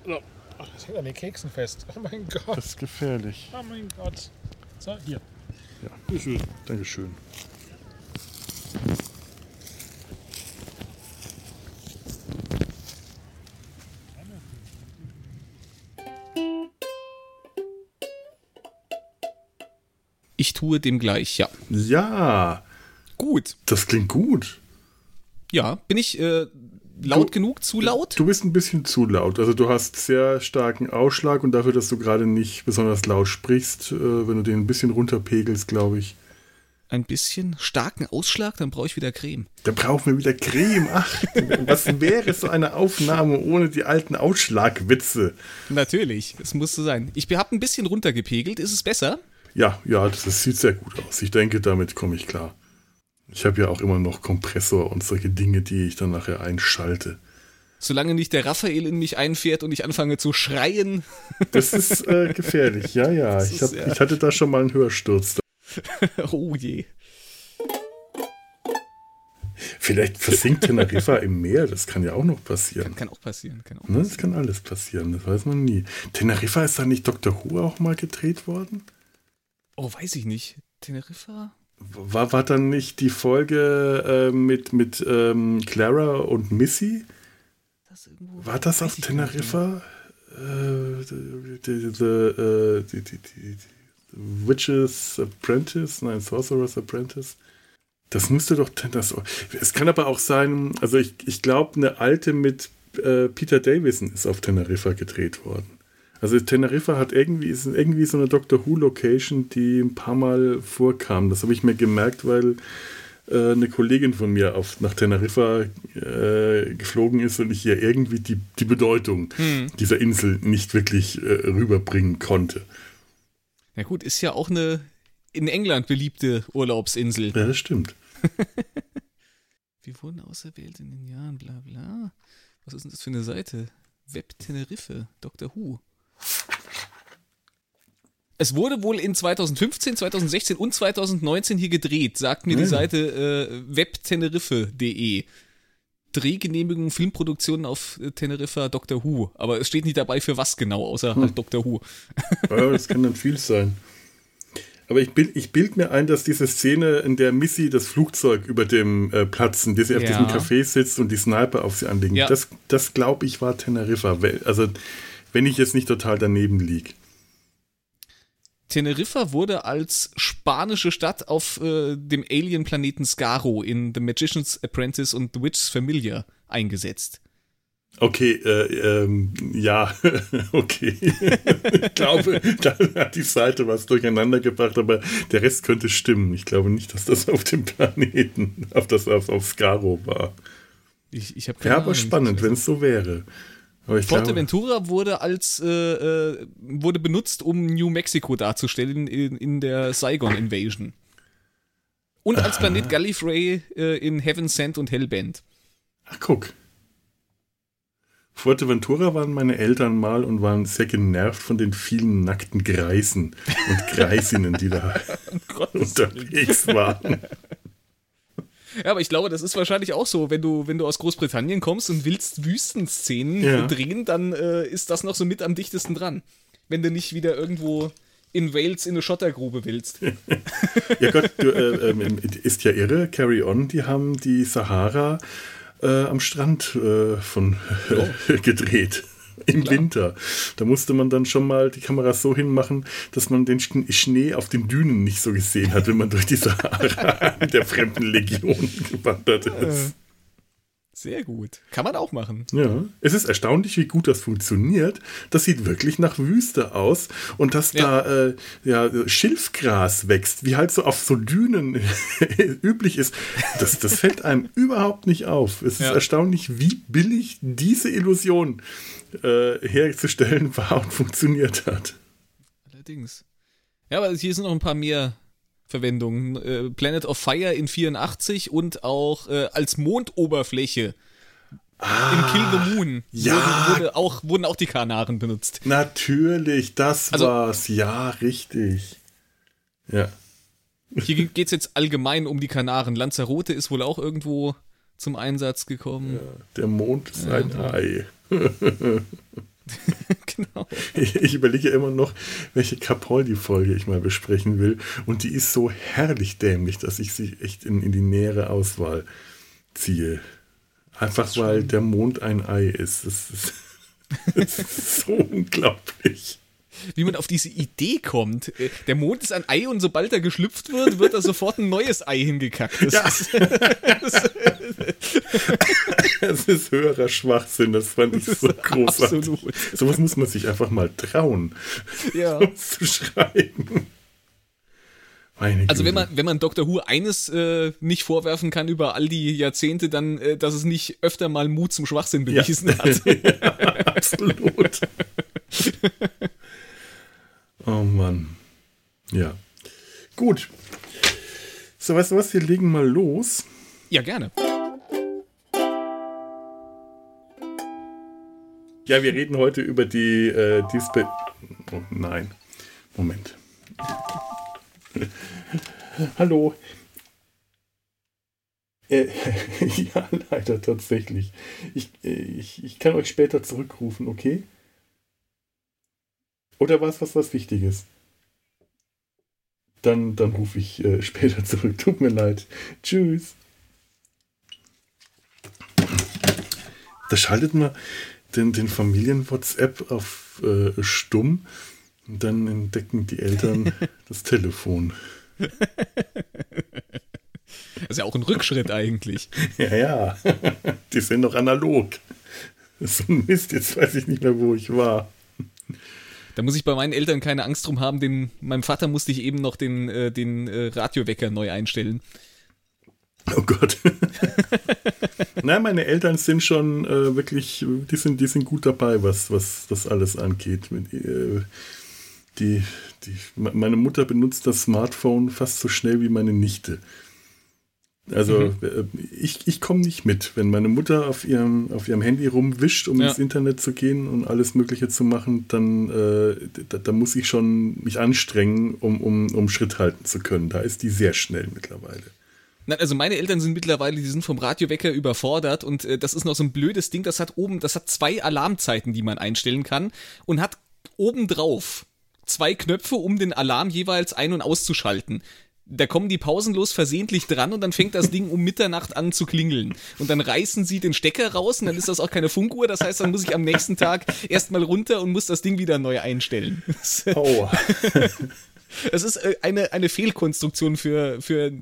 So. Ach, das hängt an den Keksen fest. Oh mein Gott. Das ist gefährlich. Oh mein Gott. So, hier. Ja. Dankeschön. Ich tue dem gleich, ja. Ja, Gut. das klingt gut. Ja, bin ich äh, laut Du- genug? Zu laut? Du bist ein bisschen zu laut. Also du hast sehr starken Ausschlag und dafür, dass du gerade nicht besonders laut sprichst, äh, wenn du den ein bisschen runterpegelst, glaube ich. Ein bisschen starken Ausschlag, dann brauche ich wieder Creme. Da brauchen wir wieder Creme. Ach, was wäre so eine Aufnahme ohne die alten Ausschlagwitze? Natürlich, es muss so sein. Ich habe ein bisschen runtergepegelt. Ist es besser? Ja, ja, das, das sieht sehr gut aus. Ich denke, damit komme ich klar. Ich habe ja auch immer noch Kompressor und solche Dinge, die ich dann nachher einschalte. Solange nicht der Raphael in mich einfährt und ich anfange zu schreien. Das ist äh, gefährlich, ja, ja. Ich, hab, ist, ja. ich hatte da schon mal einen Hörsturz. oh je. Vielleicht versinkt Teneriffa im Meer, das kann ja auch noch passieren. Kann auch passieren. Kann auch Ne, das kann alles passieren, das weiß man nie. Teneriffa ist da nicht Dr. Who auch mal gedreht worden? Oh, weiß ich nicht. Teneriffa? War, war dann nicht die Folge äh, mit, mit ähm, Clara und Missy? Das War das auf Teneriffa? Äh, äh, die, die, die, die Witches Apprentice? Nein, Sorcerer's Apprentice. Das müsste doch. Das, es kann aber auch sein, also ich, ich glaube, eine alte mit äh, Peter Davison ist auf Teneriffa gedreht worden. Also Teneriffa hat irgendwie, ist irgendwie so eine Doctor Who-Location, die ein paar Mal vorkam. Das habe ich mir gemerkt, weil äh, eine Kollegin von mir auf, nach Teneriffa äh, geflogen ist und ich ihr irgendwie die, die Bedeutung dieser Insel nicht wirklich äh, rüberbringen konnte. Na gut, ist ja auch eine in England beliebte Urlaubsinsel. Ja, das stimmt. Wir wurden auserwählt in den Jahren, bla bla. Was ist denn das für eine Seite? Web Teneriffe, Dr. Who. Es wurde wohl in 2015, 2016 und 2019 hier gedreht, sagt mir die Ja. Seite äh, webteneriffe.de. Drehgenehmigung, Filmproduktionen auf äh, Teneriffa, Dr. Who. Aber es steht nicht dabei, für was genau, außer halt Dr. Who. Ja, das kann dann viel sein. Aber ich bild, ich bild mir ein, dass diese Szene, in der Missy das Flugzeug über dem äh, Platz, in der sie auf Ja. diesem Café sitzt und die Sniper auf sie anlegen, Ja. das, das glaube ich war Teneriffa. Also, wenn ich jetzt nicht total daneben liege. Teneriffa wurde als spanische Stadt auf äh, dem Alien-Planeten Skaro in The Magician's Apprentice und The Witch's Familiar eingesetzt. Okay, äh, ähm, ja, okay. ich glaube, da hat die Seite was durcheinander gebracht, aber der Rest könnte stimmen. Ich glaube nicht, dass das auf dem Planeten, auf das auf, auf Skaro war. Ich, ich hab Ja, aber spannend, wenn es so wäre. Forteventura wurde als äh, äh, wurde benutzt, um New Mexico darzustellen in, in der Saigon Invasion. Und als Planet Gallifrey äh, in Heaven Sent und Hellbent. ach guck. Fuerteventura waren meine Eltern mal und waren sehr genervt von den vielen nackten Greisen und Greisinnen, die da unterwegs waren. Ja, aber ich glaube, das ist wahrscheinlich auch so, wenn du, wenn du aus Großbritannien kommst und willst Wüstenszenen Ja. drehen, dann äh, ist das noch so mit am dichtesten dran. Wenn du nicht wieder irgendwo in Wales in eine Schottergrube willst. Ja Gott, du, äh, ähm, ist ja irre. Carry On, die haben die Sahara äh, am Strand äh, von gedreht. Im Winter. Da musste man dann schon mal die Kamera so hinmachen, dass man den Schn- Schnee auf den Dünen nicht so gesehen hat, wenn man durch die Sahara der fremden Legion gewandert ist. Sehr gut. Kann man auch machen. Ja, es ist erstaunlich, wie gut das funktioniert. Das sieht wirklich nach Wüste aus und dass Ja. da äh, ja, Schilfgras wächst, wie halt so auf so Dünen üblich ist. Das, das fällt einem überhaupt nicht auf. Es ist Ja. erstaunlich, wie billig diese Illusion äh, herzustellen war und funktioniert hat. Allerdings. Ja, aber hier sind noch ein paar mehr Verwendungen. Äh, Planet of Fire in 84 und auch äh, als Mondoberfläche Ah, in Kill the Moon ja. wurden, wurde auch, wurden auch die Kanaren benutzt. Natürlich, das Also- war's. Ja, richtig. Ja. Hier geht es jetzt allgemein um die Kanaren. Lanzarote ist wohl auch irgendwo zum Einsatz gekommen. Der Mond ist ein Ei. genau. Ich, ich überlege immer noch, welche Capaldi-Folge ich mal besprechen will. Und die ist so herrlich dämlich, dass ich sie echt in, in die nähere Auswahl ziehe. Einfach weil der Mond ein Ei ist. Das ist, das ist so unglaublich. Wie man auf diese Idee kommt. Äh, Der Mond ist ein Ei und sobald er geschlüpft wird, wird da sofort ein neues Ei hingekackt. Das Ja. ist, Das ist höherer Schwachsinn. Das fand ich so großartig. absolut. Sowas muss man sich einfach mal trauen, Ja. zu schreiben. Also wenn man, wenn man Dr. Who eines äh, nicht vorwerfen kann über all die Jahrzehnte, dann, äh, dass es nicht öfter mal Mut zum Schwachsinn bewiesen hat. Absolut. Oh Mann. Ja. Gut. So, weißt du was? Wir legen mal los. Ja, gerne. Ja, wir reden heute über die äh, Dispe Oh nein. Moment. Hallo. Äh, ja, leider tatsächlich. Ich, äh, ich, ich kann euch später zurückrufen, okay? Oder war es was, was Wichtiges? Dann, dann rufe ich äh, später zurück. Tut mir leid. Tschüss. Da schaltet man den, den Familien-WhatsApp auf äh, stumm und dann entdecken die Eltern das Telefon. Das ist ja auch ein Rückschritt eigentlich. Ja, ja, die sind noch analog. So ein Mist, jetzt weiß ich nicht mehr, wo ich war. Da muss ich bei meinen Eltern keine Angst drum haben. Den, meinem Vater musste ich eben noch den, äh, den äh, Radiowecker neu einstellen. Oh Gott. Nein, meine Eltern sind schon äh, wirklich, die sind, die sind gut dabei, was, was das alles angeht. Mit, äh, die, die, me- meine Mutter benutzt das Smartphone fast so schnell wie meine Nichte. Also äh, ich, ich komme nicht mit. Wenn meine Mutter auf ihrem, auf ihrem Handy rumwischt, um Ja. ins Internet zu gehen und alles Mögliche zu machen, dann äh, da, da muss ich schon mich anstrengen, um, um, um Schritt halten zu können. Da ist die sehr schnell mittlerweile. Nein, also meine Eltern sind mittlerweile, die sind vom Radiowecker überfordert und äh, das ist noch so ein blödes Ding, das hat oben, das hat zwei Alarmzeiten, die man einstellen kann und hat obendrauf zwei Knöpfe, um den Alarm jeweils ein- und auszuschalten. Da kommen die pausenlos versehentlich dran und dann fängt das Ding um Mitternacht an zu klingeln. Und dann reißen sie den Stecker raus und dann ist das auch keine Funkuhr. Das heißt, dann muss ich am nächsten Tag erstmal runter und muss das Ding wieder neu einstellen. Aua. Das ist äh, eine, eine Fehlkonstruktion für, für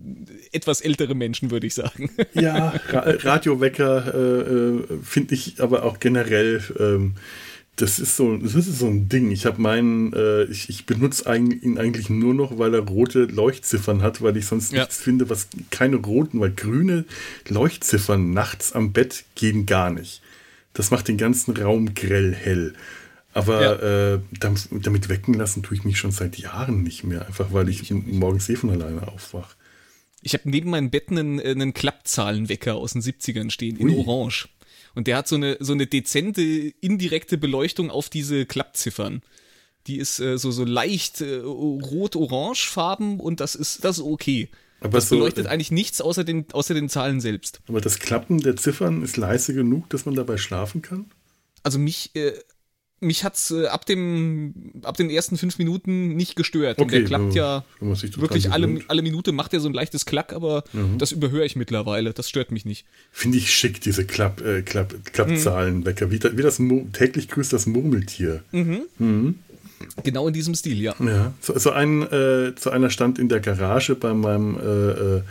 etwas ältere Menschen, würde ich sagen. Ja, Ra Radiowecker äh, äh, finde ich aber auch generell, ähm, das ist so, das ist so ein Ding. Ich habe meinen, äh, ich, ich benutze ihn eigentlich nur noch, weil er rote Leuchtziffern hat, weil ich sonst Ja. nichts finde, was keine roten, weil grüne Leuchtziffern nachts am Bett gehen gar nicht. Das macht den ganzen Raum grell hell. Aber äh, damit, damit wecken lassen tue ich mich schon seit Jahren nicht mehr, einfach weil ich morgens eh von alleine aufwach. Ich habe neben meinem Bett einen, äh, einen Klappzahlenwecker aus den 70ern stehen, in Ui. Orange. Und der hat so eine, so eine dezente, indirekte Beleuchtung auf diese Klappziffern. Die ist äh, so, so leicht äh, rot-orange-farben und das ist, das ist okay. Aber Das so, beleuchtet äh, eigentlich nichts außer den, außer den Zahlen selbst. Aber das Klappen der Ziffern ist leise genug, dass man dabei schlafen kann? Also mich, äh, mich hat's äh, ab dem, ab den ersten fünf Minuten nicht gestört. Und der klappt ja total wirklich alle, gewöhnt. alle Minute macht er so ein leichtes Klack, aber das überhöre ich mittlerweile. Das stört mich nicht. Finde ich schick, diese Klapp, äh, Klapp, Klappzahlenwecker. Wie, da- wie das Mu- täglich grüßt das Murmeltier. Genau in diesem Stil, ja. Ja. So, so, ein, äh, so einer stand in der Garage bei meinem äh, äh,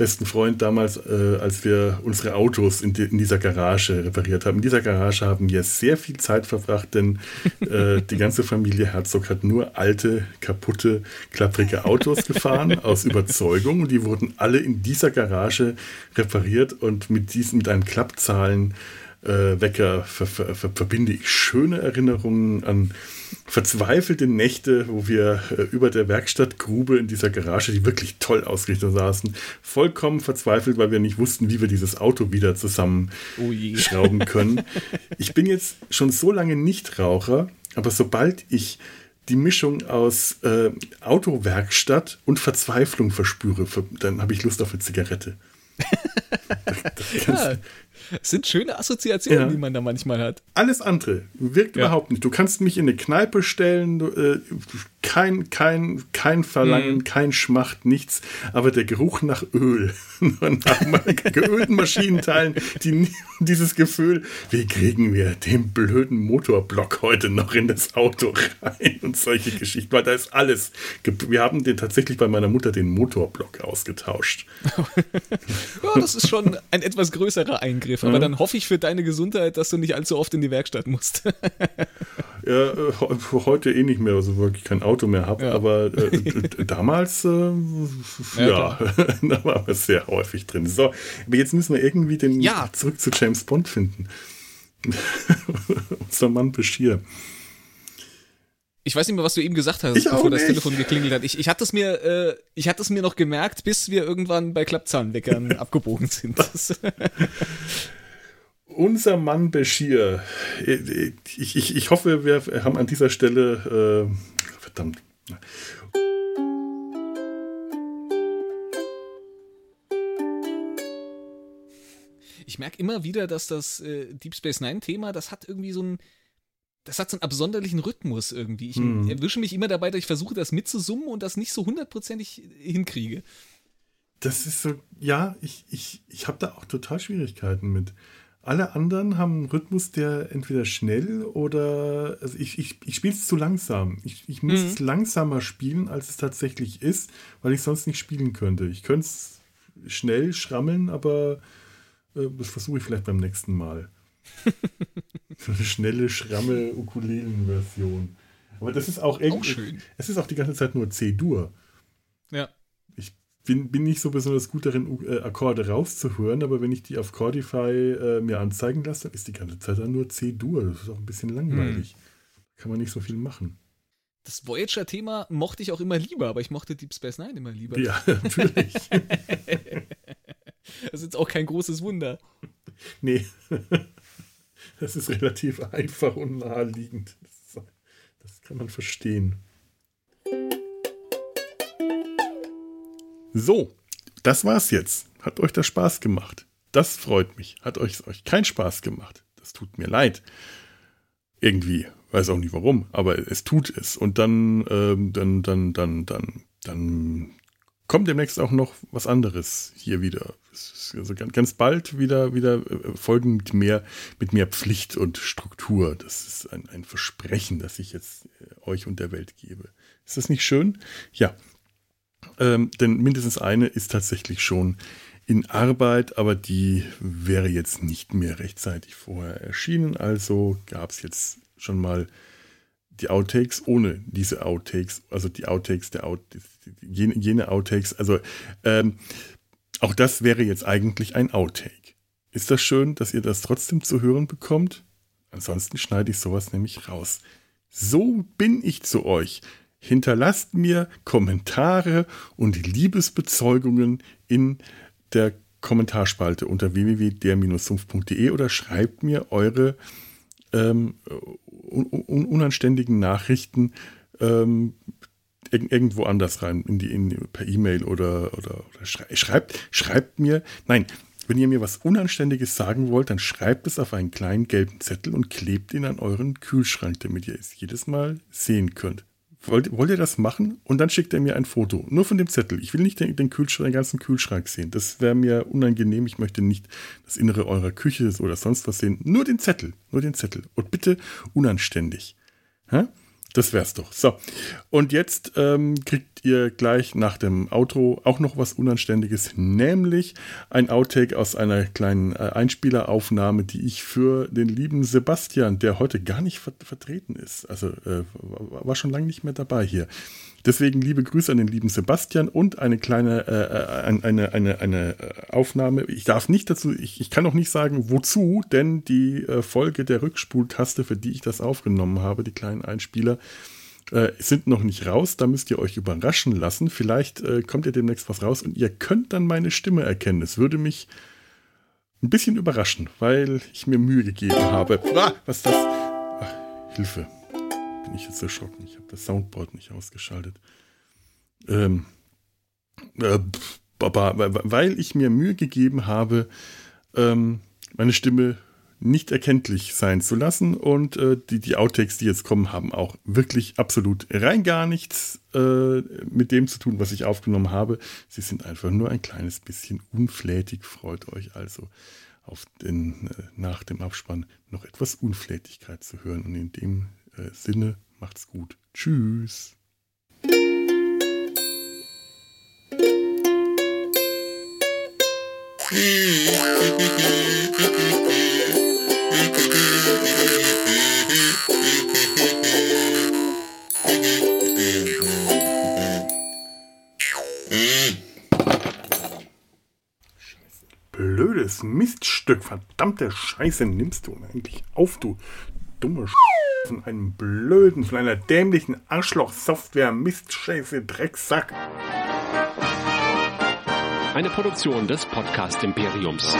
besten Freund damals, äh, als wir unsere Autos in, die, in dieser Garage repariert haben. In dieser Garage haben wir sehr viel Zeit verbracht, denn äh, die ganze Familie Herzog hat nur alte, kaputte, klapprige Autos gefahren, aus Überzeugung. Und die wurden alle in dieser Garage repariert und mit diesen, mit einem Klappzahlen äh, Wecker ver ver ver verbinde ich schöne Erinnerungen an verzweifelte Nächte, wo wir äh, über der Werkstattgrube in dieser Garage, die wirklich toll ausgerichtet saßen, vollkommen verzweifelt, weil wir nicht wussten, wie wir dieses Auto wieder zusammenschrauben oh können. ich bin jetzt schon so lange Nichtraucher, aber sobald ich die Mischung aus äh, Autowerkstatt und Verzweiflung verspüre, dann habe ich Lust auf eine Zigarette. ja, sind schöne Assoziationen, ja. die man da manchmal hat. Alles andere wirkt ja. überhaupt nicht. Du kannst mich in eine Kneipe stellen, du, äh, kein, kein, kein Verlangen, mhm. kein Schmacht, nichts, aber der Geruch nach Öl, nach geölten Maschinenteilen, die, dieses Gefühl, wie kriegen wir den blöden Motorblock heute noch in das Auto rein und solche Geschichten, weil da ist alles. Wir haben den tatsächlich bei meiner Mutter den Motorblock ausgetauscht. ja, das ist schon ein etwas größerer Eingriff, aber mhm. dann hoffe ich für deine Gesundheit, dass du nicht allzu oft in die Werkstatt musst. äh, heute eh nicht mehr, also wirklich kein Auto mehr habe, ja. aber äh, damals, äh, ja, ja da waren wir sehr häufig drin. So, aber jetzt müssen wir irgendwie den ja. zurück zu James Bond finden. Unser Mann Bashir. Ich weiß nicht mehr, was du eben gesagt hast, ich bevor das Telefon geklingelt hat. Ich, ich hatte es mir, äh, ich hatte es mir noch gemerkt, bis wir irgendwann bei Klappzahnweckern abgebogen sind. Unser Mann Bashir. Ich, ich, ich hoffe, wir haben an dieser Stelle. Äh, verdammt. Ich merke immer wieder, dass das äh, Deep Space Nine-Thema, das hat irgendwie so ein. Das hat so einen absonderlichen Rhythmus irgendwie. Ich hm. erwische mich immer dabei, dass ich versuche, das mitzusummen und das nicht so hundertprozentig hinkriege. Das ist so, ja, ich, ich, ich habe da auch total Schwierigkeiten mit. Alle anderen haben einen Rhythmus, der entweder schnell oder. Also ich, ich, ich spiele es zu langsam. Ich, ich muss mhm. es langsamer spielen, als es tatsächlich ist, weil ich sonst nicht spielen könnte. Ich könnte es schnell schrammeln, aber äh, das versuche ich vielleicht beim nächsten Mal. so eine schnelle Schrammel-Ukulelen-Version. Aber das ist auch irgendwie. Auch schön. Es ist auch die ganze Zeit nur C-Dur. Ja bin, bin nicht so besonders gut darin, äh, Akkorde rauszuhören, aber wenn ich die auf Chordify äh, mir anzeigen lasse, dann ist die ganze Zeit dann nur C-Dur. Das ist auch ein bisschen langweilig. Hm. Kann man nicht so viel machen. Das Voyager-Thema mochte ich auch immer lieber, aber ich mochte Deep Space Nine immer lieber. Ja, natürlich. das ist jetzt auch kein großes Wunder. Nee. Das ist relativ einfach und naheliegend. Das, das kann man verstehen. So, das war's jetzt. Hat euch das Spaß gemacht? Das freut mich. Hat euch euch keinen Spaß gemacht? Das tut mir leid. Irgendwie, weiß auch nicht warum, aber es tut es. Und dann, ähm, dann, dann, dann, dann, dann kommt demnächst auch noch was anderes hier wieder. Also ganz, bald wieder, wieder äh, Folgen mit mehr, mit mehr Pflicht und Struktur. Das ist ein, ein Versprechen, das ich jetzt äh, euch und der Welt gebe. Ist das nicht schön? Ja, ähm, denn mindestens eine ist tatsächlich schon in Arbeit, aber die wäre jetzt nicht mehr rechtzeitig vorher erschienen. Also gab es jetzt schon mal die Outtakes ohne diese Outtakes, also die Outtakes der Out, jene, jene Outtakes. Also ähm, auch das wäre jetzt eigentlich ein Outtake. Ist das schön, dass ihr das trotzdem zu hören bekommt? Ansonsten schneide ich sowas nämlich raus. So bin ich zu euch. Hinterlasst mir Kommentare und Liebesbezeugungen in der Kommentarspalte unter www.der-sumpf.de oder schreibt mir eure ähm, un unanständigen Nachrichten ähm, irgendwo anders rein, in die, in, per E-Mail oder, oder, oder schreibt, schreibt mir, nein, wenn ihr mir was Unanständiges sagen wollt, dann schreibt es auf einen kleinen gelben Zettel und klebt ihn an euren Kühlschrank, damit ihr es jedes Mal sehen könnt. Wollt, wollt ihr das machen? Und dann schickt er mir ein Foto. Nur von dem Zettel. Ich will nicht den, den, Kühlschrank, den ganzen Kühlschrank sehen. Das wäre mir unangenehm. Ich möchte nicht das Innere eurer Küche oder sonst was sehen. Nur den Zettel. Nur den Zettel. Und bitte unanständig. Hä? Das wär's doch. So. Und jetzt ähm, kriegt ihr gleich nach dem Outro auch noch was Unanständiges, nämlich ein Outtake aus einer kleinen äh, Einspieleraufnahme, die ich für den lieben Sebastian, der heute gar nicht ver vertreten ist, also äh, war schon lange nicht mehr dabei hier, Deswegen liebe Grüße an den lieben Sebastian und eine kleine äh, äh eine, eine, eine Aufnahme. Ich darf nicht dazu, ich, ich kann auch nicht sagen, wozu, denn die äh, Folge der Rückspultaste, für die ich das aufgenommen habe, die kleinen Einspieler, äh, sind noch nicht raus. Da müsst ihr euch überraschen lassen. Vielleicht äh, kommt ihr demnächst was raus und ihr könnt dann meine Stimme erkennen. Es würde mich ein bisschen überraschen, weil ich mir Mühe gegeben habe. Ah, was ist das? Ach, Hilfe ich jetzt erschrocken. Ich habe das Soundboard nicht ausgeschaltet. Ähm, äh, weil ich mir Mühe gegeben habe, ähm, meine Stimme nicht erkenntlich sein zu lassen. Und äh, die, die Outtakes, die jetzt kommen, haben auch wirklich absolut rein gar nichts äh, mit dem zu tun, was ich aufgenommen habe. Sie sind einfach nur ein kleines bisschen unflätig. Freut euch also auf den, äh, nach dem Abspann noch etwas Unflätigkeit zu hören. Und in dem Sinne, macht's gut. Tschüss. Blödes Miststück, verdammte Scheiße nimmst du eigentlich auf, du dumme Sch von einem blöden, von einer dämlichen Arschloch-Software, Mistscheiße, Drecksack. Eine Produktion des Podcast Imperiums.